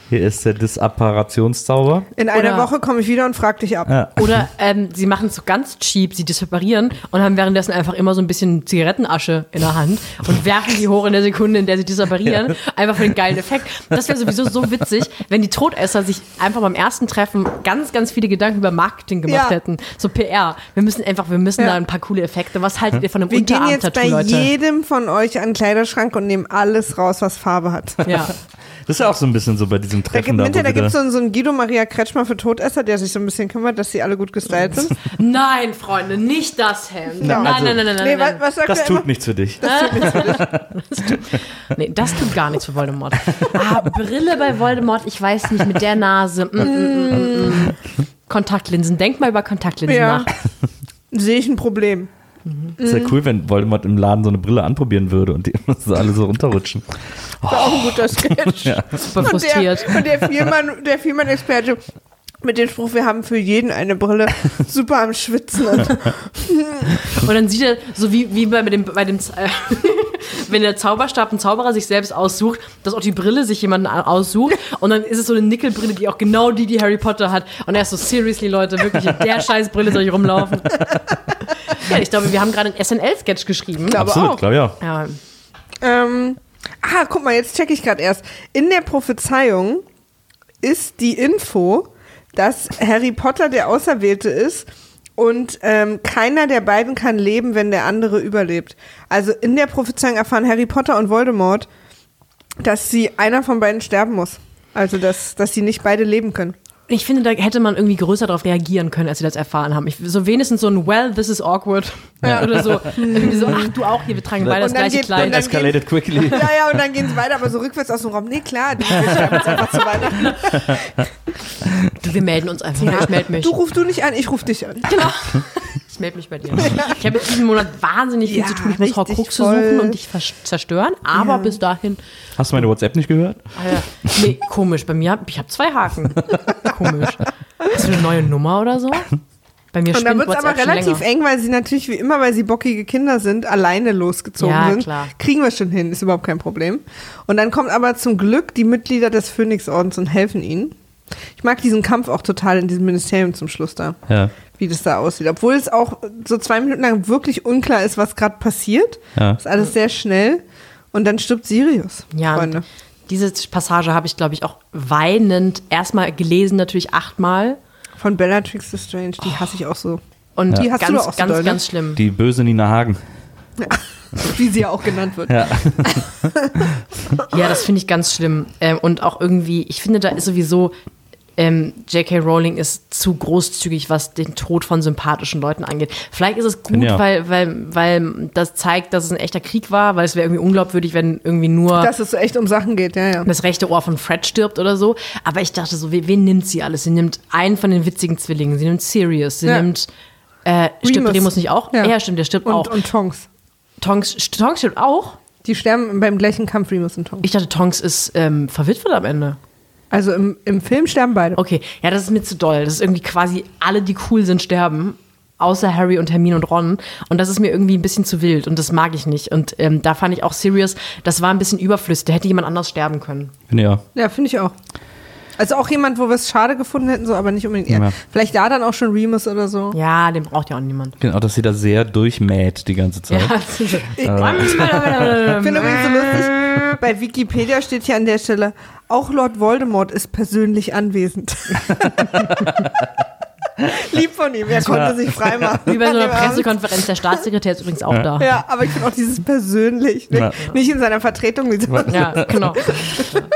Hier ist der Disapparationszauber. In einer Oder- Woche komme ich wieder und frag dich ab. Ja. oder ähm, sie machen es so ganz cheap, sie disapparieren und haben währenddessen einfach immer so ein bisschen Zigarettenasche in der Hand und werfen die hoch in der Sekunde, in der sie disapparieren. Einfach für den geilen Effekt. Das wäre sowieso so witzig, wenn die Todesser sich einfach beim ersten Treffen ganz, ganz viele Gedanken über Marketing gemacht Ja. hätten. So PR. Wir müssen einfach, wir müssen Ja. da ein paar coole Effekte. Was haltet ihr von einem Wir gehen jetzt Unterarm-Tattoo, bei Leute? jedem von euch an den Kleiderschrank und nehmen alles raus, was Farbe hat. Ja. Das ist ja auch so ein bisschen so bei diesem Da Treffen gibt da. es wo da wieder- gibt's so, einen- so einen Guido Maria Kretschmer für Todesser, der sich so ein bisschen kümmert, dass sie alle gut gestylt sind. Nein, Freunde, nicht das Hemd. Na, nein, also- nein, nein, nein, nein, Nee, nein. was, was das tut immer? nichts für dich. Nee, das tut gar nichts für Voldemort. Ah, Brille bei Voldemort, ich weiß nicht, mit der Nase. Mm, mm, mm, mm, mm. Kontaktlinsen, denk mal über Kontaktlinsen Ja. nach. Sehe ich ein Problem. Das wäre cool, wenn Voldemort im Laden so eine Brille anprobieren würde und die immer so alle so runterrutschen. War auch ein guter Sketch. Super Und frustriert. der, und der Vielmann, der Vielmann-Experte mit dem Spruch, wir haben für jeden eine Brille, super am Schwitzen. Und Und dann sieht er, so wie, wie bei dem, bei dem äh, wenn der Zauberstab ein Zauberer sich selbst aussucht, dass auch die Brille sich jemanden a- aussucht. Und dann ist es so eine Nickelbrille, die auch genau die, die Harry Potter hat. Und er ist so, seriously, Leute, wirklich, in der scheiß Brille soll ich rumlaufen. ja, ich glaube, wir haben gerade einen SNL-Sketch geschrieben. glaube Absolut, auch. glaube ich auch. Ja, Ähm, ah, guck mal, jetzt checke ich gerade erst. In der Prophezeiung ist die Info, dass Harry Potter der Auserwählte ist und ähm, keiner der beiden kann leben, wenn der andere überlebt. Also in der Prophezeiung erfahren Harry Potter und Voldemort, dass sie einer von beiden sterben muss. Also dass, dass sie nicht beide leben können. Ich finde, da hätte man irgendwie größer darauf reagieren können, als sie das erfahren haben. Ich, so wenigstens so ein Well, this is awkward. Oder so. Irgendwie so, ach, du auch hier, wir tragen beide das Und dann gleiche geht- Kleid. Escalated quickly. Ja, ja, und dann gehen sie weiter, aber so rückwärts aus dem Raum. Nee, klar, die jetzt einfach zu Weihnachten. Du, wir melden uns einfach. Ich melde mich. Du rufst du nicht an, ich ruf dich an. Ich melde mich bei dir. Ich habe jetzt diesen Monat wahnsinnig viel Ja, zu tun. Ich muss Horcruxe voll. suchen und dich zerstören. Aber bis dahin, Hast du meine WhatsApp nicht gehört? ah ja, nee, komisch. Bei mir, hab- ich habe zwei Haken. Komisch. Hast du eine neue Nummer oder so? Bei mir Und dann wird es aber relativ eng, weil sie natürlich wie immer, weil sie bockige Kinder sind, alleine losgezogen Ja, sind. klar. Kriegen wir schon hin, ist überhaupt kein Problem. Und dann kommt aber zum Glück die Mitglieder des Phönixordens und helfen ihnen. Ich mag diesen Kampf auch total in diesem Ministerium zum Schluss da, Ja. wie das da aussieht. Obwohl es auch so zwei Minuten lang wirklich unklar ist, was gerade passiert. Ja. Ist alles sehr schnell. Und dann stirbt Sirius, Ja, Freunde. und diese Passage habe ich, glaube ich, auch weinend erstmal gelesen, natürlich achtmal. Von Bellatrix Lestrange, die hasse ich auch so. Und Die hast du ganz, doch auch so ganz, doll, ne? ganz schlimm. Die böse Nina Hagen. Wie sie ja auch genannt wird. Ja. Ja, das finde ich ganz schlimm. Ähm, und auch irgendwie, ich finde, da ist sowieso, ähm, J.K. Rowling ist zu großzügig, was den Tod von sympathischen Leuten angeht. Vielleicht ist es gut, Ja. weil, weil, weil das zeigt, dass es ein echter Krieg war, weil es wäre irgendwie unglaubwürdig, wenn irgendwie nur Dass es so echt um Sachen geht, ja, ja. das rechte Ohr von Fred stirbt oder so. Aber ich dachte so, wen, wen nimmt sie alles? Sie nimmt einen von den witzigen Zwillingen, sie nimmt Sirius, sie Ja. nimmt. Äh, stirbt Remus. Remus nicht auch? Ja. Ja, stimmt, der stirbt Und, auch. und Tonks. Tonks, Tonks stirbt auch? Die sterben beim gleichen Kampf, Remus und Tonks. Ich dachte, Tonks ist ähm, verwitwet am Ende. Also im, im Film sterben beide. Okay, ja, das ist mir zu doll. Das ist irgendwie quasi alle, die cool sind, sterben. außer Harry und Hermine und Ron. Und das ist mir irgendwie ein bisschen zu wild und das mag ich nicht. Und ähm, da fand ich auch Sirius, das war ein bisschen überflüssig. Da hätte jemand anders sterben können. Ja. Ja, finde ich auch. Also auch jemand, wo wir es schade gefunden hätten, so, aber nicht unbedingt er. Ja. Vielleicht da dann auch schon Remus oder so. Ja, den braucht ja auch niemand. Genau, dass sie da sehr durchmäht die ganze Zeit. Ja, Ich finde übrigens so lustig, bei Wikipedia steht hier an der Stelle, auch Lord Voldemort ist persönlich anwesend. Lieb von ihm, er konnte sich freimachen. Wie bei so einer. Pressekonferenz. Der Staatssekretär ist übrigens auch da. Ja, aber ich finde auch dieses persönlich, ne? Ja. nicht in seiner Vertretung. Wie. Ja, genau.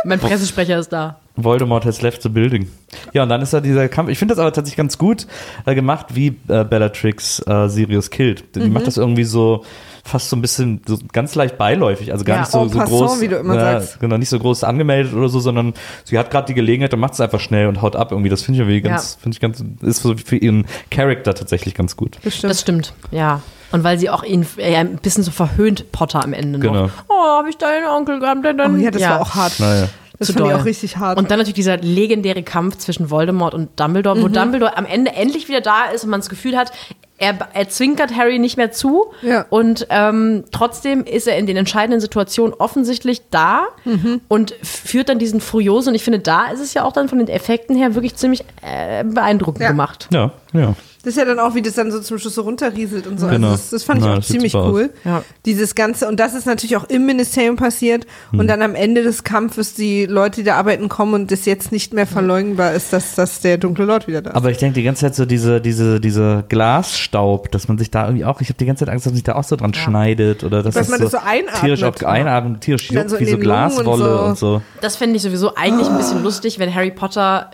Mein Pressesprecher ist da. Voldemort has left the building. Ja, und dann ist da dieser Kampf. Ich finde das aber tatsächlich ganz gut äh, gemacht, wie äh, Bellatrix äh, Sirius killt. Die Mhm. macht das irgendwie so fast so ein bisschen so ganz leicht beiläufig, also gar Ja, nicht so, so passant, groß, wie du immer ja, sagst. genau nicht so groß angemeldet oder so, sondern sie hat gerade die Gelegenheit und macht es einfach schnell und haut ab irgendwie. Das finde ich irgendwie ganz, Ja. finde ich ganz, ist so für ihren Charakter tatsächlich ganz gut. Bestimmt. Das stimmt, ja. Und weil sie auch ihn äh, ein bisschen so verhöhnt Potter am Ende Genau. noch. Oh, habe ich deinen Onkel gehabt? Oh ja, das war auch hart. Naja. Das Zu fand ich auch richtig hart. Und dann natürlich dieser legendäre Kampf zwischen Voldemort und Dumbledore, Mhm. wo Dumbledore am Ende endlich wieder da ist und man das Gefühl hat, er, er zwinkert Harry nicht mehr zu. Ja. Und ähm, trotzdem ist er in den entscheidenden Situationen offensichtlich da Mhm. und führt dann diesen Furioso. Und ich finde, da ist es ja auch dann von den Effekten her wirklich ziemlich äh, beeindruckend Ja. gemacht. Ja, ja. Das ist ja dann auch, wie das dann so zum Schluss so runterrieselt und so. Genau. Also das, das fand ich Ja, auch ziemlich cool. Ja. Dieses Ganze, und das ist natürlich auch im Ministerium passiert. Hm. Und dann am Ende des Kampfes die Leute, die da arbeiten, kommen und das jetzt nicht mehr verleugnbar ist, dass, dass der dunkle Lord wieder da ist. Aber ich denke die ganze Zeit so diese, diese, diese Glasstaub, dass man sich da irgendwie auch, ich habe die ganze Zeit Angst, dass man sich da auch so dran schneidet oder dass, Dass es man so, das so einatmet. tierisch auch einatmet, tierisch juckt, so wie in so Lungen und Glaswolle so. und so. Das fände ich sowieso eigentlich ein bisschen lustig, wenn Harry Potter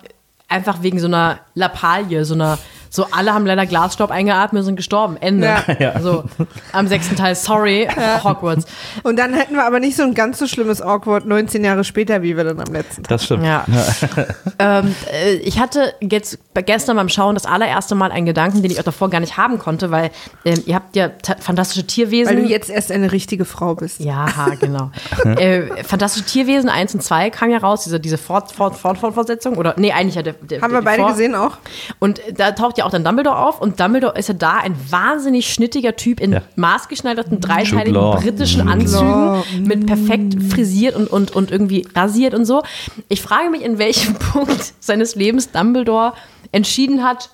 einfach wegen so einer Lappalie, so einer, so alle haben leider Glasstaub eingeatmet und sind gestorben. Ende. Ja. So, am sechsten Teil, sorry, Hogwarts. Und dann hätten wir aber nicht so ein ganz so schlimmes Awkward 19 Jahre später, wie wir dann am letzten Tag. Das stimmt. Ja. ähm, äh, ich hatte jetzt gestern beim Schauen das allererste Mal einen Gedanken, den ich auch davor gar nicht haben konnte, weil ähm, ihr habt ja ta- fantastische Tierwesen. Weil du jetzt erst eine richtige Frau bist. Ja, genau. äh, Fantastische Tierwesen 1 und 2 kam ja raus, diese, diese Fort, Fort, Fort, Fortsetzung. Oder, nee, eigentlich ja der. der Haben wir die beide Vor- gesehen auch? Und da taucht ja auch dann Dumbledore auf und Dumbledore ist ja da ein wahnsinnig schnittiger Typ in Ja. maßgeschneiderten, dreiteiligen britischen Anzügen mit perfekt frisiert und, und, und irgendwie rasiert und so. Ich frage mich, in welchem Punkt seines Lebens Dumbledore entschieden hat,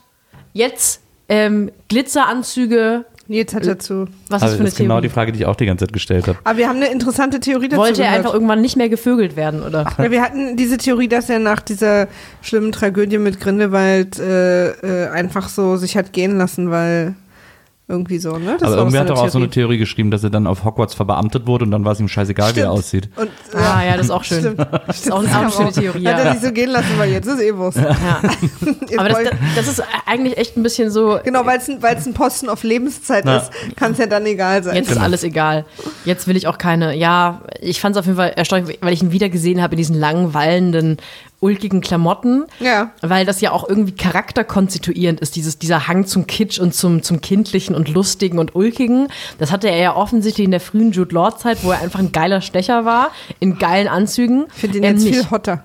jetzt ähm, Glitzeranzüge, Nils hat dazu. was ist Also für das eine ist genau Theorie? die Frage, die ich auch die ganze Zeit gestellt habe. Aber wir haben eine interessante Theorie dazu. Wollte er gehört. einfach irgendwann nicht mehr gevögelt werden, oder? Ja, wir hatten diese Theorie, dass er nach dieser schlimmen Tragödie mit Grindelwald äh, äh, einfach so sich hat gehen lassen, weil irgendwie so, ne? Das Aber irgendwer hat doch auch so eine Theorie geschrieben, dass er dann auf Hogwarts verbeamtet wurde und dann war es ihm scheißegal, wie er Stimmt. aussieht. Und, Ah, ja, das ist auch schön. Stimmt. Das ist auch, auch eine kam schöne auch. Theorie. Hat er Ja. sich so gehen lassen, weil jetzt ist eh Wurst. Ja. Aber das, das ist eigentlich echt ein bisschen so, genau, weil es ein, weil's ein Posten auf Lebenszeit Ja. ist, kann es ja dann egal sein. jetzt ist alles egal. Jetzt will ich auch keine, ja, ich fand es auf jeden Fall erstaunlich, weil ich ihn wieder gesehen habe in diesen langen, wallenden, ulkigen Klamotten. Ja. Weil das ja auch irgendwie charakterkonstituierend ist, dieses, dieser Hang zum Kitsch und zum, zum Kindlichen und Lustigen und Ulkigen. Das hatte er ja offensichtlich in der frühen Jude Law-Zeit, wo er einfach ein geiler Stecher war, in geilen Anzügen. Ich finde den Er jetzt nicht. viel hotter.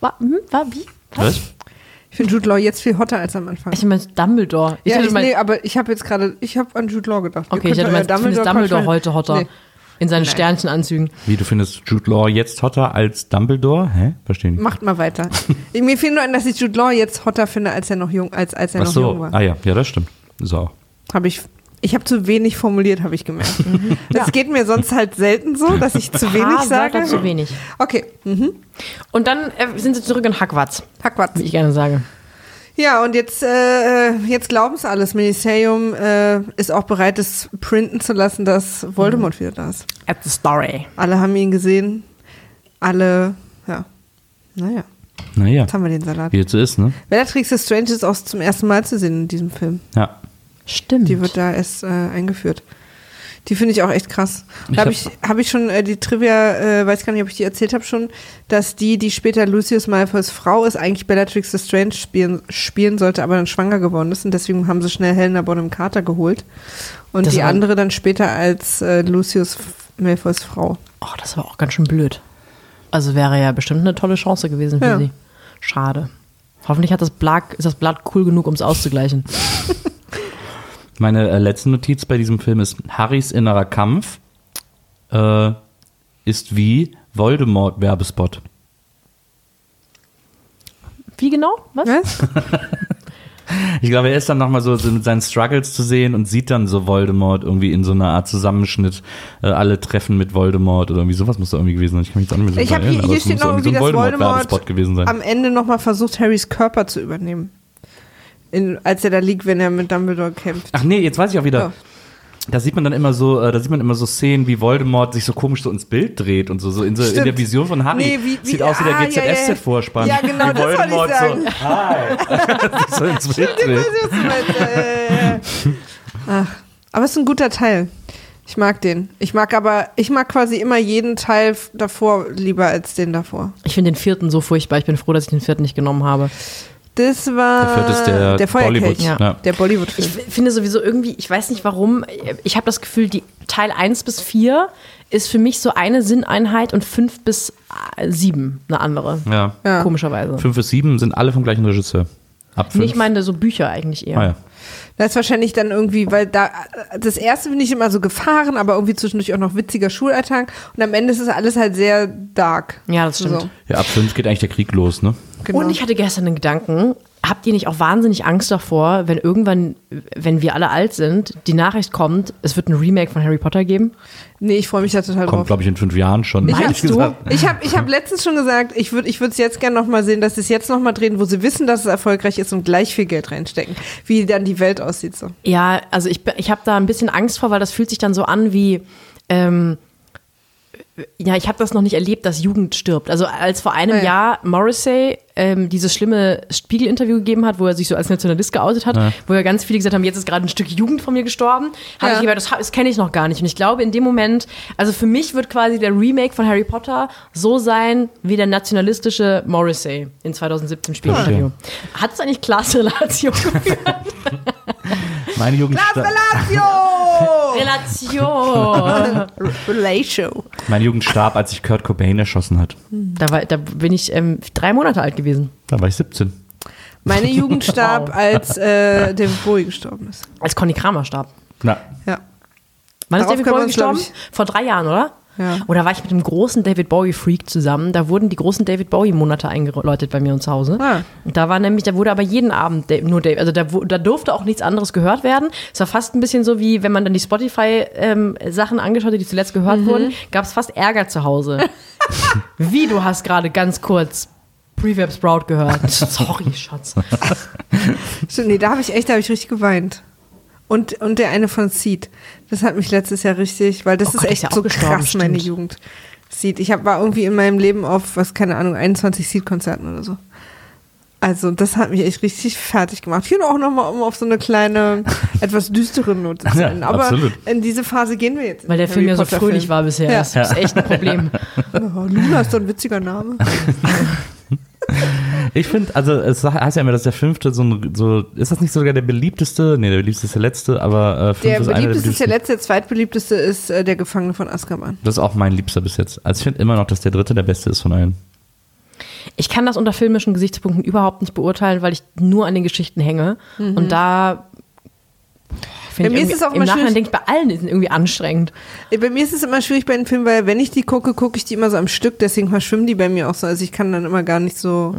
War, hm, war wie? Was? Ich finde Jude Law jetzt viel hotter als am Anfang. Ich meine Dumbledore. Ich ja, ich, mein, nee, aber ich habe jetzt gerade, ich habe an Jude Law gedacht. Okay, ich mein, findest Dumbledore Quatsch- heute hotter. Nee. In seinen Sternchenanzügen. Wie, du findest Jude Law jetzt hotter als Dumbledore? Hä? Verstehe nicht. Macht mal weiter. Mir fiel nur an, dass ich Jude Law jetzt hotter finde, als er noch jung, als, als er Ach noch jung so, war. ah ja, ja, das stimmt. So. Habe ich. Ich habe zu wenig formuliert, habe ich gemerkt. Das geht mir sonst halt selten so, dass ich zu wenig sagt sage. zu wenig. Okay. Mhm. Und dann äh, sind sie zurück in Hogwarts, Hackwatz. wie ich gerne sage. Ja, und jetzt, äh, jetzt glauben es alles. Ministerium äh, ist auch bereit, es printen zu lassen, dass Voldemort wieder da ist. At the story. Alle haben ihn gesehen. Alle, ja. Naja, Naja, jetzt haben wir den Salat. wie es so ist, ne? Bellatrix Strange ist auch zum ersten Mal zu sehen in diesem Film. Ja. Stimmt. Die wird da erst äh, eingeführt. Die finde ich auch echt krass. Da habe hab- ich, hab ich schon äh, die Trivia, äh, weiß gar nicht, ob ich die erzählt habe schon, dass die, die später Lucius Malfoys Frau ist, eigentlich Bellatrix Strange spielen, spielen sollte, aber dann schwanger geworden ist und deswegen haben sie schnell Helena Bonham Carter geholt. Und Das die andere dann später als äh, Lucius Malfoys Frau. Oh, das war auch ganz schön blöd. Also wäre ja bestimmt eine tolle Chance gewesen für Ja. sie. Schade. Hoffentlich hat das Blatt, ist das Blatt cool genug, um es auszugleichen. Meine äh, letzte Notiz bei diesem Film ist, Harrys innerer Kampf äh, ist wie Voldemort-Werbespot. Wie genau? Was? Was? Ich glaube, er ist dann nochmal so, so mit seinen Struggles zu sehen und sieht dann so Voldemort irgendwie in so einer Art Zusammenschnitt, äh, alle treffen mit Voldemort oder irgendwie sowas muss da irgendwie gewesen sein. Ich kann mich jetzt auch nicht mehr Ich habe hier, hier steht noch irgendwie, so dass Voldemort Voldemort-Werbespot gewesen sein. am Ende nochmal versucht, Harrys Körper zu übernehmen. In, als er da liegt, wenn er mit Dumbledore kämpft. Ach nee, jetzt weiß ich auch wieder. Ja. Da sieht man dann immer so, äh, da sieht man immer so Szenen, wie Voldemort sich so komisch so ins Bild dreht und so, so in, so, in der Vision von Harry. Nee, wie- wie- Sieht aus wie der ah, ja, ja, ja. GZSZ-Vorspann. Ja, genau, wie das wollte ich Voldemort sagen. so, hi, so ins Bild dreht. Äh, Ach, aber es ist ein guter Teil. Ich mag den. Ich mag aber, ich mag quasi immer jeden Teil davor lieber als den davor. Ich finde den vierten so furchtbar. Ich bin froh, dass ich den vierten nicht genommen habe. Das war Der vierte ist der, der. Bollywood. Ja. Ja. Der Bollywood-Film. Ich finde sowieso irgendwie, ich weiß nicht warum, ich habe das Gefühl, die Teil 1 bis 4 ist für mich so eine Sinneinheit und 5 bis 7 eine andere. Ja. Ja. Komischerweise. Fünf bis sieben sind alle vom gleichen Regisseur. Ab fünf. Nee, ich meine so Bücher eigentlich eher. Ah, ja. Das ist wahrscheinlich dann irgendwie, weil da, das erste finde ich immer so gefahren, aber irgendwie zwischendurch auch noch witziger Schulalltag und am Ende ist es alles halt sehr dark. Ja, das stimmt. So, ja, ab fünf geht eigentlich der Krieg los, ne? Genau. Und ich hatte gestern den Gedanken, habt ihr nicht auch wahnsinnig Angst davor, wenn irgendwann, wenn wir alle alt sind, die Nachricht kommt, es wird ein Remake von Harry Potter geben? nee, ich freue mich da total Kommt, drauf. glaube ich, in fünf Jahren schon. Ich gesagt. Ich habe ich hab letztens schon gesagt, ich würde ich es jetzt gerne nochmal sehen, dass sie es jetzt nochmal drehen, wo sie wissen, dass es erfolgreich ist und gleich viel Geld reinstecken. Wie dann die Welt aussieht so. Ja, also ich, ich habe da ein bisschen Angst vor, weil das fühlt sich dann so an wie, ähm, ja, ich habe das noch nicht erlebt, dass Jugend stirbt. Also als vor einem Ah, ja. Jahr Morrissey ähm, dieses schlimme Spiegel-Interview gegeben hat, wo er sich so als Nationalist geoutet hat, wo ja ganz viele gesagt haben, jetzt ist gerade ein Stück Jugend von mir gestorben, habe Ja. ich gedacht, das, das kenne ich noch gar nicht. Und ich glaube, in dem Moment, also für mich wird quasi der Remake von Harry Potter so sein wie der nationalistische Morrissey in 2017 Spiegel-Interview. Hat es eigentlich klasse Relation geführt? Meine Jugend! Relation. Relatio. meine Jugend starb, als sich Kurt Cobain erschossen hat. Da, war, da bin ich ähm, drei Monate alt gewesen. Da war ich 17. Meine Jugend starb, als äh, David Bowie gestorben ist. Als Conny Kramer starb. Na, Ja. Wann ist Darauf David Bowie gestorben? Vor drei Jahren, oder? Ja. Oder war ich mit dem großen David Bowie-Freak zusammen? Da wurden die großen David Bowie-Monate eingeläutet bei mir zu Hause. Ah. Und da war nämlich, da wurde aber jeden Abend nur David, also da, da durfte auch nichts anderes gehört werden. Es war fast ein bisschen so wie, wenn man dann die Spotify-Sachen angeschaut hat, die zuletzt gehört Mhm. wurden, gab es fast Ärger zu Hause. wie, du hast gerade ganz kurz Prefab Sprout gehört. Sorry, Schatz. Stimmt, nee, da habe ich echt, da habe ich richtig geweint. Und, und der eine von Seed. Das hat mich letztes Jahr richtig, weil das Oh ist Gott, ist echt ja auch so krass, meine stimmt. Jugend. Seed. Ich hab, war irgendwie in meinem Leben auf, was, keine Ahnung, 21 Seed-Konzerten oder so. Also, das hat mich echt richtig fertig gemacht. Hier auch nochmal, um auf so eine kleine, etwas düstere Note zu Ja, enden. Aber absolut. in diese Phase gehen wir jetzt. Weil der Film ja so fröhlich war bisher. Ja. Das ist echt ein Problem. Oh, Luna ist so ein witziger Name. ich finde, also es heißt ja immer, dass der fünfte so, ein, so ist das nicht sogar der beliebteste? Nee, der beliebteste ist der letzte, aber äh, fünf Der ist einer der beliebteste ist der letzte, der zweitbeliebteste ist äh, der Gefangene von Azkaban. Das ist auch mein Liebster bis jetzt. Also ich finde immer noch, dass der dritte der beste ist von allen. Ich kann das unter filmischen Gesichtspunkten überhaupt nicht beurteilen, weil ich nur an den Geschichten hänge. Und da Bei mir ist es auch im immer Nachhinein schwierig- denke ich, bei allen ist es irgendwie anstrengend. Äh, Bei mir ist es immer schwierig bei den Filmen, weil wenn ich die gucke, gucke ich die immer so am Stück, deswegen verschwimmen die bei mir auch so. Also ich kann dann immer gar nicht so.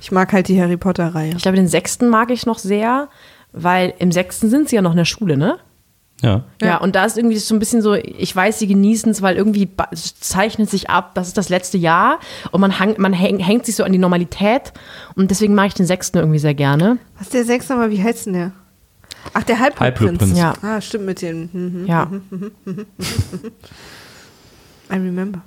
Ich mag halt die Harry Potter-Reihe. Ich glaube, den sechsten mag ich noch sehr, weil im sechsten sind sie ja noch in der Schule, ne? Ja. Ja, und da ist irgendwie so ein bisschen so, ich weiß, sie genießen es, weil irgendwie zeichnet sich ab, das ist das letzte Jahr und man, hang, man häng, hängt sich so an die Normalität und deswegen mag ich den sechsten irgendwie sehr gerne. Was ist der sechste nochmal? Wie heißt denn der? Ach, der Halbblutprinz. Ja. Ah, stimmt mit den. Mhm. Ja. I remember.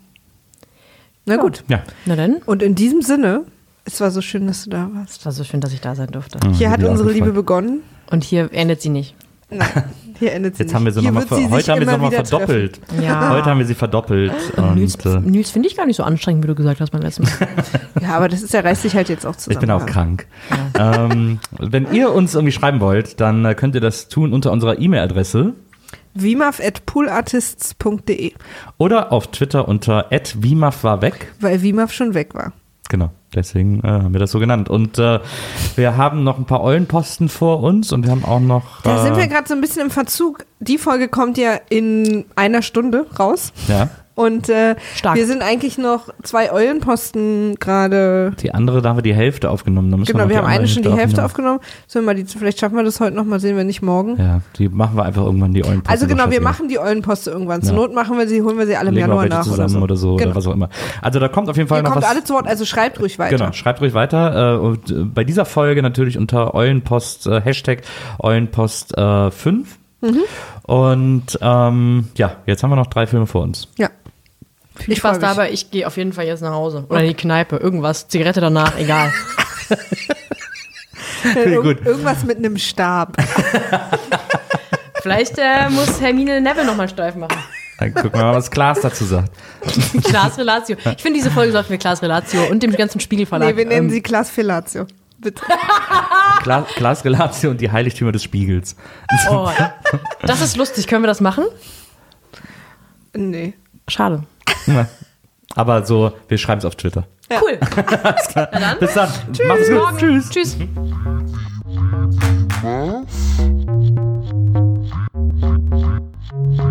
Na gut. Ja. Na dann, Und in diesem Sinne, es war so schön, dass du da warst. es war so schön, dass ich da sein durfte. Hier hat unsere Liebe begonnen. Und hier endet sie nicht. Nein, hier endet sie Jetzt nicht. haben wir sie nochmal sich heute haben wir sie wieder verdoppelt. Ja. Heute haben wir sie verdoppelt. Und, Nils, äh, Nils finde ich gar nicht so anstrengend, wie du gesagt hast beim letzten Mal. Ja, aber das ist, der reißt sich halt jetzt auch zusammen. ich bin auch krank. ähm, wenn ihr uns irgendwie schreiben wollt, dann äh, könnt ihr das tun unter unserer E-Mail-Adresse Wimaf.poolartists.de, oder auf Twitter unter @wimaf war weg. weil Wimaf schon weg war. Genau, deswegen äh, haben wir das so genannt. Und äh, wir haben noch ein paar Eulenposten vor uns und wir haben auch noch. Da äh, sind wir gerade so ein bisschen im Verzug. Die Folge kommt ja in einer Stunde raus. Ja, Und äh, Stark. wir sind eigentlich noch zwei Eulenposten gerade. die andere, da haben wir die Hälfte aufgenommen. Genau, wir die haben eine schon die Hälfte aufgenommen. Sollen wir mal die, vielleicht schaffen wir das heute noch mal, sehen wir nicht morgen. Ja, die machen wir einfach irgendwann die Eulenposten. Also genau, wir machen die Eulenposte irgendwann. Zur Ja. Not machen wir sie, holen wir sie alle im wir Januar nach oder zusammen so. oder so Genau. oder was auch immer. Also da kommt auf jeden Fall Ihr noch kommt was. alle zu Wort, also schreibt ruhig weiter. Genau, schreibt ruhig weiter. Äh, und äh, bei dieser Folge natürlich unter Eulenpost, äh, Hashtag Eulenpost äh, 5. Mhm. Und ähm, ja, jetzt haben wir noch drei Filme vor uns. Ja. Viel Spaß freu mich. dabei, ich gehe auf jeden Fall jetzt nach Hause. Oder in die Kneipe, irgendwas. Zigarette danach, egal. Ir Gut. Irgendwas mit einem Stab. Vielleicht äh, muss Hermine Neville nochmal steif machen. Dann gucken wir mal, was Klaas dazu sagt. Klaas Relatio. Ich finde, diese Folge sollten wir Klaas Relatio und dem ganzen Spiegelverlag. Nee, wir nennen ähm, sie Klaas Fellatio. Bitte. Klaas, Klaas Relatio und die Heiligtümer des Spiegels. oh, das ist lustig. Können wir das machen? Nee. Schade. Ja. Aber so, wir schreiben es auf Twitter. Cool. Bis dann. Macht's gut. Morgen. Tschüss. Tschüss. Wiedersehen,